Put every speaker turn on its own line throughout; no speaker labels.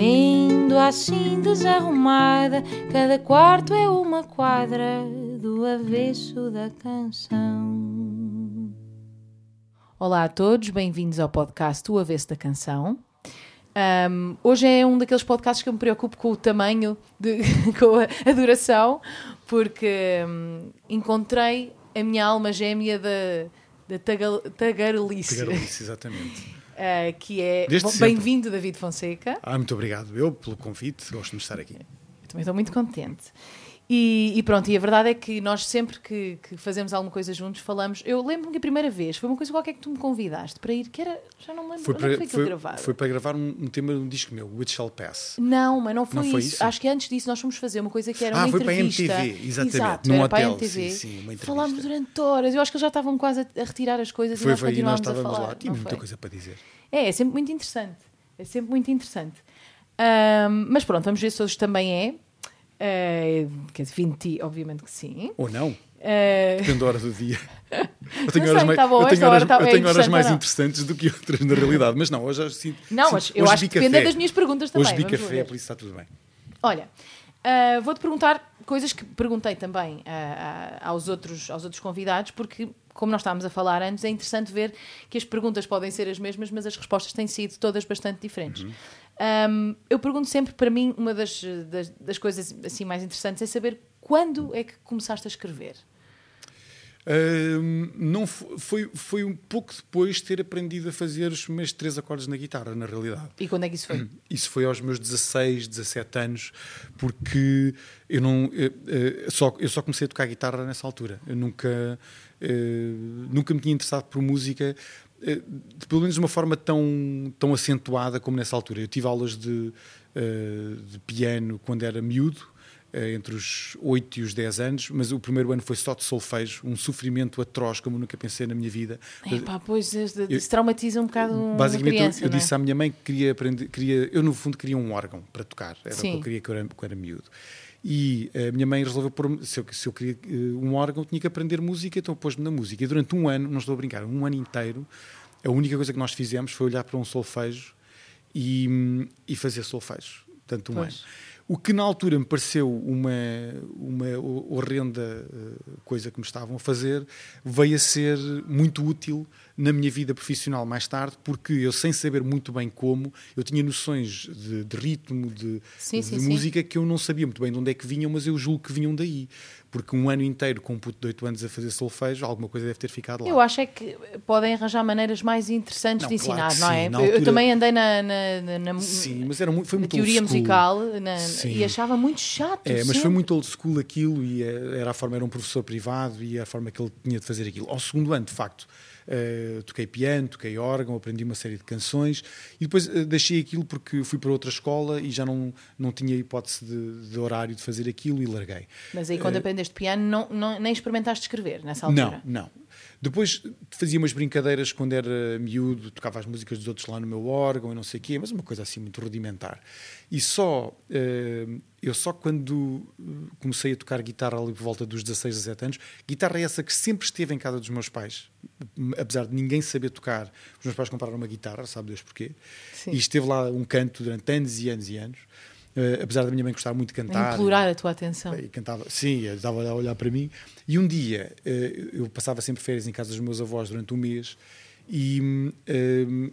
Vendo assim desarrumada, cada quarto é uma quadra do avesso da canção.
Olá a todos, bem-vindos ao podcast O Avesso da Canção. Um, hoje é um daqueles podcasts que eu me preocupo com o tamanho, de, com a, duração, porque um, encontrei a minha alma gêmea da, da tagarelice.
Tagarelice, exatamente.
Uh, que é bem-vindo, David Fonseca.
Ah, muito obrigado eu pelo convite, gosto de estar aqui.
Eu também estou muito contente. E, e, pronto, e a verdade é que nós sempre que, que fazemos alguma coisa juntos falamos. Eu lembro-me que a primeira vez foi uma coisa qualquer que tu me convidaste para ir, que era. Já não me lembro.
Foi para,
foi,
foi,
gravar?
foi para gravar um, um, tema de um disco meu, Which Shall Pass.
Não, mas não foi, não foi isso. isso. Acho que antes disso nós fomos fazer uma coisa que era
ah,
uma
foi
entrevista.
para a MTV, exatamente.
Exato,
num hotel.
para a MTV.
Sim, sim,
Falámos durante horas. Eu acho que eles já estavam quase a, a retirar as coisas
foi,
e nós
foi,
continuámos
e nós
a
estávamos
falar.
lá. Tínhamos muita coisa para dizer.
É, é sempre muito interessante. É sempre muito interessante. Um, mas pronto, vamos ver se hoje também é. Uh, quer dizer, 20, obviamente que sim.
Ou não.
Uh...
Depende da hora do dia.
Eu tenho horas, mais, tá bom, eu tenho horas,
eu tenho
é
horas mais interessantes do que outras, na realidade. Mas não, hoje sinto.
Não, mas eu acho que depende das minhas perguntas também.
Hoje vi café, por isso está tudo bem.
Olha, uh, vou-te perguntar coisas que perguntei também uh, aos, outros, aos outros convidados, porque, como nós estávamos a falar antes, é interessante ver que as perguntas podem ser as mesmas, mas as respostas têm sido todas bastante diferentes.
Uhum.
Um, eu pergunto sempre, para mim, uma das, das, das, coisas assim mais interessantes é saber quando é que começaste a escrever.
Não foi, foi um pouco depois de ter aprendido a fazer os primeiros três acordes na guitarra, na realidade.
E quando é que isso foi?
Isso foi aos meus 16, 17 anos, porque eu não eu, eu só, eu só comecei a tocar guitarra nessa altura. Eu nunca, nunca me tinha interessado por música, uh, pelo menos de uma forma tão, tão acentuada como nessa altura. Eu tive aulas de, uh, de piano quando era miúdo entre os 8 e os 10 anos, mas o primeiro ano foi só de solfejo, um sofrimento atroz como nunca pensei na minha vida.
Epá, pois isso traumatiza um bocado
Basicamente,
criança,
eu, eu
é?
disse à minha mãe que queria aprender, queria, eu no fundo queria um órgão para tocar, era
Sim.
o que eu queria quando era, quando era miúdo. E a minha mãe resolveu pôr se eu, se eu queria um órgão, tinha que aprender música, então pôs-me na música. E durante um ano, não estou a brincar, um ano inteiro, a única coisa que nós fizemos foi olhar para um solfejo e, e fazer solfejo. Portanto, um
pois.
ano. O que na altura me pareceu uma, uma horrenda coisa que me estavam a fazer, veio a ser muito útil na minha vida profissional mais tarde, porque eu, sem saber muito bem como, eu tinha noções de, de ritmo, de,
sim,
de
sim,
música
sim.
que eu não sabia muito bem de onde é que vinham, mas eu julgo que vinham daí. Porque um ano inteiro com um puto de 8 anos a fazer solfejo, alguma coisa deve ter ficado lá.
Eu acho é que podem arranjar maneiras mais interessantes
não,
de ensinar,
claro
não é?
altura...
eu, também andei na, na, na, na
sim, mas era muito, foi muito
teoria musical na, e achava muito chato.
É, mas
sempre.
foi muito old school aquilo e era a forma, era um professor privado e a forma que ele tinha de fazer aquilo. Ao segundo ano, de facto, Uh, toquei piano, toquei órgão, aprendi uma série de canções e depois uh, deixei aquilo porque fui para outra escola e já não, não tinha hipótese de, de horário de fazer aquilo e larguei.
Mas aí quando uh, aprendeste piano não, não, nem experimentaste escrever nessa altura?
Não, não. Depois fazia umas brincadeiras quando era miúdo, tocava as músicas dos outros lá no meu órgão e não sei o quê, mas uma coisa assim muito rudimentar. E só, eu só quando comecei a tocar guitarra ali por volta dos 16, 17 anos, guitarra é essa que sempre esteve em casa dos meus pais, apesar de ninguém saber tocar, os meus pais compraram uma guitarra, sabe Deus porquê,
Sim.
e esteve lá um canto durante anos e anos e anos. Uh, apesar da minha mãe gostar muito de cantar.
Implorar a tua atenção.
E cantava, sim, estava a olhar para mim. E um dia, uh, eu passava sempre férias em casa dos meus avós durante um mês e, uh,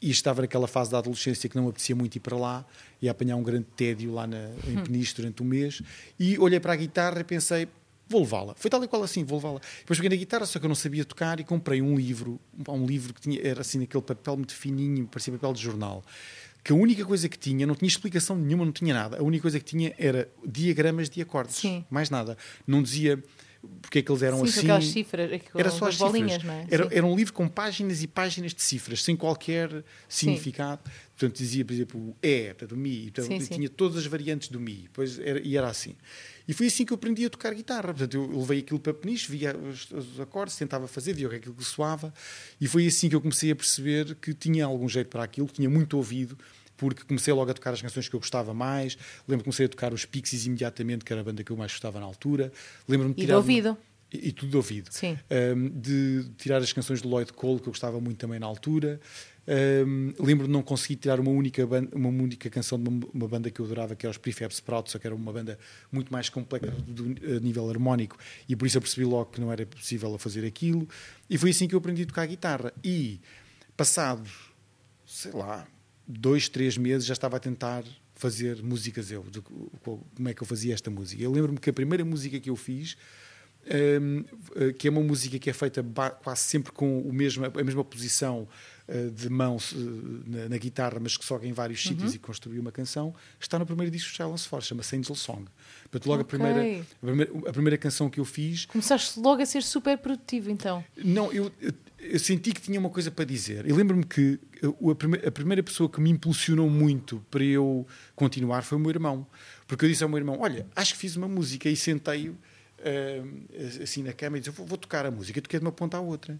e estava naquela fase da adolescência que não apetecia muito ir para lá e apanhar um grande tédio lá na, em Peniche durante um mês. E olhei para a guitarra e pensei, vou levá-la. Foi tal e qual assim, vou levá-la. Depois peguei na guitarra, só que eu não sabia tocar e comprei um livro, um livro que tinha, era assim, naquele papel muito fininho, parecia papel de jornal que a única coisa que tinha, não tinha explicação nenhuma, não tinha nada. A única coisa que tinha era diagramas de acordes,
Sim.
mais nada. Não dizia porque é que eles eram
Sim,
assim.
aquelas cifras, com
Era só
as
as
bolinhas,
cifras.
não é?
Era,
Sim.
era um livro com páginas e páginas de cifras, sem qualquer significado. Portanto, dizia, por exemplo, o E, portanto, o Mi, portanto,
Sim, sim.
tinha todas as variantes do Mi. Pois era, e era assim. E foi assim que eu aprendi a tocar guitarra. Portanto, eu levei aquilo para peniche, via os, os acordes, tentava fazer, via o que é aquilo que soava. E foi assim que eu comecei a perceber que tinha algum jeito para aquilo, que tinha muito ouvido, porque comecei logo a tocar as canções que eu gostava mais. Lembro que comecei a tocar os Pixies imediatamente, que era a banda que eu mais gostava na altura. Lembro-me de
E de
tirar
ouvido.
E, e tudo de ouvido.
Sim.
Um, de tirar as canções de Lloyd Cole, que eu gostava muito também na altura. Um, lembro de não conseguir tirar uma única, ban- uma única canção de uma, uma banda que eu adorava, que era os Prefab Sprouts, só que era uma banda muito mais complexa do, a nível harmónico, e por isso eu percebi logo que não era possível fazer aquilo. E foi assim que eu aprendi a tocar guitarra. E, passados, sei lá, dois, três meses, já estava a tentar fazer músicas eu, de co- como é que eu fazia esta música. Eu lembro-me que a primeira música que eu fiz um, uh, que é uma música que é feita quase sempre com o mesmo, a mesma posição uh, de mãos uh, na, na guitarra, mas que só em vários
Uhum.
sítios e construiu uma canção, está no primeiro disco de Silence Force, chama-se Angel Song. Portanto, logo
Ok.
a, primeira, a, primeira, a primeira canção que eu fiz,
Começaste logo a ser super produtivo, então.
não, eu, eu, senti que tinha uma coisa para dizer. E lembro-me que a, prime- a primeira pessoa que me impulsionou muito para eu continuar foi o meu irmão. Porque eu disse ao meu irmão: Olha, acho que fiz uma música e sentei-o uh, assim na cama e disse: Vou, tocar a música, toquei de uma ponta à outra.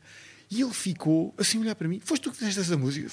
E ele ficou assim a olhar para mim: Foste tu que fizeste essa música?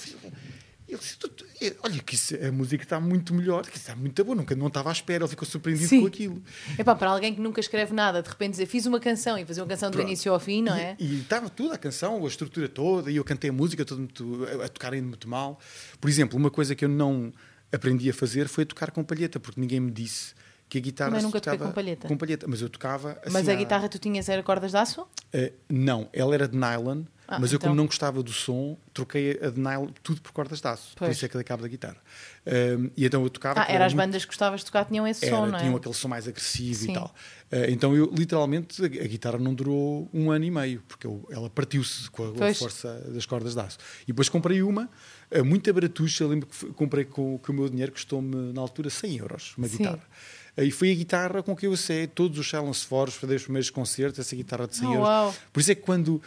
Ele disse, "Tu- tu- é, olha, que isso- a música está muito melhor, que isso está muito boa, nunca não estava à espera, ele ficou surpreendido
Sim.
com aquilo.
Epá, para alguém que nunca escreve nada, de repente dizer fiz uma canção e fazer uma canção do
Pronto.
início ao fim, não é?
E e estava tudo, a canção, a estrutura toda, e eu cantei a música toda muito, a, a tocar ainda muito mal. Por exemplo, uma coisa que eu não aprendi a fazer foi a tocar com palheta, porque ninguém me disse que a guitarra se
nunca toquei
tocava
com palheta.
com palheta, mas eu tocava assim
Mas a
à-
guitarra tu tinhas era cordas de aço?
Eh, não, ela era de nylon,
Ah,
mas eu,
então.
como não gostava do som, troquei a de nylon tudo por cordas de aço. Por
Pois.
isso é que dei cabo da guitarra. Um, e então eu tocava.
Ah, era as
muito-
bandas que gostavas de tocar tinham esse
era,
som, não é?
tinham aquele som mais agressivo
Sim.
e tal. Eh, então eu, literalmente, a, a guitarra não durou um ano e meio, porque eu- ela partiu-se com a, a força das cordas de aço. E depois comprei uma, eh, muito baratuxa, eu lembro que comprei com, o meu dinheiro, custou-me na altura 100 euros, uma
Sim.
guitarra. Eh, E foi a guitarra com que eu sei todos os Silence Force, para os primeiros concertos, essa guitarra de 100
Oh,
euros.
uau.
Por isso é que quando,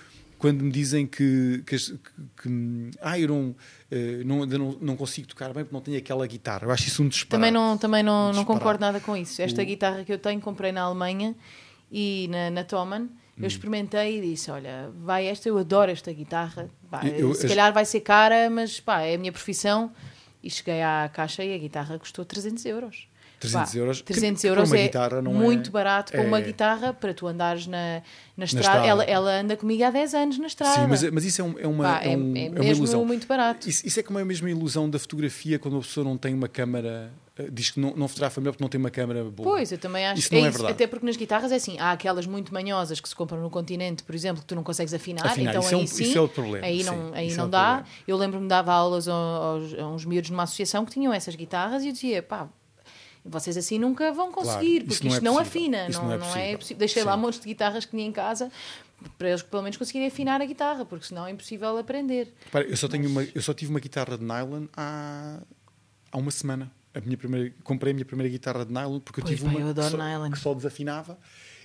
quando me dizem que, que, que- que, ah, eu não, eh, não, ainda não, não consigo tocar bem porque não tenho aquela guitarra, eu acho isso um disparate.
Também não, também não, não
Disparate.
concordo nada com isso. Esta
O-
guitarra que eu tenho, comprei na Alemanha e na, na Thomann.
Hum.
Eu experimentei e disse: Olha, vai esta, eu adoro esta guitarra. Pá,
Eu-
se
as-
calhar vai ser cara, mas pá, é a minha profissão. E cheguei à caixa e a guitarra custou 300 euros.
300
Pá,
euros, que-
300
que
euros
uma
é
guitarra não é-
muito barato para uma
é-
guitarra para tu andares na, na, estrada.
estrada.
Ela, ela anda comigo há 10 anos na estrada.
Sim, mas, mas isso é, um- é uma,
Pá,
é,
é-
um-
é
é uma
mesmo
ilusão.
muito barato.
Isso, isso é como a mesma ilusão da fotografia quando uma pessoa não tem uma câmara, eh, diz que não, não fotografa melhor porque não tem uma câmara boa.
Pois, eu também acho
Isso não é verdade.
Até porque nas guitarras é assim, há aquelas muito manhosas que se compram no continente, por exemplo, que tu não consegues afinar,
Afinar,
então
isso é
aí
um-
sim,
isso é outro problema,
aí
sim,
não, aí
isso é
não
outro
dá.
problema.
Eu lembro-me de dava aulas aos, a uns miúdos numa associação que tinham essas guitarras e eu dizia, pá, vocês assim nunca vão conseguir,
isso
porque
não é
isto não
possível.
afina,
Isso
não,
não é
não é
possível.
possível. Deixei lá
Sim.
montes de guitarras que tinha em casa para eles pelo menos conseguirem afinar a guitarra, porque senão é impossível aprender.
Repara, eu, só tenho uma, eu só tive uma guitarra de nylon há, há uma semana. A minha primeira, comprei a minha primeira guitarra de nylon porque eu
Pois,
tive
pá,
uma
eu
que, só, que só desafinava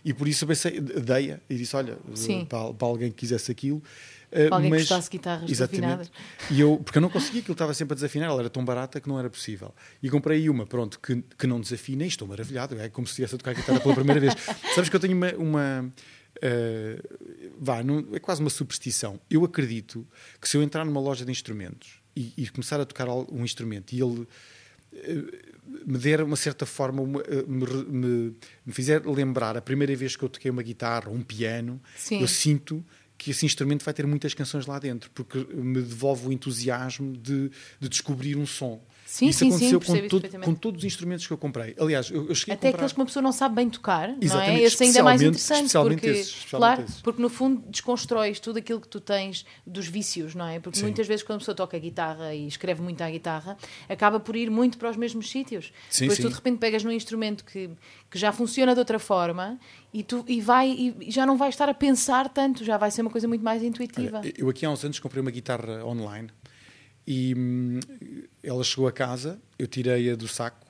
e por isso eu pensei, dei-a e disse: Olha,
Sim.
para, para alguém que quisesse aquilo. Eh,
Para alguém que
mas-
gostasse de guitarras
Exatamente.
desafinadas.
E eu, porque eu não conseguia, aquilo estava sempre a desafinar, ela era tão barata que não era possível. E comprei uma, pronto, que, que não desafina e estou maravilhado. É como se estivesse a tocar a guitarra pela primeira vez. Sabes que eu tenho uma. uma eh, vá, não- é quase uma superstição. Eu acredito que se eu entrar numa loja de instrumentos e, e começar a tocar um instrumento e ele eh, me der uma certa forma, me, me- me fizer lembrar a primeira vez que eu toquei uma guitarra ou um piano,
Sim.
eu sinto que esse instrumento vai ter muitas canções lá dentro, porque me devolve o entusiasmo de, de descobrir um som.
Sim,
isso
sim, sim,
aconteceu
percebo
com, todo- com todos os instrumentos que eu comprei. Aliás, eu, eu cheguei
Até
comprar...
aqueles que uma pessoa não sabe bem tocar, não é?
Exatamente,
Esse ainda é mais interessante,
especialmente
porque,
esses, especialmente
claro,
esses.
porque no fundo desconstróis tudo aquilo que tu tens dos vícios, não é? Porque
Sim.
muitas vezes quando a pessoa toca guitarra e escreve muito à guitarra, acaba por ir muito para os mesmos sítios.
Sim,
Depois
sim.
tu de repente pegas num instrumento que, que já funciona de outra forma e, tu, e, vai, e já não vais estar a pensar tanto, já vai ser uma coisa muito mais intuitiva.
Olha, eu aqui há uns anos comprei uma guitarra online e hum, ela chegou a casa, eu tirei-a do saco,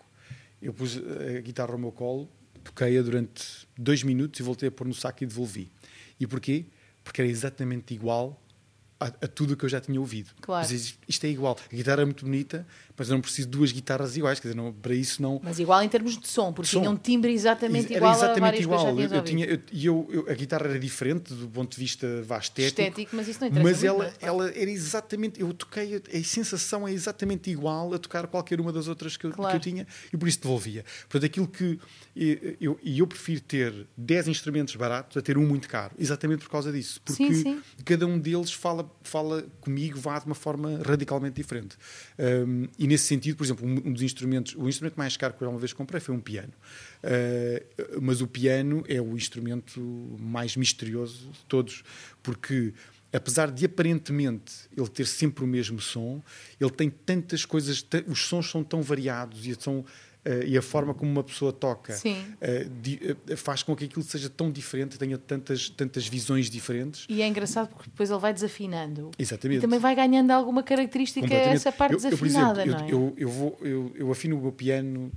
eu pus a guitarra ao meu colo, toquei-a durante dois minutos e voltei a pôr no saco e devolvi. E porquê? Porque era exatamente igual a, a tudo o que eu já tinha ouvido.
Claro.
Mas isto é igual. A guitarra é muito bonita, mas eu não preciso de duas guitarras iguais. Quer dizer, não, para isso não.
Mas igual em termos de som, porque
Som.
tinha um timbre exatamente
Era
igual a
exatamente igual. Eu, eu tinha, eu, eu, eu- a guitarra era diferente do ponto de vista vá, estético.
Estético, mas isso não interessa
Mas ela,
é?
ela era exatamente. Eu toquei, a, sensação é exatamente igual a tocar qualquer uma das outras que, eu-
Claro.
que eu tinha e por isso devolvia. Portanto, aquilo que. E eu, eu prefiro ter 10 instrumentos baratos a ter um muito caro, exatamente por causa disso. Porque
Sim, sim.
cada um deles fala, fala comigo, vá de uma forma radicalmente diferente. Um, e nesse sentido, por exemplo, um, dos instrumentos, o instrumento mais caro que eu uma vez comprei foi um piano. Uh, mas o piano é o instrumento mais misterioso de todos, porque apesar de aparentemente ele ter sempre o mesmo som, ele tem tantas coisas, os sons são tão variados e são eh, e a forma como uma pessoa toca eh, di- eh, faz com que aquilo seja tão diferente, tenha tantas, tantas visões diferentes.
E é engraçado porque depois ele vai desafinando.
Exatamente.
E também vai ganhando alguma característica essa parte
Eu- eu,
desafinada,
exemplo,
não é?
eu, eu, eu, vou, eu, eu afino o meu piano,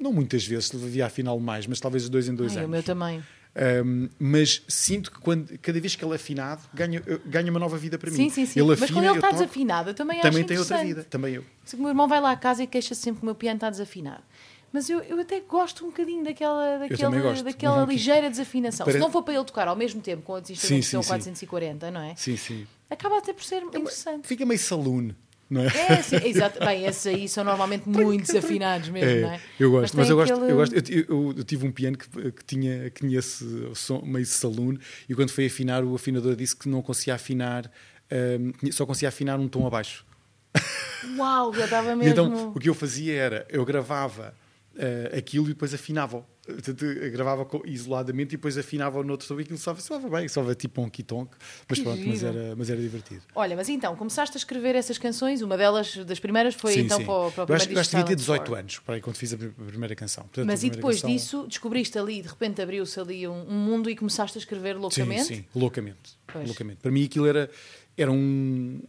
não muitas vezes, devia afiná-lo mais, mas talvez de dois em dois
Ai,
anos.
o meu também.
Um, mas sinto que quando, cada vez que ele é afinado, ganha, ganha uma nova vida para mim.
Sim, sim, sim.
Ele
mas
afina,
quando ele está
toco,
desafinado, eu também, acho
também tem outra vida. Também eu.
Se o meu irmão vai lá à casa e queixa sempre que o meu piano está desafinado. Mas eu, eu até gosto um bocadinho daquela, daquela,
gosto.
daquela ligeira desafinação. Se não for para ele tocar ao mesmo tempo com outros instrumentos que são
sim.
440, não é?
Sim, sim.
Acaba até por ser interessante.
Fica meio saloon, não é?
É, sim, exato. Bem, esses aí são normalmente muito desafinados mesmo,
É,
não é?
eu gosto, mas,
tem
eu gosto,
aquele-
eu gosto. Eu, eu- eu tive um piano que, que tinha, que tinha esse som meio saloon e quando foi afinar, o afinador disse que não conseguia afinar, tinha- só conseguia afinar um tom abaixo.
Uau, já estava
E
mesmo.
então o que eu fazia era, eu gravava eh, aquilo e depois afinava. Portanto, eu gravava isoladamente e depois afinava noutro tom e aquilo soava, soava bem, soava tipo um quitonk, mas pronto, mas era, mas era divertido.
Olha, mas então, começaste a escrever essas canções, uma delas, das primeiras, foi
Sim,
então
sim.
para o, para o
eu acho,
primeiro
eu acho que devia ter
disco
18
Silent
anos para aí, quando fiz a pr- a primeira canção. Portanto,
Mas
a
e
primeira
depois
canção-
disso, descobriste ali, de repente abriu-se ali um, um mundo e começaste a escrever loucamente?
Sim, sim, loucamente.
Pois.
loucamente. Para mim aquilo era, era um.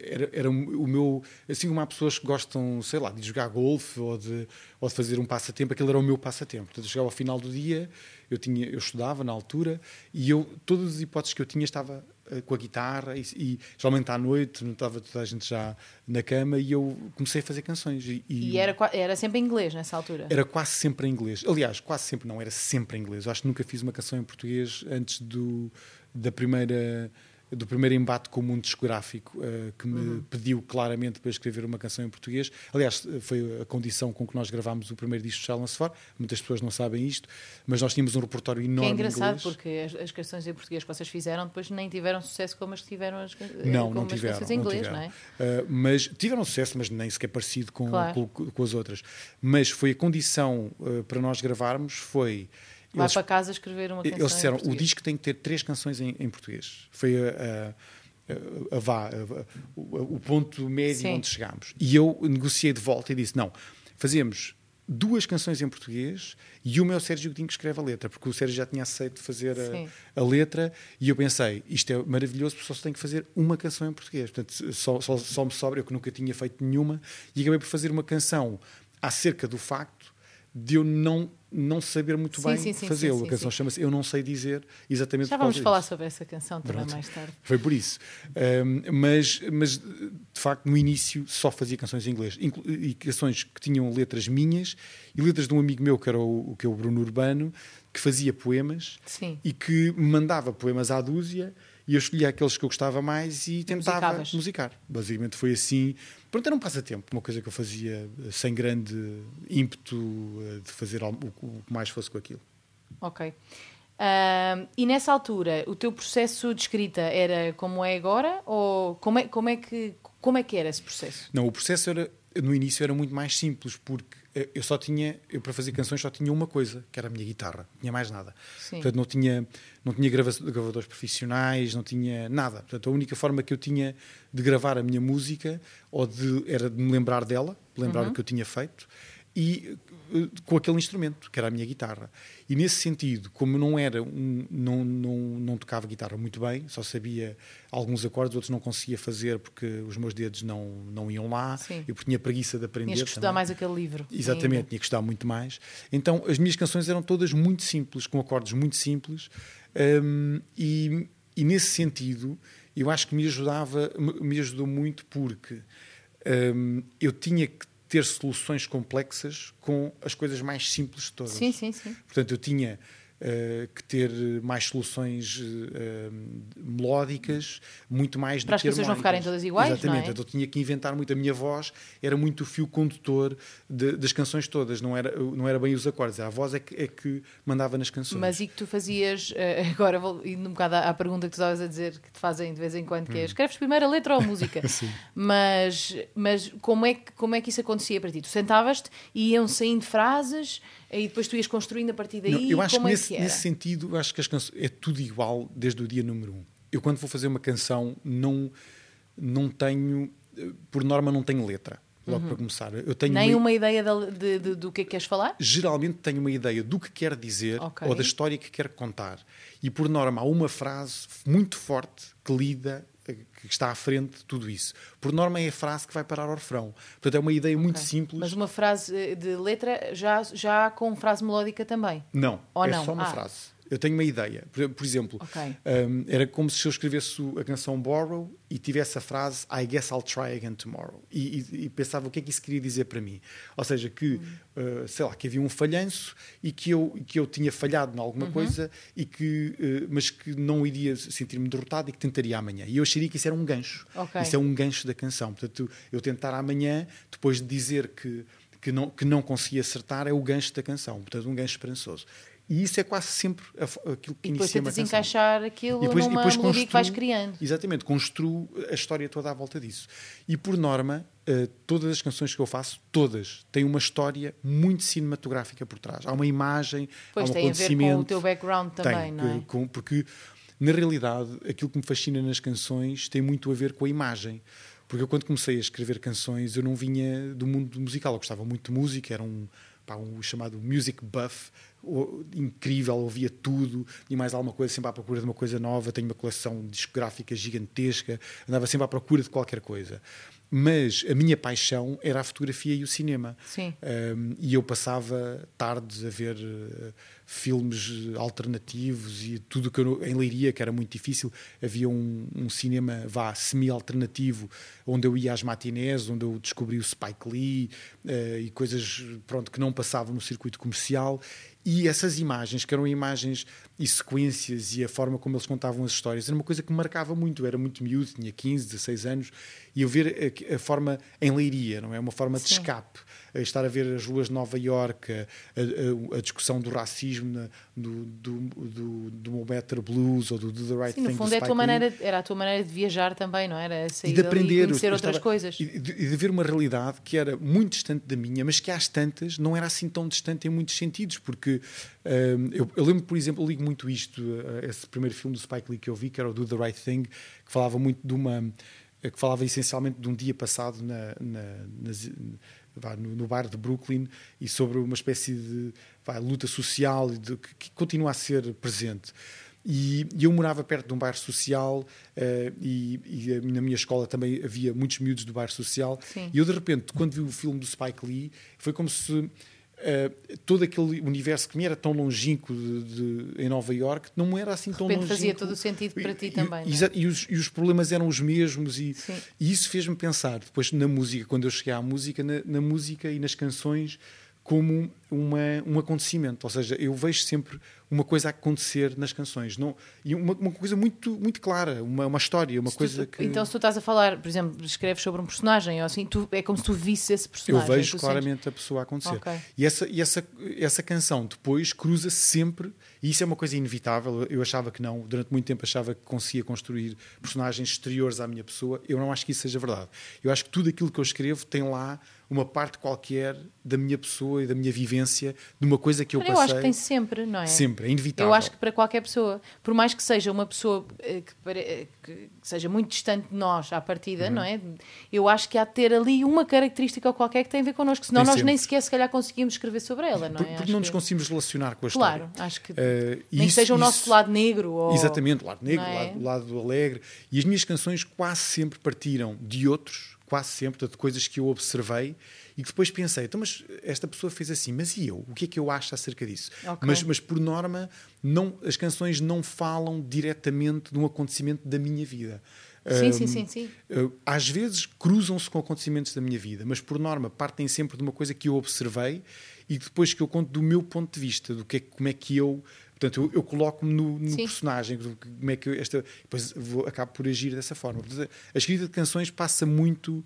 Era, era o meu. Assim como há pessoas que gostam, sei lá, de jogar golfe ou de, ou de fazer um passatempo, aquilo era o meu passatempo. Portanto, eu chegava ao final do dia, eu, tinha, eu estudava na altura e eu, todas as hipóteses que eu tinha estava eh, com a guitarra e, e geralmente à noite, não estava toda a gente já na cama e eu comecei a fazer canções. E,
E era, qua- era sempre em inglês nessa altura?
era quase sempre em inglês. Aliás, quase sempre não, era sempre em inglês. Eu acho que nunca fiz uma canção em português antes do, da primeira, do primeiro embate com o mundo discográfico, eh, que me
Uhum.
pediu claramente para escrever uma canção em português. Aliás, foi a condição com que nós gravámos o primeiro disco de Silence For. Muitas pessoas não sabem isto, mas nós tínhamos um repertório
Que
enorme
é engraçado porque as, as canções em português que vocês fizeram depois nem tiveram sucesso como as que tiveram as, can-
Não, não
as
tiveram.
canções em
não
inglês,
tiveram.
não é?
Uh, mas tiveram sucesso, mas nem sequer parecido com,
Claro.
com, com as outras. Mas foi a condição uh, para nós gravarmos foi
Vai
eles,
para casa escrever uma canção
eles disseram o disco tem que ter três canções em, em português. Foi a, a- a- vá, o, ponto médio
Sim.
onde chegámos. E eu negociei de volta e disse: não, fazemos duas canções em português e uma é o Sérgio Godinho que escreve a letra, porque o Sérgio já tinha aceito fazer a, a letra e eu pensei, isto é maravilhoso porque só se tem que fazer uma canção em português. Portanto, só, só, só me sobra, eu que nunca tinha feito nenhuma, e acabei por fazer uma canção acerca do facto de eu não, não saber muito
Sim,
bem fazê-lo. A canção
sim.
chama-se Eu Não Sei Dizer, exatamente
Já vamos falar
disso.
sobre essa canção também
Pronto.
mais tarde.
Foi por isso. Um, mas, mas, de facto, no início só fazia canções em inglês. E canções que tinham letras minhas e letras de um amigo meu, que era o, que é o Bruno Urbano, que fazia poemas
Sim.
e que me mandava poemas à dúzia e eu escolhia aqueles que eu gostava mais e tentava
Musicavas.
musicar. Basicamente foi assim. Pronto, era um passatempo, uma coisa que eu fazia eh, sem grande ímpeto eh, de fazer o que mais fosse com aquilo.
Ok. Ahm, e nessa altura, o teu processo de escrita era como é agora? Ou como é, como é, que, como é que era esse processo?
Não, o processo era, no início era muito mais simples, porque eu só tinha, eu para fazer canções só tinha uma coisa, que era a minha guitarra, não tinha mais nada.
Sim.
Portanto, não tinha, não tinha grava- gravadores profissionais, não tinha nada. Portanto, a única forma que eu tinha de gravar a minha música ou de, era de me lembrar dela, de lembrar
Uhum.
o que eu tinha feito, e eh, com aquele instrumento, que era a minha guitarra. E nesse sentido, como não era um, não, não, não tocava guitarra muito bem, só sabia alguns acordes, outros não conseguia fazer porque os meus dedos não, não iam lá,
Sim.
eu tinha preguiça de aprender.
Tinhas que estudar
também.
mais aquele livro.
Exatamente,
ainda.
tinha que estudar muito mais. Então as minhas canções eram todas muito simples, com acordes muito simples, hum, e, e nesse sentido eu acho que me ajudava, me- me ajudou muito porque hum, eu tinha que ter soluções complexas com as coisas mais simples de todas.
Sim, sim, sim.
Portanto, eu tinha eh, que ter mais soluções eh, melódicas, muito mais do
Para as
que
canções não ficarem todas iguais,
Exatamente.
é?
Então, eu tinha que inventar muito. A minha voz era muito o fio condutor de- das canções todas, não era, não era bem os acordes. A voz é que, é que mandava nas canções.
Mas e que tu fazias, eh, agora vou indo um bocado à, à pergunta que tu estavas a dizer, que te fazem de vez em quando, que é, escreves primeiro a letra ou a música?
Hum. Sim.
Mas, mas como, é que, como é que isso acontecia para ti? Tu sentavas-te e iam saindo frases e depois tu ias construindo a partir daí?
Não, eu acho
como
que
é
nesse,
que
nesse sentido, eu acho que as canções é tudo igual desde o dia número um. Eu quando vou fazer uma canção não não tenho, eh, por norma não tenho letra. Logo para começar, eu tenho
Uhum. Nem
uma-
uma ideia de, de- de- do que é que queres falar?
geralmente tenho uma ideia do que quer dizer
Ok.
ou da história que quer contar. E por norma há uma frase muito forte que lida, que está à frente de tudo isso. Por norma é a frase que vai parar ao refrão. Portanto, é uma ideia muito
Ok.
simples.
Mas uma frase eh, de letra já, já com frase melódica também.
Não,
Ou
é
não?
só uma
Ah.
frase. Eu tenho uma ideia. Por, por exemplo,
Ok.
um, era como se eu escrevesse a canção Borrow e tivesse a frase I guess I'll try again tomorrow. E, e- e pensava o que é que isso queria dizer para mim. Ou seja, que,
Hum.
uh, sei lá, que havia um falhanço e que eu, que eu tinha falhado em
Uhum.
alguma coisa, e que, uh, mas que não iria sentir-me derrotado e que tentaria amanhã. E eu acharia que isso era um gancho.
Ok.
Isso é um gancho da canção. Portanto, eu tentar amanhã, depois de dizer que, que, não, que não consegui acertar, é o gancho da canção. Portanto, um gancho esperançoso. E isso é quase sempre aquilo que
E depois
inicia uma canção.
encaixar aquilo
E depois- e
numa
depois
melodia que vais
construo-
criando.
Exatamente, construo a história toda à volta disso. E por norma, eh, todas as canções que eu faço, todas, têm uma história muito cinematográfica por trás. Há uma imagem,
Pois
há um
tem a ver com
acontecimento.
o teu background também,
Tem,
não é?
com- porque, na realidade, aquilo que me fascina nas canções tem muito a ver com a imagem. Porque eu, quando comecei a escrever canções, eu não vinha do mundo musical. Eu gostava muito de música, era um, pá, um chamado music buff, incrível, ouvia tudo e mais alguma coisa, sempre à procura de uma coisa nova. Tenho uma coleção discográfica gigantesca, andava sempre à procura de qualquer coisa. Mas a minha paixão era a fotografia e o cinema. Um, e eu passava tardes a ver uh, filmes alternativos e tudo que eu, em Leiria, que era muito difícil, havia um, um cinema vá semi-alternativo onde eu ia às matinés, onde eu descobri o Spike Lee uh, e coisas pronto, que não passavam no circuito comercial. E essas imagens, que eram imagens e sequências e a forma como eles contavam as histórias, era uma coisa que me marcava muito. Eu era muito miúdo, tinha 15, 16 anos, e eu ver a, a forma em leiria, não é? Uma forma de
Sim.
escape. A estar a ver as ruas de Nova Iorque, a, a- a discussão do racismo, na- do, do, do, do Mobetter Blues ou do Do the Right
Sim, no
Thing. do
fundo é a tua
Lee.
maneira, era a tua maneira de viajar também, não era? Sair
E de aprender,
e conhecer outras
estava-
coisas.
E de, e de ver uma realidade que era muito distante da minha, mas que às tantas não era assim tão distante em muitos sentidos, porque eu, eu lembro, por exemplo, eu ligo muito isto, a esse primeiro filme do Spike Lee que eu vi, que era o Do the Right Thing, que falava muito de uma. que falava essencialmente de um dia passado na, na- nas- no, no bar de Brooklyn e sobre uma espécie de luta social de- que, que continua a ser presente. E, e eu morava perto de um bairro social eh, e, e na minha escola também havia muitos miúdos do bairro social.
Sim.
E eu, de repente, quando vi o filme do Spike Lee, foi como se eh, todo aquele universo que me era tão longínquo de, de- em Nova York não era assim tão
repente
longínquo.
fazia todo o sentido para ti
E-
também,
E,
é?
exa- e os, e os problemas eram os mesmos e, e isso fez-me pensar depois na música, quando eu cheguei à música, na, na música e nas canções como uma, um acontecimento, ou seja, eu vejo sempre uma coisa a acontecer nas canções, não e uma, uma coisa muito muito clara, uma, uma história, uma
Se tu-
coisa que
Então, se tu estás a falar, por exemplo, escreves sobre um personagem, ou assim, tu, é como se tu visses esse
eu
personagem.
vejo
tu
claramente a pessoa a acontecer.
Ok.
E, essa, e essa, essa canção depois cruza sempre, e isso é uma coisa inevitável. Eu achava que não, durante muito tempo achava que conseguia construir personagens exteriores à minha pessoa. Eu não acho que isso seja verdade. Eu acho que tudo aquilo que eu escrevo tem lá uma parte qualquer da minha pessoa e da minha vivência, de uma coisa que eu passei.
Eu acho que tem sempre, não é?
Sempre. é inevitável.
Eu acho que para qualquer pessoa, por mais que seja uma pessoa eh, que, eh, que seja muito distante de nós à partida,
Uhum.
não é? Eu acho que há de ter ali uma característica qualquer que tem a ver connosco, senão
Tem
nós
sempre.
nem sequer se calhar conseguimos escrever sobre ela, não
Por-
é?
porque
Acho
não nos
que-
conseguimos relacionar com a
Claro,
história.
acho que
e
nem que
isso-
seja o nosso
isso-
lado negro ou...
Exatamente, o lado negro, o
é?
lado, o lado alegre. E as minhas canções quase sempre partiram de outros, quase sempre, portanto, de coisas que eu observei e que depois pensei, então, mas esta pessoa fez assim, mas e eu? O que é que eu acho acerca disso?
Ok.
Mas, mas, por norma, não, as canções não falam diretamente de um acontecimento da minha vida.
Sim,
Ahm,
sim, sim, sim.
Uh, às vezes cruzam-se com acontecimentos da minha vida, mas por norma partem sempre de uma coisa que eu observei e depois que eu conto do meu ponto de vista, do que é, como é que eu. Portanto, eu, eu coloco-me no, no personagem, como é que esta. Depois vou, acabo por agir dessa forma. Portanto, a escrita de canções passa muito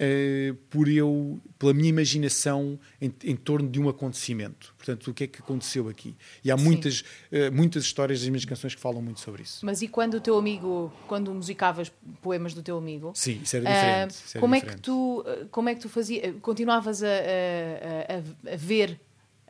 eh, por eu, pela minha imaginação em, em torno de um acontecimento. Portanto, o que é que aconteceu aqui? E há
Sim.
muitas, eh, muitas histórias das minhas canções que falam muito sobre isso.
Mas e quando o teu amigo, quando musicavas poemas do teu amigo,
Sim, isso era
ah,
diferente. isso era
como é que
diferente.
tu, ah, como é que tu fazias, continuavas a, a, a- a ver?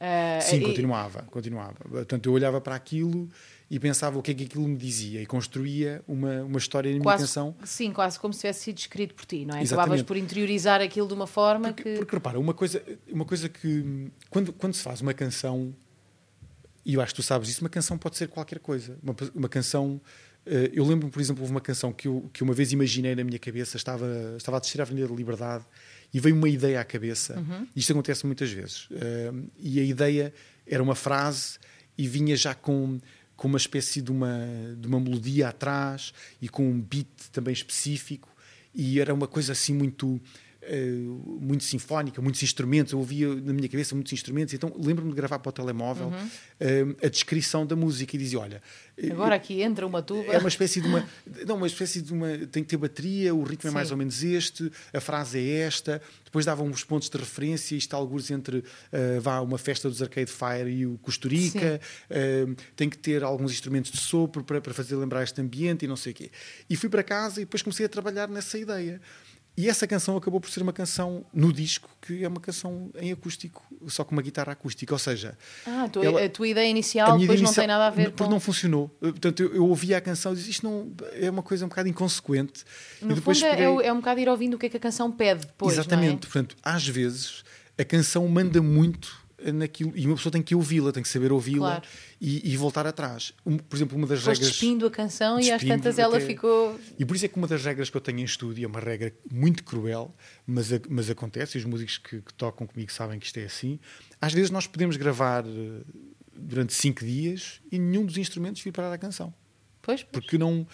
Ah,
Sim,
e-
continuava, continuava. Portanto, eu olhava para aquilo e pensava o que é que aquilo me dizia e construía uma, uma história na minha canção.
Sim, quase como se tivesse sido escrito por ti, não é?
Exatamente.
Acabavas por interiorizar aquilo de uma forma
Porque,
que.
porque, repara, uma coisa, uma coisa que quando, quando se faz uma canção, e eu acho que tu sabes isso, uma canção pode ser qualquer coisa. Uma, uma canção. eh, Eu lembro, por exemplo, houve uma canção que eu, que uma vez imaginei na minha cabeça, estava, estava a descer a Avenida da Liberdade e veio uma ideia à cabeça.
Uhum.
Isto acontece muitas vezes. Eh, E a ideia era uma frase e vinha já com, com uma espécie de uma, de uma melodia atrás e com um beat também específico. E era uma coisa assim muito. Eh, muito sinfónica, muitos instrumentos, eu ouvia na minha cabeça muitos instrumentos, então lembro-me de gravar para o telemóvel
Uhum.
eh, a descrição da música e dizia: Olha, eh,
Agora aqui entra uma tuba.
é uma espécie de uma. Não, uma espécie de uma. Tem que ter bateria, o ritmo é mais
Sim.
ou menos este, a frase é esta, depois davam uns pontos de referência, isto alguns entre eh, vá uma festa dos Arcade Fire e o Costurica, eh, tem que ter alguns instrumentos de sopro para, para fazer lembrar este ambiente e não sei o quê. E fui para casa e depois comecei a trabalhar nessa ideia. E essa canção acabou por ser uma canção no disco, que é uma canção em acústico, só com uma guitarra acústica. Ou seja,
Ah, a tua,
ela-
a tua ideia inicial depois não tem nada a ver
porque
com.
não funcionou. Portanto, eu, eu ouvia a canção e disse isto não é uma coisa um bocado inconsequente.
No
e depois
fundo, é,
peguei-
é é um bocado ir ouvindo o que é que a canção pede depois. é?
Exatamente. Portanto, às vezes a canção manda muito naquilo e uma pessoa tem que ouvi-la, tem que saber ouvi-la
Claro.
e, e voltar atrás. Um- por exemplo, uma das
Foste
regras.
despindo a canção e às
Despindo
tantas ela
até-
ficou.
E por isso é que uma das regras que eu tenho em estúdio é uma regra muito cruel, mas, a- mas acontece, e os músicos que, que tocam comigo sabem que isto é assim. Às vezes nós podemos gravar eh, durante cinco dias e nenhum dos instrumentos vir parar a canção.
Pois,
Porque não,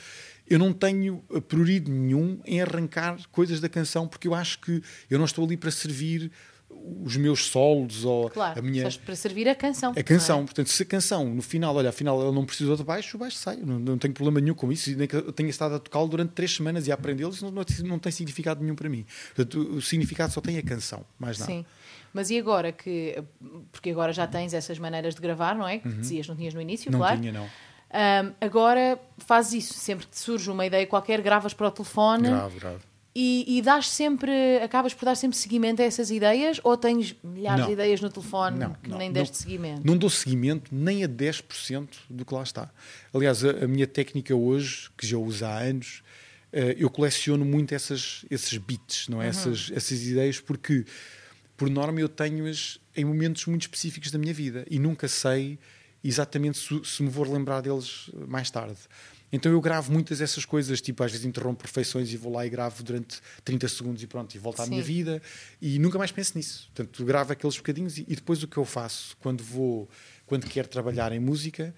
eu não tenho eh, prurido nenhum em arrancar coisas da canção, porque eu acho que eu não estou ali para servir os meus solos ou
claro,
a minha.
estás para servir a canção.
A canção, portanto, se a canção no final, olha, afinal ela não precisou de baixo, o baixo sai. Não, não tenho problema nenhum com isso. Nem que eu tenha estado a tocá-lo durante três semanas e a aprendê-lo, isso não, não, não tem significado nenhum para mim. Portanto, o significado só tem a canção, mais nada.
Sim. Mas e agora que. Porque agora já tens essas maneiras de gravar, não é? Que dizias, não tinhas no início,
Uhum. Não
claro.
tinha, não.
Ahm, agora fazes isso. Sempre que te surge uma ideia qualquer, gravas para o telefone
Grave, grave.
E, e dás sempre. Acabas por dar sempre seguimento a essas ideias ou tens milhares
Não.
de ideias no telefone
Não,
que
não,
nem deste seguimento?
Não dou seguimento nem a 10% do que lá está. Aliás, a, a minha técnica hoje, que já uso há anos, eh, eu coleciono muito essas, esses bits, não é? essas, essas ideias, porque, por norma, eu tenho-as em momentos muito específicos da minha vida e nunca sei exatamente se, se me vou lembrar deles mais tarde. Então eu gravo muitas dessas coisas, tipo às vezes interrompo perfeições e vou lá e gravo durante 30 segundos e pronto, e volto à minha
Sim.
vida e nunca mais penso nisso. Portanto, gravo aqueles bocadinhos e, e depois o que eu faço quando vou, quando quero trabalhar em música,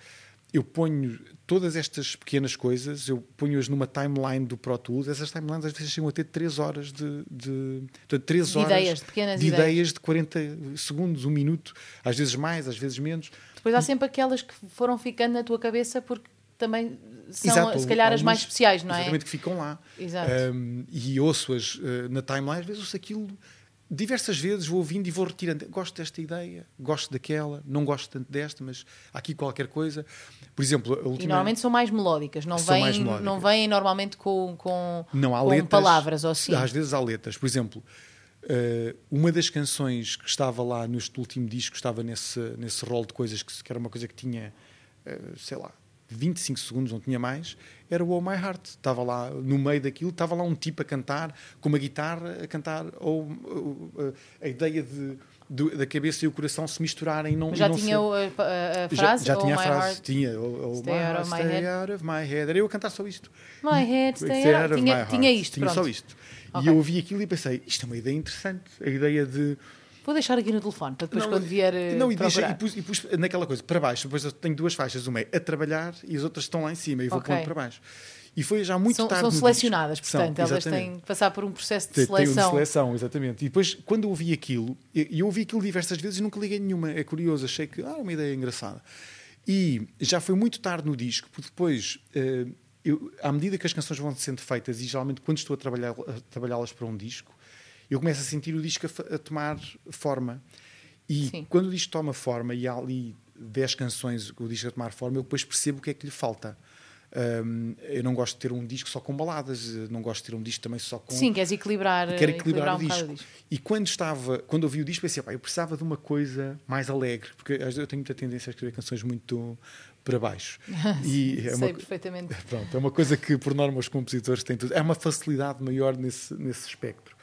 eu ponho todas estas pequenas coisas, eu ponho-as numa timeline do Pro Tools. Essas timelines às vezes chegam a ter 3 horas de. de portanto, 3
De
horas
ideias, de pequenas
de
ideias.
ideias de 40 segundos, um minuto, às vezes mais, às vezes menos.
Depois há sempre aquelas que foram ficando na tua cabeça porque também são,
Exato,
se calhar, as mais especiais, não é?
Exatamente, que ficam lá.
Exato.
Um, e ouço-as uh, na timeline, às vezes ouço aquilo diversas vezes, vou ouvindo e vou retirando. Gosto desta ideia, gosto daquela, não gosto tanto desta, mas há aqui qualquer coisa. Por exemplo, a
E
última.
normalmente são mais melódicas, não vêm,
mais melódicas.
não vêm normalmente com, com,
Não há
com
letras.
palavras ou assim.
Às vezes há letras. Por exemplo, uh, uma das canções que estava lá neste último disco, estava nesse, nesse rol de coisas que, que era uma coisa que tinha eh, sei lá, 25 segundos, não tinha mais, era o Oh My Heart. Estava lá no meio daquilo, estava lá um tipo a cantar, com uma guitarra a cantar, ou, ou, a ideia de, de, da cabeça e o coração se misturarem. Não,
Mas já
não
tinha
ser-
a, a- frase?
já, já
oh,
tinha a
my
frase,
heart,
tinha. Oh, oh,
stay
my heart, stay
head.
out of my head. Era eu a cantar só isto.
My head, stay
Stay
out.
out
Tinha, tinha isto,
Tinha
pronto.
só isto.
Ok.
E eu ouvi aquilo e pensei, isto é uma ideia interessante. A ideia de.
Vou deixar aqui no telefone, para depois
Não,
quando vier eh,
não, e, deixa, e, pus, e pus naquela coisa, para baixo. Depois eu tenho duas faixas, uma é a trabalhar e as outras estão lá em cima. E vou
Ok.
pondo para baixo. E foi já muito
São,
tarde.
são selecionadas,
disco. São,
portanto, elas têm que passar por um processo de
Tem- tem de
seleção.
seleção, exatamente. E depois, quando eu ouvi aquilo, e eu ouvi aquilo diversas vezes e nunca liguei nenhuma. É curioso, achei que ah, uma ideia engraçada. E já foi muito tarde no disco, porque depois, eh, eu, à medida que as canções vão sendo feitas, e geralmente quando estou a trabalhar- a trabalhá-las para um disco, eu começo a sentir o disco a, a tomar forma. E
Sim.
quando o disco toma forma, e há ali 10 canções o disco a tomar forma, eu depois percebo o que é que lhe falta. Hum, eu não gosto de ter um disco só com baladas, não gosto de ter um disco também só com.
Sim, queres equilibrar,
Quero
eh,
equilibrar, o
um bocado
disco. E quando estava, quando ouvi o disco, pensei, pá, eu precisava de uma coisa mais alegre, porque eu tenho muita tendência a escrever canções muito para baixo. E é
Sei
uma,
perfeitamente.
pronto, é uma coisa que, por norma, os compositores têm tudo. É uma facilidade maior nesse, nesse espectro.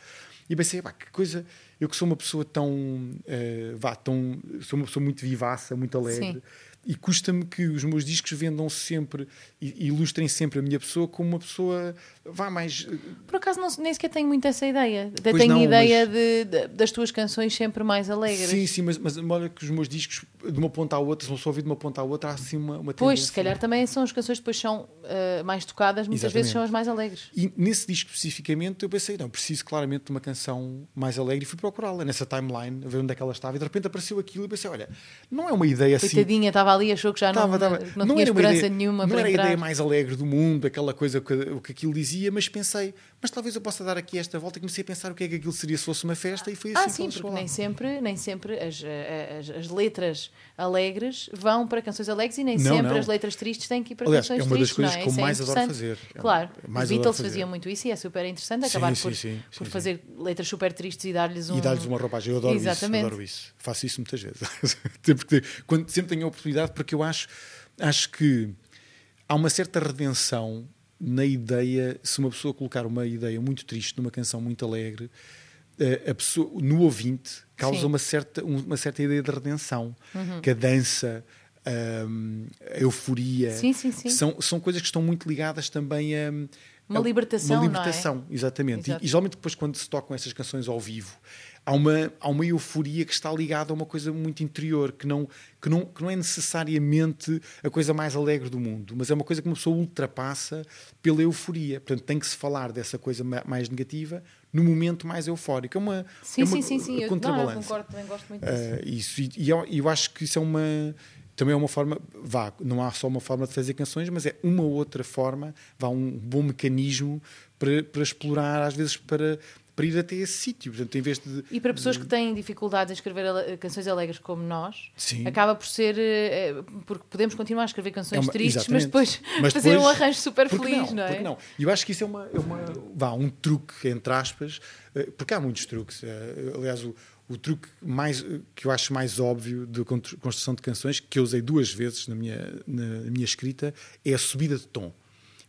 E pensei, pá, que coisa. Eu que sou uma pessoa tão. eh, vá, tão. Sou uma pessoa muito vivaça, muito alegre.
Sim.
E custa-me que os meus discos vendam sempre e ilustrem sempre a minha pessoa como uma pessoa. vá mais. eh,
Por acaso não, nem sequer tenho muito essa ideia.
Pois
tenho
não,
ideia
mas-
de, de- das tuas canções sempre mais alegres.
Sim, sim, mas, mas olha que os meus discos, de uma ponta à outra, se não só ouvir de uma ponta à outra, há assim uma, uma
Pois, se calhar também são as canções que depois são eh, mais tocadas, muitas vezes
Exatamente.
são as mais alegres.
E nesse disco especificamente eu pensei, não, preciso claramente de uma canção mais alegre e fui procurá-la nessa timeline, a ver onde é que ela estava e de repente apareceu aquilo e pensei, olha, não é uma ideia assim...
Coitadinha, estava ali, achou que já não,
Tava, tava.
não, tinha esperança
ideia-
nenhuma
não era a
entrar.
ideia mais alegre do mundo, aquela coisa que, o que aquilo dizia, mas pensei, mas talvez eu possa dar aqui esta volta e comecei a pensar o que é que aquilo seria se fosse uma festa e foi assim
Ah,
que
sim, porque nem sempre, nem sempre as, eh, as, as letras alegres vão para canções alegres e nem
Não,
sempre
não.
as letras tristes têm que ir para
Aliás,
canções
é uma das
tristes.
coisas
não é?
que eu
é
mais adoro fazer. É
Claro,
mais
os Beatles faziam muito isso e é super interessante acabar
sim,
por,
sim,
por
sim,
fazer letras super tristes e dar-lhes um.
E dar-lhes uma roupagem. Eu adoro
Exatamente.
isso. Adoro isso. Faço isso muitas vezes. sempre, que- quando, sempre tenho a oportunidade, porque eu acho, acho que há uma certa redenção na ideia, se uma pessoa colocar uma ideia muito triste numa canção muito alegre, eh, a pessoa, no ouvinte causa
Sim. Uhum.
uma certa, um- uma certa ideia de redenção. Que a dança, hum, a euforia,
Sim, sim, sim.
São, são coisas que estão muito ligadas também a.
Uma
a-
libertação,
Uma
é?
libertação, exatamente. E-. E, geralmente depois quando se tocam essas canções ao vivo, há uma, há uma euforia que está ligada a uma coisa muito interior, que não, que, não, que não é necessariamente a coisa mais alegre do mundo, mas é uma coisa que uma pessoa ultrapassa pela euforia. Portanto, tem que se falar dessa coisa ma- mais negativa no momento mais eufórico. É uma,
Sim,
é uma
sim, sim, sim. Eu, não, eu
contrabalança.
concordo, também gosto muito disso.
Uh, isso, e, e eu, eu acho que isso é uma também é uma forma, vá, não há só uma forma de fazer canções, mas é uma outra forma, vá, um bom mecanismo para, para explorar, às vezes para, para ir até esse sítio. Portanto, em vez de.
E para pessoas que têm dificuldades em escrever canções alegres como nós,
Sim.
acaba por ser. eh, eh, Porque podemos continuar a escrever canções
É uma-
tristes, mas
exatamente.
depois
Mas
fazer um
depois-
arranjo super
Porque
feliz, não, é?
Porque não? E eu acho que isso é uma, é uma vá, um truque, entre aspas, eh, porque há muitos truques. Aliás, o, o truque mais, que eu acho mais óbvio de con- construção de canções, que eu usei duas vezes na minha, na minha escrita, é a subida de tom.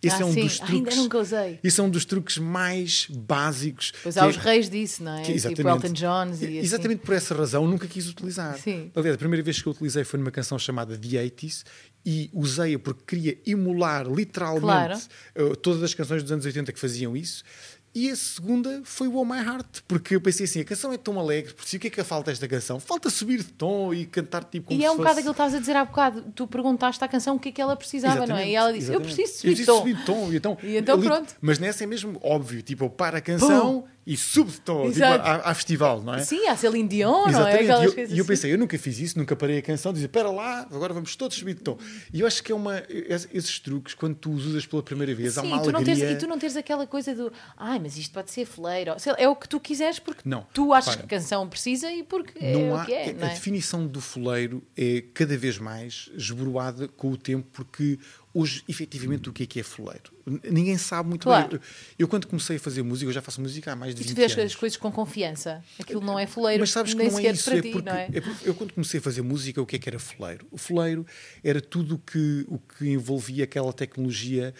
Esse
Ah,
é um
sim.
dos truques.
Ainda nunca usei.
Esse é um dos truques mais básicos.
Pois há
é-
os reis disso, não é?
que-
tipo Elton Johns e assim.
Exatamente por essa razão nunca quis utilizar.
Sim.
Aliás, a primeira vez que eu utilizei foi numa canção chamada The 80s e usei-a porque queria emular literalmente
Claro.
eh, todas as canções dos anos 80 que faziam isso. E a segunda foi o Oh My Heart, porque eu pensei assim: a canção é tão alegre, por si o que é que falta esta canção? Falta subir de tom e cantar tipo como
E é um bocado
fosse...
aquilo que estavas a dizer há bocado. Tu perguntaste à canção o que é que ela precisava, não é? E ela disse: Eu
exatamente.
preciso subir de
Eu
tom.
subir de tom. E então,
E então
ali-
pronto.
Mas nessa é mesmo óbvio: tipo, eu paro a canção e tom, tipo, à, à festival, não é?
Sim, há Celine Dion, não é?
Exatamente. E eu,
coisas
e eu
assim.
pensei, eu nunca fiz isso, nunca parei a canção, dizia, espera lá, agora vamos todos subir de tom. E eu acho que é uma. es- Esses truques, quando tu os usas pela primeira vez, há
Sim,
uma
e tu, não teres,
alegria.
e tu não teres aquela coisa do ai, mas isto pode ser fleiro. É o que tu quiseres porque
Não,
tu achas
repara.
que a canção precisa e porque é
não
o
há,
que é,
a
não é?
definição do foleiro é cada vez mais esboroada com o tempo, porque hoje, efetivamente, o que é que é fuleiro. Ninguém sabe muito
Claro.
bem. Eu, quando comecei a fazer música, eu já faço música há mais de
E
20
tu vês
anos.
as coisas com confiança. Aquilo não é fuleiro,
Mas sabes que
nem
não é isso. é
ti,
porque,
não é?
é porque eu, quando comecei a fazer música, o que é que era fuleiro? O fuleiro era tudo que, o que envolvia aquela tecnologia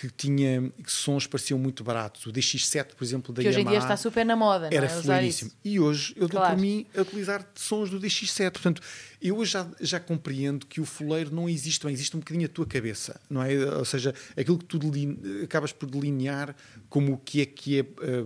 que tinha que sons pareciam muito baratos. O DX7, por exemplo, da
Que hoje em
Yamaha,
dia está super na moda, não
era
é? Usar
fuleiríssimo.
isso.
E hoje eu dou
Claro.
por mim a utilizar sons do DX7. Portanto, eu hoje já, já compreendo que o fuleiro não existe bem, existe um bocadinho a tua cabeça, não é? Ou seja, aquilo que tu deline- acabas por delinear como o que é que é. eh,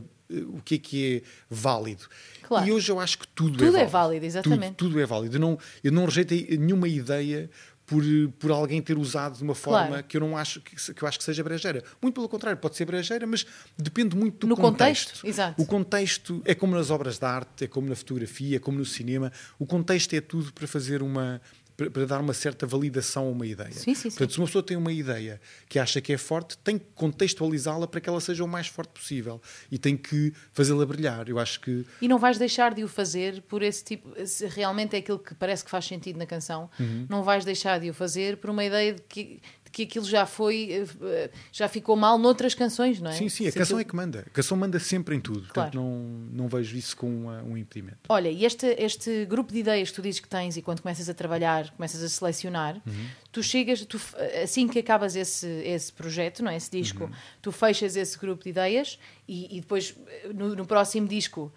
o que é que é válido.
Claro.
E hoje eu acho que tudo,
Tudo
é
é
válido.
válido, exatamente.
Tudo, tudo é válido. Eu não, eu não rejeitei nenhuma ideia por, por alguém ter usado de uma forma
Claro.
que eu não acho que, que eu acho que seja brejeira. Muito pelo contrário, pode ser brejeira, mas depende muito do
No
contexto.
contexto, exato.
O contexto é como nas obras de arte, é como na fotografia, é como no cinema. O contexto é tudo para fazer uma para, dar uma certa validação a uma ideia.
Sim, sim, sim.
Portanto, se uma pessoa tem uma ideia que acha que é forte, tem que contextualizá-la para que ela seja o mais forte possível e tem que fazê-la brilhar. Eu acho que
E não vais deixar de o fazer por esse tipo. Se realmente é aquilo que parece que faz sentido na canção,
Uhum.
não vais deixar de o fazer por uma ideia de que, que aquilo já foi. eh, eh, já ficou mal noutras canções, não é?
sim, sim, a canção é que manda. A canção manda sempre em tudo. Portanto,
Claro.
não, não vejo isso com uma- um impedimento.
Olha, e este, este grupo de ideias que tu dizes que tens e quando começas a trabalhar, começas a selecionar,
Uhum.
tu chegas, tu, assim que acabas esse, esse projeto, não é? esse disco,
Uhum.
tu fechas esse grupo de ideias e, e depois no, no próximo disco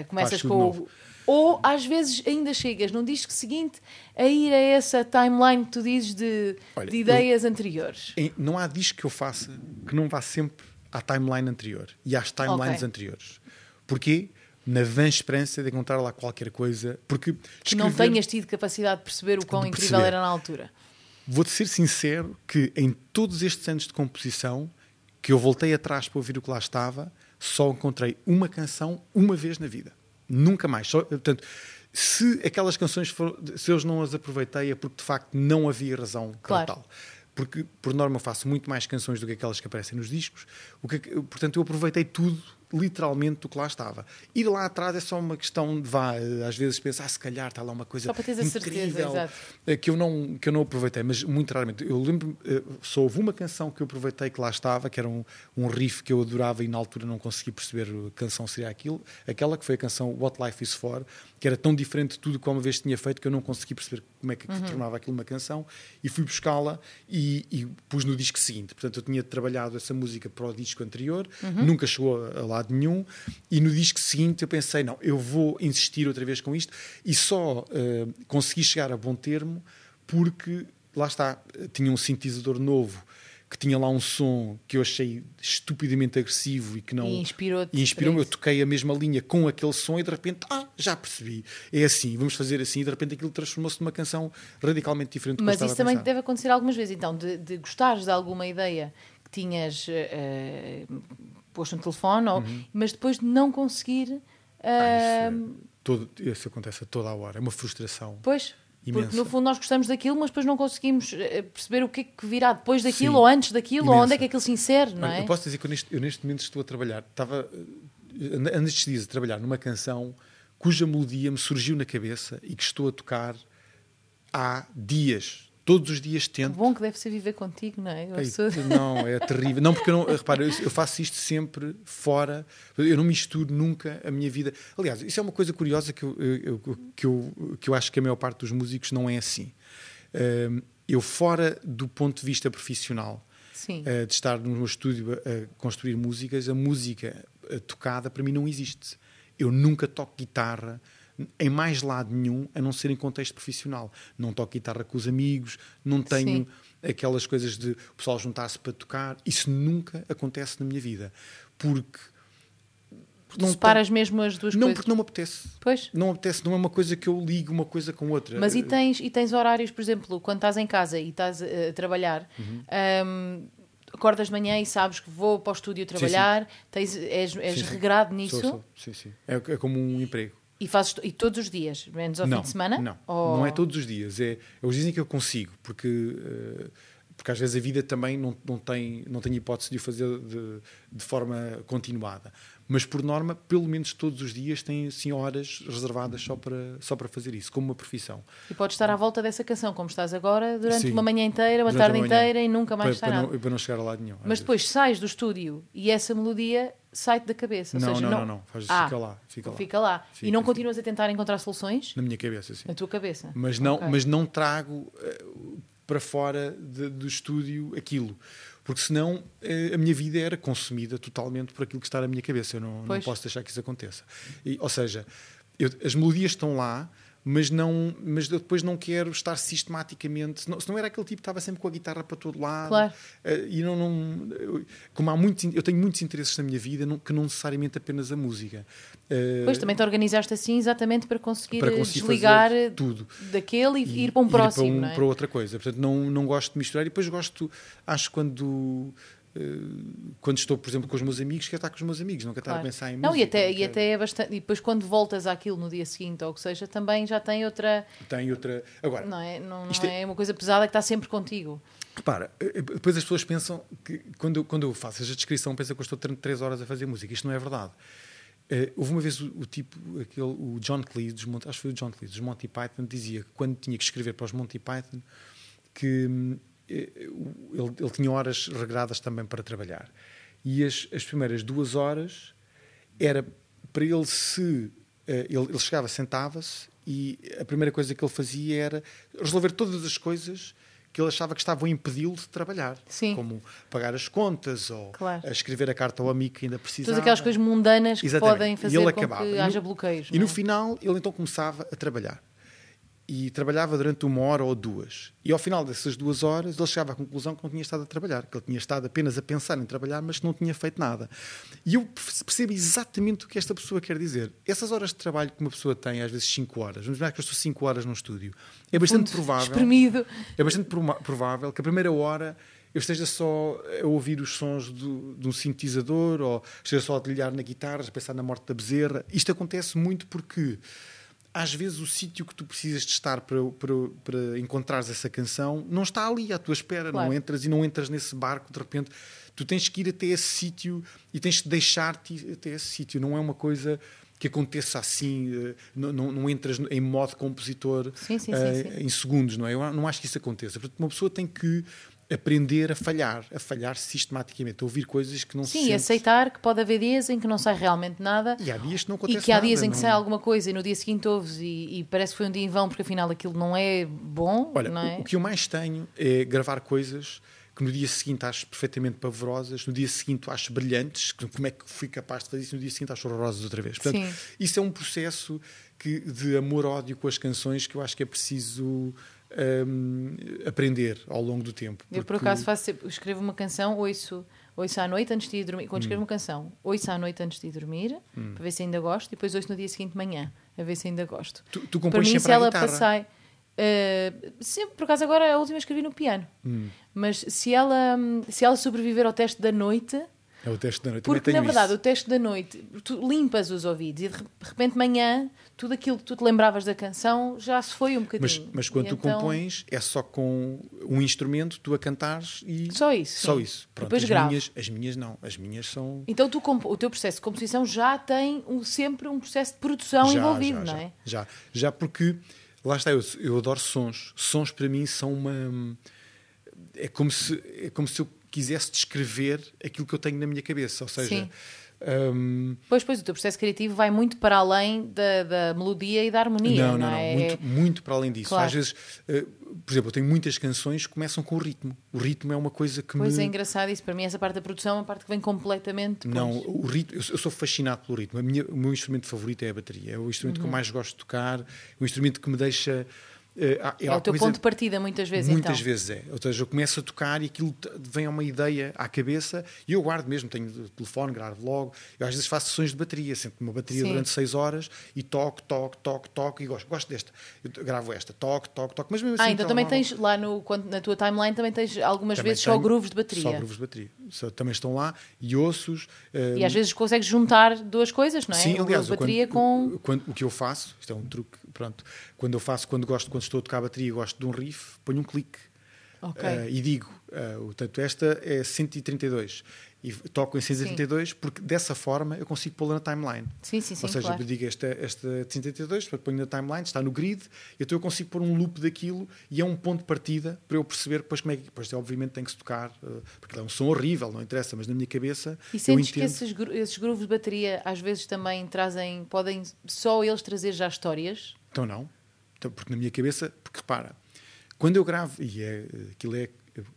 ah, começas com
novo.
o. Ou às vezes ainda chegas num disco seguinte a ir a essa timeline que tu dizes de,
Olha,
de ideias anteriores.
Em- não há disco que eu faça que não vá sempre à timeline anterior e às timelines
Ok.
anteriores. Porquê? Na vã esperança de encontrar lá qualquer coisa. Porque
Que não
escrever-
tenhas tido capacidade de perceber o quão
De
incrível
perceber.
era na altura.
Vou-te ser sincero que em todos estes anos de composição que eu voltei atrás para ouvir o que lá estava, só encontrei uma canção uma vez na vida. Nunca mais. Só- portanto, se aquelas canções se eu não as aproveitei é porque de facto não havia razão
Claro.
para tal. Porque, por norma, eu faço muito mais canções do que aquelas que aparecem nos discos. O que, portanto, eu aproveitei tudo, literalmente, do que lá estava. Ir lá atrás é só uma questão de vá, eh, às vezes pensar, ah, se calhar está lá uma coisa
certeza,
incrível
exato.
eh, que eu não que eu não aproveitei, mas muito raramente. Eu lembro, eh, só houve uma canção que eu aproveitei que lá estava, que era um, um riff que eu adorava e na altura não consegui perceber a canção seria aquilo, aquela que foi a canção What Life Is For, que era tão diferente de tudo que uma vez tinha feito que eu não consegui perceber como é que
Uhum.
tornava aquilo uma canção e fui buscá-la e, e pus no disco seguinte. Portanto, eu tinha trabalhado essa música para o disco anterior,
Uhum.
nunca chegou a, a lado nenhum e no disco seguinte eu pensei, não, eu vou insistir outra vez com isto e só eh, consegui chegar a bom termo porque lá está, eh, tinha um sintetizador novo que tinha lá um som que eu achei estupidamente agressivo e que não
E inspirou-te
inspirou-me.
para
Eu toquei a mesma linha com aquele som e de repente, ah, já percebi, é assim, vamos fazer assim. E de repente aquilo transformou-se numa canção radicalmente diferente do que eu
Mas isso também deve acontecer algumas vezes, então, de, de gostares de alguma ideia que tinhas eh, posto no telefone, ou- mas depois de não conseguir.
Uhum. Ah,
eh,
isso, é todo, isso acontece a toda a hora, é uma frustração.
Pois, porque
Imensa.
no fundo nós gostamos daquilo, mas depois não conseguimos eh, perceber o que é que virá depois daquilo,
Sim.
ou antes daquilo, ou onde é
Imensa.
que aquilo se insere, não é?
Eu posso dizer que eu neste, eu neste momento estou a trabalhar, estava eh, antes dias a trabalhar numa canção cuja melodia me surgiu na cabeça e que estou a tocar há dias. Todos os dias
Que
tento.
bom que deve ser viver contigo, não é?
Ei,
sou-
Não, é terrível. Não, porque eu não, repara, eu, eu faço isto sempre fora, eu não misturo nunca a minha vida. Aliás, isso é uma coisa curiosa que eu, eu- que eu, que eu acho que a maior parte dos músicos não é assim. Eu, fora do ponto de vista profissional, eh, de estar no meu estúdio a, construir músicas, a música tocada para mim não existe. Eu nunca toco guitarra em mais lado nenhum, a não ser em contexto profissional. Não toco guitarra com os amigos, não tenho
Sim.
aquelas coisas de o pessoal juntar-se para tocar. Isso nunca acontece na minha vida. Porque.
Não separas mesmo as duas
Não,
coisas.
porque não me apetece.
Pois.
Não me apetece, não é uma coisa que eu ligo uma coisa com outra.
Mas e tens, e tens horários, por exemplo, quando estás em casa e estás eh, a trabalhar,
Uhum.
hum, acordas de manhã e sabes que vou para o estúdio trabalhar, Tens, és, és
Sim, sim.
regrado nisso
Sou, sou. Sim, sim. É, é como um emprego.
E fazes e todos os dias, menos ao
não,
fim de semana?
Não,
Ou-
não é todos os dias. É, eles dizem que eu consigo, porque, eh, porque às vezes a vida também não, não, tem, não tem hipótese de o fazer de, de forma continuada. Mas por norma, pelo menos todos os dias, tem assim horas reservadas só para, só para fazer isso, como uma profissão.
E podes estar à volta dessa canção, como estás agora, durante
Sim.
uma manhã inteira, uma tarde
manhã.
inteira e nunca mais
para, para
nada.
não, para não chegar a lado nenhum.
Mas
vezes.
depois sais do estúdio e essa melodia sai-te da cabeça.
Não,
seja,
não, não, não. Faz,
Ah,
fica lá. Fica lá.
Fica lá.
Fica,
e não continuas a tentar encontrar soluções
Na minha cabeça, sim.
na tua cabeça.
Mas não,
Ok.
mas não trago eh, para fora de- do estúdio aquilo. Porque senão eh, a minha vida era consumida totalmente por aquilo que está na minha cabeça. Eu não, não posso deixar que isso aconteça. E, ou seja, eu- as melodias estão lá, mas, não, mas eu depois não quero estar sistematicamente. Se não, se não era aquele tipo que estava sempre com a guitarra para todo lado.
Claro.
Eh, e não, não- eu- como há muitos, in- eu tenho muitos interesses na minha vida não- que não necessariamente apenas a música. Eh,
Depois também te organizaste assim exatamente para conseguir,
para conseguir
desligar
tudo.
daquele e,
e
ir para um próximo,
para, um-
é?
para outra coisa. Portanto, não, não gosto de misturar. E depois gosto, acho quando. Eh, quando estou, por exemplo, com os meus amigos, quero estar com os meus amigos, não quero estar
Claro.
a pensar em
Não,
música.
e até, e
quero-
até é bastante. E depois quando voltas àquilo no dia seguinte ou o que seja, também já tem outra.
Tem outra. Agora,
Não é, não, não
Isto é-
é uma coisa pesada que está sempre contigo.
repara, eh, depois as pessoas pensam que quando eu, quando eu faço essa descrição, pensam que eu estou 3 horas a fazer música. Isto não é verdade. Eh, houve uma vez o, o tipo, aquele, o John Cleese, dos acho que foi o John Cleese, dos Monty Python, dizia que quando tinha que escrever para os Monty Python, que hum, eh, ele, ele tinha horas regradas também para trabalhar. E as, as primeiras duas horas era para ele se. eh, ele, ele chegava, sentava-se e a primeira coisa que ele fazia era resolver todas as coisas que ele achava que estavam a impedi-lo de trabalhar.
Sim.
Como pagar as contas ou
Claro.
a escrever a carta ao amigo que ainda precisava.
Todas aquelas coisas mundanas que
Exatamente.
podem
E
fazer
ele
com
acabava.
que
E no-
haja bloqueios.
E
não
no
é?
final ele então começava a trabalhar. E trabalhava durante uma hora ou duas. E ao final dessas duas horas ele chegava à conclusão que não tinha estado a trabalhar, que ele tinha estado apenas a pensar em trabalhar, mas que não tinha feito nada. E eu percebo exatamente o que esta pessoa quer dizer. Essas horas de trabalho que uma pessoa tem, às vezes 5 horas, vamos imaginar que eu estou 5 horas num estúdio, é bastante
Ponto
provável.
Espremido.
É bastante provável que a primeira hora eu esteja só a ouvir os sons do- de um sintetizador ou esteja só a trilhar na guitarra, a pensar na morte da bezerra. Isto acontece muito porque às vezes o sítio que tu precisas de estar para, para, para encontrares essa canção não está ali à tua espera,
Claro.
não entras e não entras nesse barco de repente. Tu tens que ir até esse sítio e tens que deixar-te até esse sítio. Não é uma coisa que aconteça assim, eh, não, não, não entras em modo compositor
Sim, sim, sim,
eh,
sim.
em segundos, não é? Eu não acho que isso aconteça. Portanto, uma pessoa tem que aprender a falhar, a falhar sistematicamente, a ouvir coisas que não se
Sim, e
sente.
aceitar que pode haver dias em que não sai realmente nada.
E há dias que não
E
acontece
que há
nada,
dias em que
não-
sai alguma coisa e no dia seguinte ouves e, e parece que foi um dia em vão porque afinal aquilo não é bom,
Olha,
não é?
o, o que eu mais tenho é gravar coisas que no dia seguinte acho perfeitamente pavorosas, no dia seguinte acho brilhantes, como é que fui capaz de fazer isso, no dia seguinte acho horrorosas outra vez. Portanto,
Sim.
isso é um processo que, de amor-ódio com as canções que eu acho que é preciso hum, aprender ao longo do tempo.
Eu, por
porque-
acaso, faço escrevo uma canção, ouço, ouço à noite antes de ir dormir. Quando
Hum.
escrevo uma canção, ouço à noite antes de ir dormir, para ver se ainda gosto, e depois ouço no dia seguinte de manhã, a ver se ainda gosto.
Tu, tu
Para mim,
sempre
se ela passar. eh, sempre, por acaso, agora a última escrevi no piano.
Hum.
Mas se ela, se ela sobreviver ao teste da noite,
É o teste da noite.
porque na verdade
isso.
o teste da noite, tu limpas os ouvidos e de repente de manhã tudo aquilo que tu te lembravas da canção já se foi um
Mas,
bocadinho.
mas quando
E
tu
então-
compões, é só com um instrumento, tu a cantares e.
Só isso,
Só
sim.
isso. Pronto,
Depois
as,
gravo.
minhas, as minhas não. As minhas são.
Então tu, o teu processo de composição já tem um- sempre um processo de produção
Já,
envolvido,
já,
não
já,
é?
Já, já porque, lá está, eu, eu adoro sons. Sons para mim são uma. É como se, é como se eu quisesse descrever aquilo que eu tenho na minha cabeça. Ou seja,
Sim.
hum,
Pois, pois, o teu processo criativo vai muito para além da, da melodia e da harmonia,
não,
não,
não, não,
é?
muito, muito para além disso.
Claro.
Às vezes, eh, por exemplo, eu tenho muitas canções que começam com o ritmo. O ritmo é uma coisa que
Pois
me.
é engraçado isso. Para mim, essa parte da produção é uma parte que vem completamente depois.
Não, o ritmo, eu sou- fascinado pelo ritmo. Minha- o meu instrumento favorito é a bateria. É o instrumento
Uhum.
que eu mais gosto de tocar, o instrumento que me deixa. Eh,
É o teu
coisa-
ponto de partida, muitas vezes,
Muitas
então.
vezes é. Ou seja, eu começo a tocar e aquilo vem a uma ideia à cabeça e eu guardo mesmo, tenho o telefone, gravo logo. Eu às vezes faço sessões de bateria, sento uma bateria
Sim.
durante seis horas e toco, toco, toco, toco e gosto, gosto desta. Eu gravo esta, toco, toco, toco. Mas mesmo assim,
Ah, então também tens lá no, na tua timeline também tens algumas
também
vezes só grooves de bateria.
Só grooves de bateria. Só- também estão lá e ossos.
E às vezes consegues juntar duas coisas, não é?
Sim,
o
aliás,
de bateria
quando,
com.
quando- o que eu faço, isto é um truque, pronto. Quando eu faço, quando gosto, quando estou a tocar a bateria, gosto de um riff, ponho um clique.
Ok.
uh, e digo, uh, portanto, esta é 132 e toco em 132 porque dessa forma eu consigo pô-la na timeline.
Sim, sim, sim.
Ou seja,
claro.
eu digo esta, esta 132, para ponho na timeline, está no grid, e então eu consigo pôr um loop daquilo e é um ponto de partida para eu perceber depois como é que. Depois, obviamente, tem que se tocar, uh, porque é um som horrível, não interessa, mas na minha cabeça.
E sentes que
entendo.
esses, gru- esses grooves de bateria às vezes também trazem, podem só eles trazer já histórias?
Então não. Então, porque na minha cabeça, porque repara, quando eu gravo, e é, aquilo é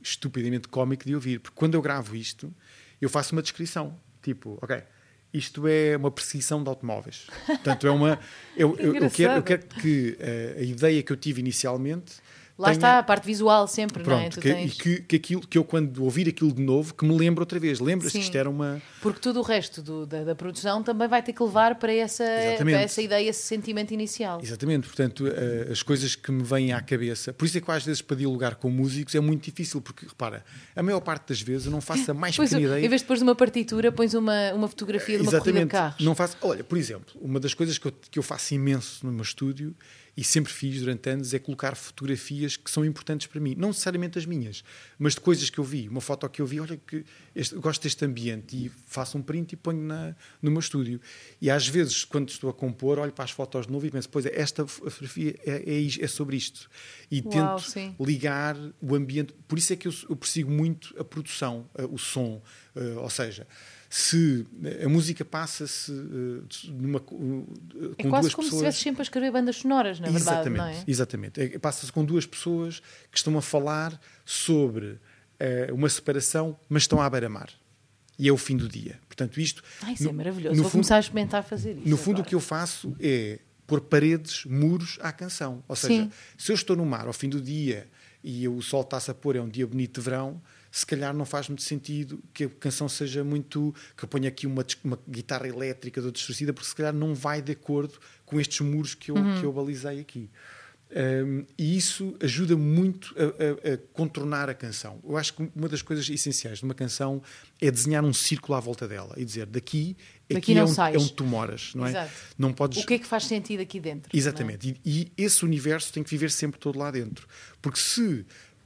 estupidamente cómico de ouvir, porque quando eu gravo isto, eu faço uma descrição. Tipo, ok, isto é uma perseguição de automóveis. Portanto, é uma. Eu, eu, eu quero, eu quero que eh, a ideia que eu tive inicialmente.
Lá
tenha-
está a parte visual sempre, não é?
Pronto,
Tu
que,
tens-
e que, que aquilo que eu quando ouvir aquilo de novo, que me lembro outra vez. Lembra-se que isto era uma.
Porque tudo o resto do- da, da produção também vai ter que levar para essa,
Exatamente.
para essa ideia, esse sentimento inicial.
Exatamente, portanto, eh, as coisas que me vêm à cabeça. Por isso é que às vezes para dialogar com músicos é muito difícil, porque repara, a maior parte das vezes eu não faço a mais
Pois,
pequena ideia.
em vez de depois de uma partitura, pões uma, uma fotografia de uma corrida de
Exatamente.
carros.
Não faço. Olha, por exemplo, uma das coisas que eu, que eu faço imenso no meu estúdio e sempre fiz durante anos é colocar fotografias que são importantes para mim. Não necessariamente as minhas, mas de coisas que eu vi. Uma foto que eu vi, olha, que este, gosto deste ambiente e faço um print e ponho na, no meu estúdio. E às vezes, quando estou a compor, olho para as fotos de novo e penso, pois é, esta fotografia é, é, é sobre isto. E
Uau,
tento
sim.
ligar o ambiente. Por isso é que eu, eu persigo muito a produção, o som. Ou seja, se a música passa-se eh, numa, com
É
duas
quase como se
pessoas.
estivesse sempre a escrever bandas sonoras, na verdade,
exatamente,
não é?
exatamente. É- Passa-se com duas pessoas que estão a falar sobre eh, uma separação, mas estão à beira-mar. E é o fim do dia. Portanto, isto.
Isso é
no-
maravilhoso.
no
Vou
fundo-
começar a experimentar fazer isso.
no fundo,
agora.
o que eu faço é pôr paredes, muros à canção. Ou seja,
Sim.
se eu estou no mar ao fim do dia e o sol está-se a pôr, é um dia bonito de verão, se calhar não faz muito sentido que a canção seja muito. que eu ponha aqui uma, uma guitarra elétrica toda distorcida, porque se calhar não vai de acordo com estes muros que eu,
Uhum.
que eu balizei aqui. Um, e isso ajuda muito a, a- a contornar a canção. Eu acho que uma das coisas essenciais de uma canção é desenhar um círculo à volta dela e dizer daqui,
Daqui
é,
sais.
é onde tu moras, não é?
Exato.
Não podes
O que é que faz sentido aqui dentro?
Exatamente. E, e esse universo tem que viver sempre todo lá dentro. Porque se,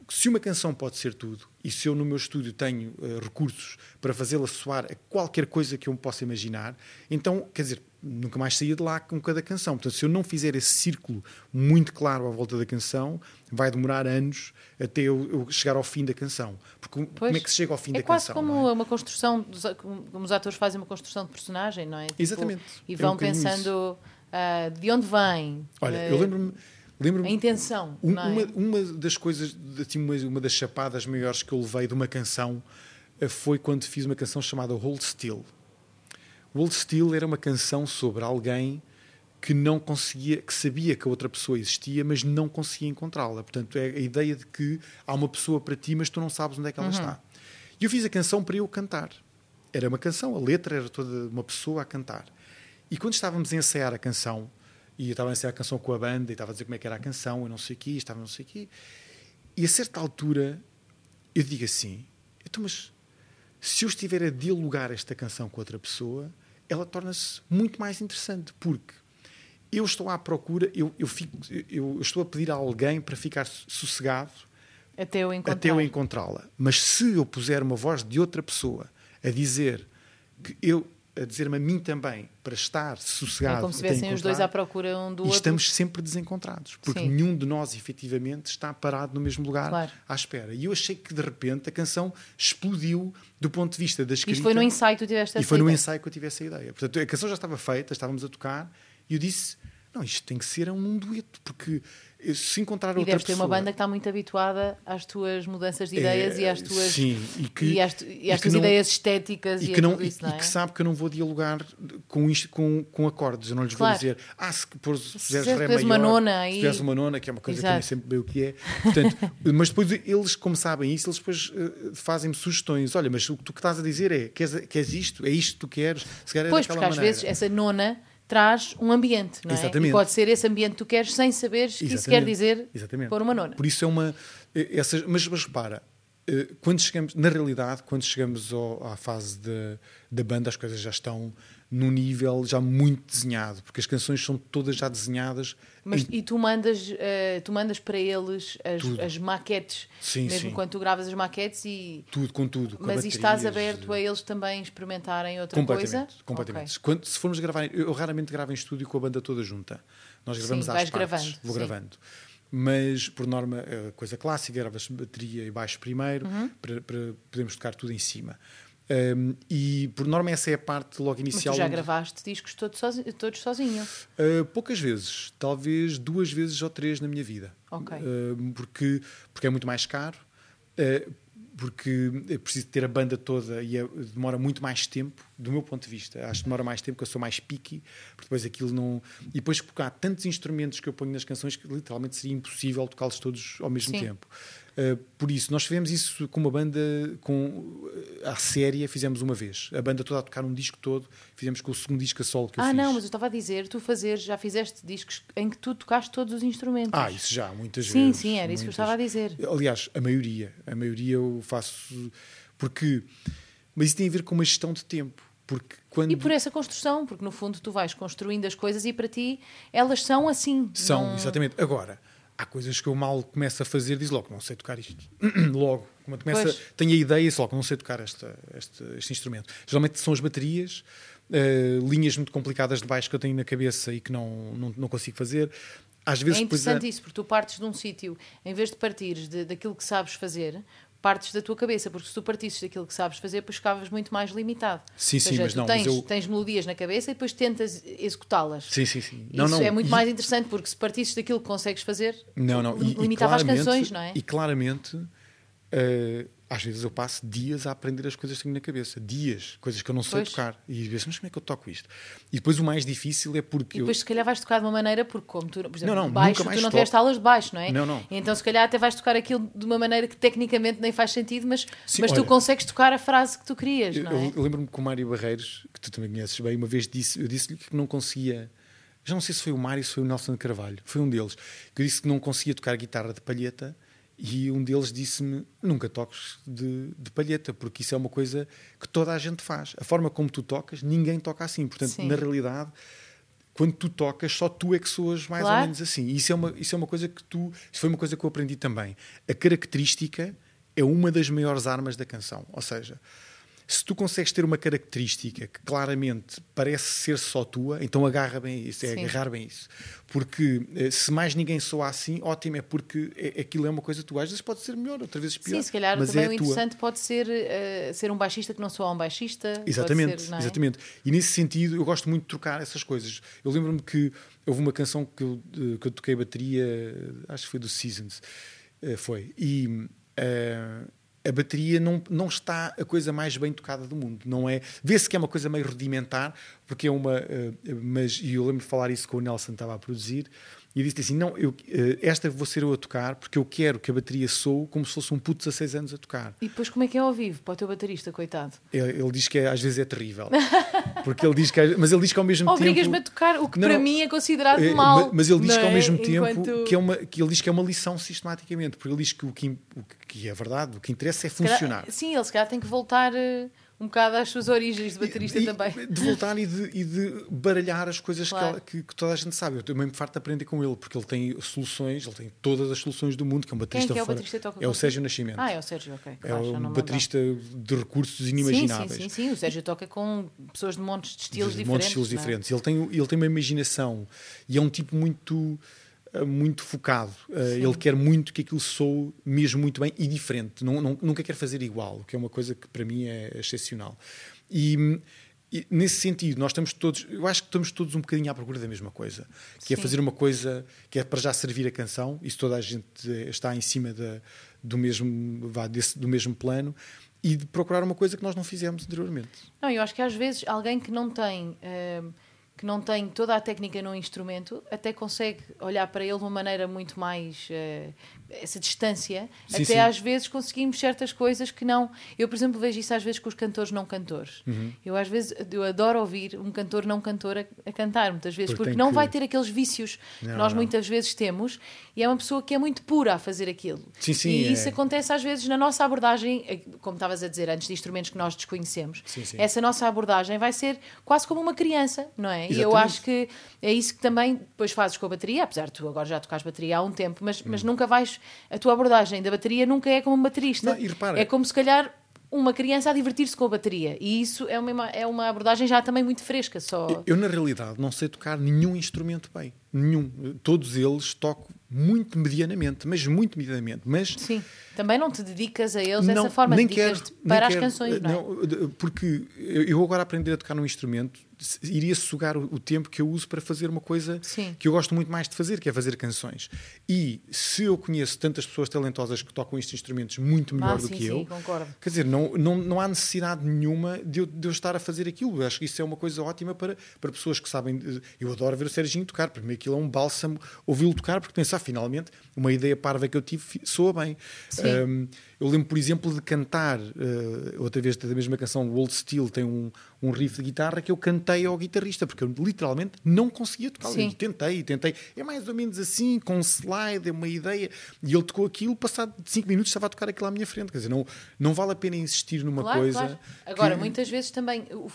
se uma canção pode ser tudo, e se eu no meu estúdio tenho eh, recursos para fazê-la soar a qualquer coisa que eu me possa imaginar, então, quer dizer, nunca mais saía de lá com cada canção. Portanto, se eu não fizer esse círculo muito claro à volta da canção, vai demorar anos até eu, eu chegar ao fim da canção. Porque como
Pois.
é que se chega ao fim
é
da
quase
canção?
como
não é?
uma construção, dos- como os atores fazem uma construção de personagem, não é? Tipo,
Exatamente.
E
É um
vão pensando ah, de onde vem,
Olha,
ah,
eu lembro-me. Lembro
a intenção.
Um-
é?
uma, uma das coisas, assim, uma, uma das chapadas maiores que eu levei de uma canção eh, foi quando fiz uma canção chamada Hold Still. Hold Still era uma canção sobre alguém que não conseguia, que sabia que a outra pessoa existia, mas não conseguia encontrá-la. Portanto, é a ideia de que há uma pessoa para ti, mas tu não sabes onde é que ela está. E eu fiz a canção para eu cantar. Era uma canção, a letra era toda uma pessoa a cantar. E quando estávamos a ensaiar a canção, e eu estava a ensaiar a canção com a banda, e estava a dizer como é que era a canção, e não sei o quê, estava não sei o quê, e a certa altura eu digo assim: então, mas se eu estiver a dialogar esta canção com outra pessoa, ela torna-se muito mais interessante, porque eu estou à procura, eu, eu, fico, eu, eu estou a pedir a alguém para ficar sossegado
Até eu encontrar.
até eu encontrá-la. Mas se eu puser uma voz de outra pessoa a dizer que eu a dizer-me a mim também para estar sossegado
É como se estivessem os dois à procura um do
e
outro.
estamos sempre desencontrados, porque
Sim.
nenhum de nós efetivamente está parado no mesmo lugar
Claro.
à espera. E eu achei que de repente a canção explodiu do ponto de vista da escrita.
Isto foi no ensaio que tu tiveste
E
essa
foi no
ideia.
ensaio que eu tive essa ideia. Portanto, a canção já estava feita, estávamos a tocar, e eu disse: não, isto tem que ser um dueto, porque se encontrar
E
outra
deves ter
pessoa.
uma banda que está muito habituada às tuas mudanças de ideias
É,
e às tuas,
sim, e que-
e às, tu- e
e
às
que
tuas
não-
ideias estéticas e,
e que, não, e,
isso, não
e
é?
que sabe que eu não vou dialogar com, isto, com, com acordes. Eu não lhes
Claro.
vou dizer, ah, se Se Ré maior,
uma nona
se fizeres uma nona, que é uma coisa que eu nem
Exato.
sempre bem o que é. Portanto, mas depois eles, como sabem isso, eles depois eh, fazem-me sugestões. Olha, mas o que tu que estás a dizer é, queres, queres isto? É isto que tu queres? Se calhar é
Pois, porque às
maneira.
vezes essa nona traz um ambiente, não é?
Exatamente.
E pode ser esse ambiente que tu queres sem saberes que isso quer dizer
Exatamente.
pôr uma nona.
Por isso é uma. eh, Essas, mas, mas repara, eh, quando chegamos, na realidade, quando chegamos ao- à fase de- da banda, as coisas já estão num nível já muito desenhado, porque as canções são todas já desenhadas.
Mas,
em-
e tu mandas, eh, tu mandas para eles as,
Tudo.
as maquetes,
Sim,
mesmo
sim.
quando tu gravas as maquetes e.
tudo com tudo. Com
Mas e estás aberto a eles também experimentarem outra
Completamente,
coisa?
completamente.
Ok.
Quando, se formos gravar, eu raramente gravo em estúdio com a banda toda junta. Nós gravamos
Sim,
às
vais
partes,
gravando,
vou
sim.
gravando. Mas, por norma, a coisa clássica, gravas bateria e baixo primeiro,
Uhum.
para, para podermos tocar tudo em cima. Um, e, por norma, essa é a parte logo
Mas
inicial.
tu já
onde-
gravaste discos todos sozinho? Todos sozinho.
Uh, poucas vezes, talvez duas vezes ou três na minha vida.
Ok.
Uh, porque, porque é muito mais caro, uh, porque é preciso ter a banda toda e é- demora muito mais tempo, do meu ponto de vista. Acho que demora mais tempo, porque eu sou mais picky, porque depois aquilo não. E depois, porque há tantos instrumentos que eu ponho nas canções que literalmente seria impossível tocá-los todos ao mesmo
Sim.
tempo. Uh, por isso, nós fizemos isso com uma banda com, uh, à séria, fizemos uma vez. A banda toda a tocar um disco todo, fizemos com o segundo disco a solo que eu
ah,
fiz.
não, mas eu estava a dizer, tu fazeres, já fizeste discos em que tu tocaste todos os instrumentos.
Ah, isso já, muitas
Sim,
vezes.
sim, era isso que eu
muitas.
estava a dizer.
Aliás, a maioria. A maioria eu faço. Porque. Mas isso tem a ver com uma gestão de tempo. Porque quando.
E por essa construção, porque no fundo tu vais construindo as coisas e para ti elas são assim.
São,
não-
exatamente. Agora, há coisas que eu mal começo a fazer, diz logo, não sei tocar isto. logo. Quando começa,
Pois.
tenho a ideia, diz logo, não sei tocar esta, este, este instrumento. Geralmente são as baterias, eh, linhas muito complicadas de baixo que eu tenho na cabeça e que não, não, não consigo fazer. Às vezes,
É interessante isso, porque tu partes de um sítio, em vez de partires de, daquilo que sabes fazer, partes da tua cabeça, porque se tu partisses daquilo que sabes fazer, depois ficavas muito mais limitado.
Sim,
Ou
sim,
seja,
mas não, mas
tens,
eu-
tens melodias na cabeça e depois tentas executá-las.
Sim, sim, sim.
Isso é muito
e-
mais interessante, porque se partisses daquilo que consegues fazer,
Não, não.
li- limitava as
claramente-
canções, não é?
E claramente, eh, às vezes eu passo dias a aprender as coisas que tenho na cabeça. Dias. Coisas que eu não sei
Pois.
tocar. E penso, mas como é que eu toco isto? E depois o mais difícil é porque.
E depois, se calhar, vais tocar de uma maneira, porque, como tu, por exemplo,
Não, não,
baixo, tu não
toco.
tiveste aulas de baixo, não é?
Não, não.
Então, se calhar, até vais tocar aquilo de uma maneira que tecnicamente nem faz sentido, mas,
Sim,
mas tu
olha,
consegues tocar a frase que tu querias,
eu,
não é?
eu- eu lembro-me que o Mário Barreiros, que tu também conheces bem, uma vez disse, eu disse-lhe que não conseguia. Já não sei se foi o Mário, se foi o Nelson Carvalho. Foi um deles. Que eu disse que não conseguia tocar guitarra de palheta. E um deles disse-me: nunca toques de, de palheta, porque isso é uma coisa que toda a gente faz. A forma como tu tocas, ninguém toca assim. Portanto,
Sim.
na realidade, quando tu tocas, só tu é que soas mais
Claro.
ou menos assim. E isso é, uma, isso é uma coisa que tu. Isso foi uma coisa que eu aprendi também. A característica é uma das maiores armas da canção. Ou seja, se tu consegues ter uma característica que claramente parece ser só tua, então agarra bem isso, é
Sim.
agarrar bem isso. Porque eh, se mais ninguém soa assim, ótimo, é porque é- aquilo é uma coisa que tu às vezes pode ser melhor, outras vezes pior.
Sim, se calhar
mas
também
é
o
a tua.
interessante pode ser eh, ser um baixista que não soa um baixista.
Exatamente,
ser, é?
exatamente. E nesse sentido, eu gosto muito de trocar essas coisas. Eu lembro-me que houve uma canção que eu, eh, que eu toquei bateria, eh, acho que foi do Seasons, eh, foi. E eh, a bateria não, não está a coisa mais bem tocada do mundo. Não é. Vê-se que é uma coisa meio rudimentar, porque é uma. eh, mas e eu lembro de falar isso com o Nelson estava a produzir. E disse assim: Não, eu, eh, esta vou ser eu a tocar, porque eu quero que a bateria soe como se fosse um puto de 16 anos a tocar.
E depois como é que é ao vivo para o teu baterista, coitado?
Ele, ele diz que é- às vezes é terrível. Porque ele diz que, mas ele diz que ao mesmo
Obrigas-me a
tempo.
tocar o que
Não,
para
não.
mim é considerado
é,
mal.
ma- mas ele diz que ao
é?
mesmo tempo
Enquanto-
que, é uma, que ele diz que é uma lição sistematicamente, porque ele diz que o que, o que é verdade, o que interessa é
Se calhar-
funcionar.
sim, ele se calhar tem que voltar eh, um bocado às suas origens de baterista
E-
também.
De voltar e de, e de baralhar as coisas que
Claro.
ela- que, que toda a gente sabe. Eu também me farto de aprender com ele, porque ele tem soluções, ele tem todas as soluções do mundo, que é um
Quem é
baterista
que é o baterista que toca
É o? Sérgio Nascimento.
Ah, é o Sérgio, ok.
é
claro, não
um baterista de recursos inimagináveis.
Sim, sim, sim, sim. O Sérgio toca com pessoas de montes de estilos
de
diferentes.
montes de estilos
não é?
diferentes. Ele tem, ele tem uma imaginação e é um tipo muito muito focado. Eh, ele quer muito que aquilo soe mesmo muito bem e diferente. Não, não- nunca quer fazer igual, o que é uma coisa que para mim é excepcional. E, e nesse sentido, nós estamos todos, eu acho que estamos todos um bocadinho à procura da mesma coisa, que é
Sim.
fazer uma coisa que é para já servir a canção, isso toda a gente eh, está em cima da, do, mesmo, vá, desse, do mesmo plano, e de procurar uma coisa que nós não fizemos anteriormente.
Não, eu acho que às vezes alguém que não tem ehm, que não tem toda a técnica num instrumento até consegue olhar para ele de uma maneira muito mais eh, essa distância,
Sim,
até
sim.
às vezes conseguimos certas coisas que não. Eu, por exemplo, vejo isso às vezes com os cantores não cantores.
Uhum.
Eu às vezes eu adoro ouvir um cantor não cantor a, a cantar, muitas vezes,
Porque
porque, não
que-
vai ter aqueles vícios que
Não,
nós
não.
muitas vezes temos e é uma pessoa que é muito pura a fazer aquilo.
Sim, sim,
e
é.
isso acontece às vezes na nossa abordagem, eh, como estavas a dizer antes, de instrumentos que nós desconhecemos.
Sim.
Essa nossa abordagem vai ser quase como uma criança, não é? E eu
Exatamente.
acho que é isso que também depois fazes com a bateria, apesar de tu agora já tocares bateria há um tempo, mas,
Hum.
mas nunca vais. A tua abordagem da bateria nunca é como um baterista.
Não, repara-
é como se calhar uma criança a divertir-se com a bateria. E isso é uma, é uma abordagem já também muito fresca. Só...
Eu, na realidade, não sei tocar nenhum instrumento bem. Nenhum. Todos eles toco muito medianamente, mas muito medianamente. Mas
Sim. Também não te dedicas a eles
não,
dessa forma, dedicas-te para as
quero,
canções, não é?
de- Porque eu agora aprender a tocar num instrumento iria sugar o, o tempo que eu uso para fazer uma coisa
Sim.
que eu gosto muito mais de fazer, que é fazer canções. E se eu conheço tantas pessoas talentosas que tocam estes instrumentos muito melhor
Ah,
do
sim,
que
sim,
eu,
concordo.
Quer dizer, não, não, não há necessidade nenhuma de eu, de eu estar a fazer aquilo. Eu acho que isso é uma coisa ótima para, para pessoas que sabem. Eu adoro ver o Serginho tocar. Para mim, aquilo é um bálsamo ouvi-lo tocar, porque pensar, finalmente, uma ideia parva que eu tive soa bem. Um, eu lembro, por exemplo, de cantar, uh, outra vez da mesma canção, o Old Steel tem um, um riff de guitarra que eu cantei ao guitarrista, porque eu literalmente não conseguia tocar.
Sim.
Eu tentei, tentei. É mais ou menos assim, com um slide, é uma ideia. E ele tocou aquilo, passado 5 minutos estava a tocar aquilo à minha frente. Quer dizer, não, não vale a pena insistir numa
Claro,
coisa.
claro. Agora,
que-
muitas vezes também, uh,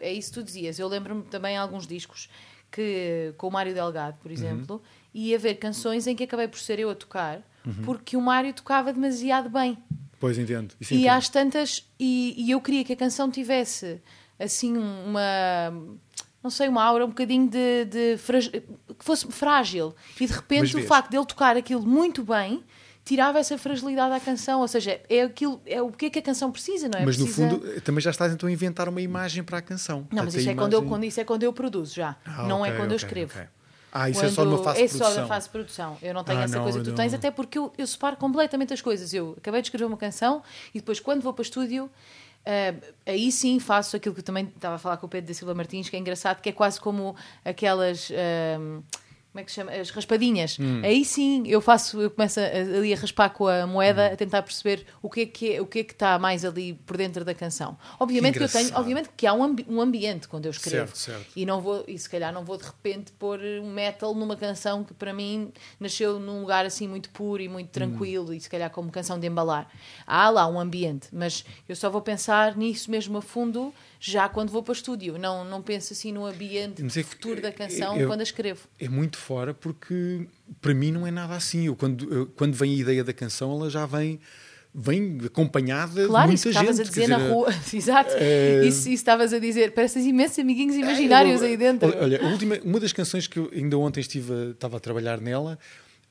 é isso que tu dizias. Eu lembro-me também alguns discos que, com o Mário Delgado,
Uhum.
por exemplo, ia haver canções em que acabei por ser eu a tocar,
Uhum.
porque o Mário tocava demasiado bem.
Pois entendo. Isso
E
entendo.
às tantas, e, e eu queria que a canção tivesse assim uma. Não sei, uma aura um bocadinho de. de que fosse frágil. E de repente o facto dele tocar aquilo muito bem tirava essa fragilidade à canção. Ou seja, é, aquilo, é o que é que a canção precisa, não é?
Mas no
Precisa-
fundo, também já estás então a inventar uma imagem para a canção.
Não, mas isso é, quando eu, quando, isso é quando eu produzo já.
Ah,
não é
ok,
quando eu
ok,
escrevo.
ok. Ah, isso é só
Quando-
numa fase
é
de produção.
só na fase de produção. Eu não tenho
Ah,
essa
não,
coisa que tu
não.
tens, até porque eu, eu separo completamente as coisas. Eu acabei de escrever uma canção e depois, quando vou para o estúdio, ah, aí sim faço aquilo que eu também estava a falar com o Pedro da Silva Martins, que é engraçado, que é quase como aquelas. ah, como é que se chama? As raspadinhas.
Hum.
Aí sim eu faço, eu começo ali a raspar com a moeda, a tentar perceber o que é que é, o que é que está mais ali por dentro da canção. Obviamente que, eu tenho, obviamente que há um, ambi- um ambiente quando eu escrevo.
Certo, certo.
E não vou, e se calhar não vou de repente pôr um metal numa canção que para mim nasceu num lugar assim muito puro e muito tranquilo e se calhar como canção de embalar. Há lá um ambiente, mas eu só vou pensar nisso mesmo a fundo já quando vou para o estúdio. Não, não penso assim no ambiente
é
futuro da canção
eu-
quando a escrevo.
É muito fora porque para mim não é nada assim. Eu, quando, eu- quando vem a ideia da canção, ela já vem, vem acompanhada
Claro,
de
isso
muita
que estavas
gente.
a dizer na
dizer,
rua. Exato.
eh,
Isso, isso estavas a dizer. Pareces imensos amiguinhos imaginários
eu-
aí dentro.
Olha, última, uma das canções que eu ainda ontem estive a, estava a trabalhar nela,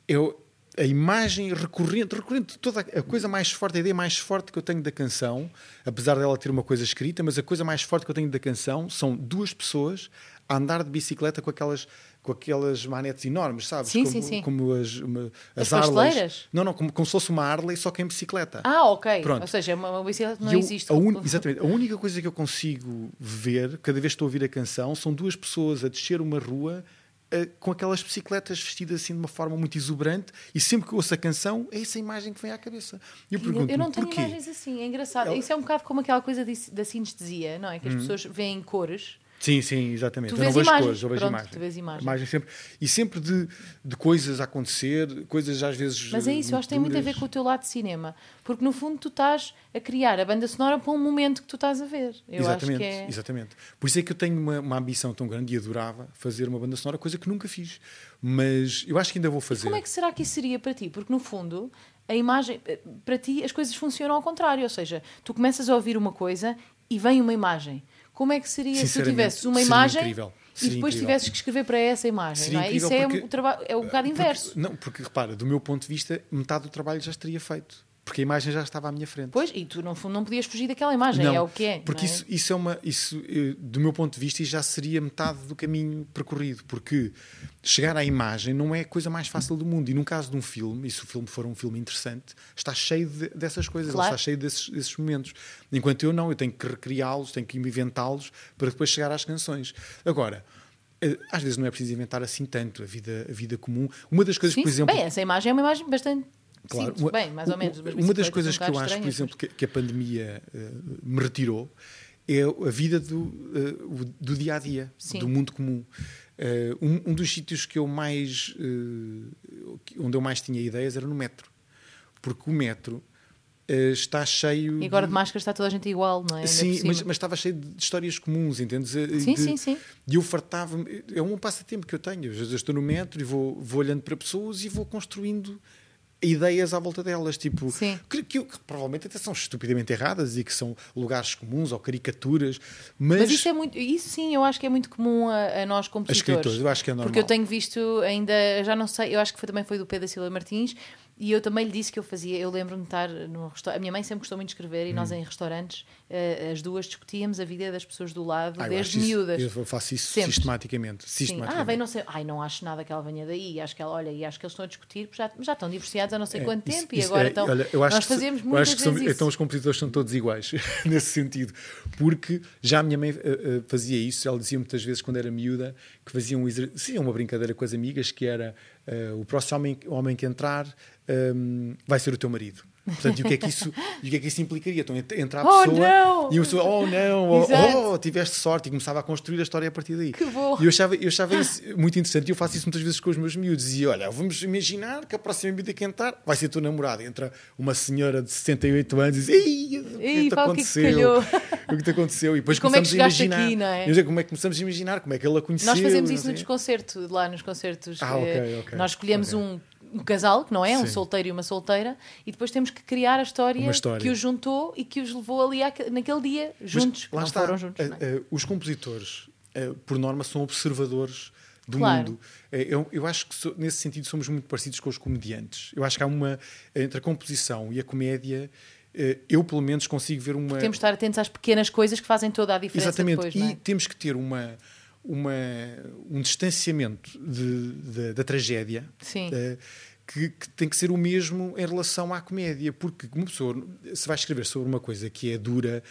eu, a imagem recorrente, recorrente, toda a coisa mais forte, a ideia mais forte que eu tenho da canção, apesar dela ter uma coisa escrita, mas a coisa mais forte que eu tenho da canção são duas pessoas a andar de bicicleta com aquelas com aquelas manetes enormes, sabes?
Sim,
como,
sim, sim.
como as, uma,
As
as? Não, não, como, como se fosse uma Harley, só que em bicicleta.
Ah, ok.
Pronto.
Ou seja, uma, uma bicicleta não
eu-
existe.
a un- Exatamente. A única coisa que eu consigo ver, cada vez que estou a ouvir a canção, são duas pessoas a descer uma rua eh, com aquelas bicicletas vestidas assim de uma forma muito exuberante e sempre que ouço a canção é essa imagem que vem à cabeça. E eu pergunto
eu não tenho
porquê?
imagens assim, é engraçado.
Ela-
Isso é um bocado como aquela coisa de- da sinestesia, não é? Que as pessoas veem cores.
Sim, sim, exatamente.
Tu
eu não vejo
imagens.
cores, eu vejo
Pronto,
imagens.
tu vês.
Imagem sempre, e sempre de, de coisas a acontecer, coisas às vezes.
Mas é isso, eu acho que tem muito a ver com o teu lado de cinema. Porque no fundo tu estás a criar a banda sonora para um momento que tu estás a ver. Eu
exatamente,
é.
exatamente. Por isso é que eu tenho uma, uma ambição tão grande e adorava fazer uma banda sonora, coisa que nunca fiz. Mas eu acho que ainda vou fazer.
Como é que será que isso seria para ti? Porque no fundo, a imagem, eh, para ti, as coisas funcionam ao contrário. Ou seja, tu começas a ouvir uma coisa e vem uma imagem. Como é que seria se tivesses uma imagem
incrível.
e depois
incrível.
tivesses que escrever para essa imagem? Não é? Isso é,
porque-
um é um bocado
Porque-
inverso.
não, porque repara, do meu ponto de vista, metade do trabalho já estaria feito. Porque a imagem já estava à minha frente.
Pois, e tu no fundo não podias fugir daquela imagem, é o que é.
Porque
não é?
isso, isso é uma. Isso, eh, do meu ponto de vista, já seria metade do caminho percorrido. Porque chegar à imagem não é a coisa mais fácil do mundo. E no caso de um filme, e se o filme for um filme interessante, está cheio de- dessas coisas,
Claro.
está cheio desses, desses momentos. Enquanto eu não, eu tenho que recriá-los, tenho que inventá-los para depois chegar às canções. Agora. eh, Às vezes não é preciso inventar assim tanto a vida, a vida comum. Uma das coisas,
Sim,
por exemplo.
Bem, essa imagem é uma imagem bastante
Claro. Uma-
bem, mais ou menos.
Uma das coisas
um
que eu acho, por exemplo, que, que a pandemia eh, me retirou é a vida do, eh, do dia a dia,
Sim.
do mundo comum. Eh, um, um dos sítios que eu mais, onde eu mais tinha ideias era no metro, porque o metro está cheio.
E agora de máscara está toda a gente igual, não é? Ainda
Sim, mas, mas estava cheio de histórias comuns, entendes?
Sim,
de-
sim, sim.
E eu fartava-me. É um passatempo que eu tenho. Às vezes eu estou no metro e vou, vou olhando para pessoas e vou construindo ideias à volta delas, tipo, que, que- que provavelmente até são estupidamente erradas e que são lugares comuns ou caricaturas, mas,
Mas isso é muito, isso sim, eu acho que é muito comum a, a nós
a
compositores.
escritores, eu acho que é normal.
Porque eu tenho visto ainda, já não sei, eu acho que foi, também foi do Pedro Silva Martins, e eu também lhe disse que eu fazia, eu lembro-me de estar no restaurante, a minha mãe sempre gostou muito de escrever, e nós
Hum.
em restaurantes, eh, as duas discutíamos a vida das pessoas do lado,
Ah, eu
desde
isso-
miúdas.
Eu faço isso
Sempre.
sistematicamente.
Sim. Ah,
sistematicamente.
vem não sei. Ai, não acho nada que ela venha daí. Acho que ela, olha, e acho que eles estão a discutir, já, já estão divorciados há não sei
É,
quanto
isso-
tempo e
isso
agora
é-
estão.
olha, eu acho
nós
que
fazemos
eu
muitas
acho que são-
isso.
Então os compositores são todos iguais, nesse sentido. Porque já a minha mãe eh, eh, fazia isso, ela dizia muitas vezes quando era miúda que fazia um exer- sim, uma brincadeira com as amigas que era eh, o próximo homem, homem que entrar ehm, vai ser o teu marido. Portanto, e o que é que isso, e o que é que isso implicaria? Então ent- entra a
Oh,
pessoa
não!
e a pessoa, oh não, oh, oh, tiveste sorte e começava a construir a história a partir daí.
Que bom.
E eu achava, eu achava isso muito interessante e eu faço isso muitas vezes com os meus miúdos. E olha, vamos imaginar que a próxima miúda que entrar vai ser tua namorada. Entra uma senhora de 68 anos e diz: Ei, o que é
Ei,
te
pá, o que é que
aconteceu?
calhou?"
O que te aconteceu? E depois
Como é que
começamos a imaginar.
aqui, não é?
Como é que começamos a imaginar? Como é que ele a conheceu?
Nós fazemos isso no desconcerto, lá nos concertos.
Ah, ok,
eh,
ok,
Nós escolhemos
ok.
um, um casal, que não é? Um
Sim.
solteiro e uma solteira, e depois temos que criar a história,
história.
que os juntou e que os levou ali naquele dia,
Mas
juntos.
lá
não
está.
foram juntos.
Eh,
é?
eh, os compositores, eh, por norma, são observadores do
Claro.
mundo. Eu, eu acho que nesse sentido somos muito parecidos com os comediantes. Eu acho que há uma entre a composição e a comédia. Eu, pelo menos, consigo ver uma.
Temos de estar atentos às pequenas coisas que fazem toda a diferença
Exatamente.
depois,
e
não é?
temos que ter uma, uma, um distanciamento de- de- da tragédia eh, que, que tem que ser o mesmo em relação à comédia, porque uma pessoa, se vai escrever sobre uma coisa que é dura,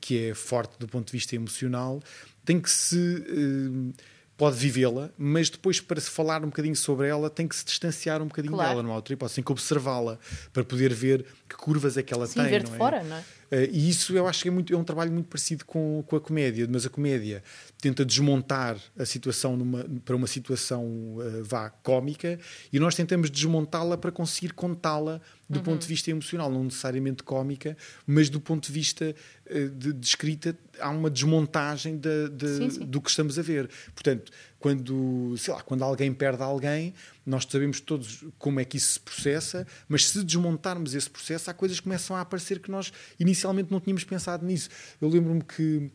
que é forte do ponto de vista emocional, tem que se. eh, pode vivê-la, mas depois, para se falar um bocadinho sobre ela, tem que se distanciar um bocadinho
Claro.
dela, não há outra hipótese. Tem que observá-la para poder ver que curvas é que ela
Sim,
tem.
ver
não
de
é?
fora, não é?
Eh, e isso eu acho que é, muito, é um trabalho muito parecido com, com a comédia, mas a comédia tenta desmontar a situação numa- para uma situação eh, vá cómica e nós tentamos desmontá-la para conseguir contá-la do
Uhum.
ponto de vista emocional, não necessariamente cómica, mas do ponto de vista eh, de, de escrita há uma desmontagem da- de-
Sim, sim.
do que estamos a ver. Portanto, quando, sei lá, quando alguém perde alguém, nós sabemos todos como é que isso se processa, mas se desmontarmos esse processo, há coisas que começam a aparecer que nós inicialmente não tínhamos pensado nisso. Eu lembro-me que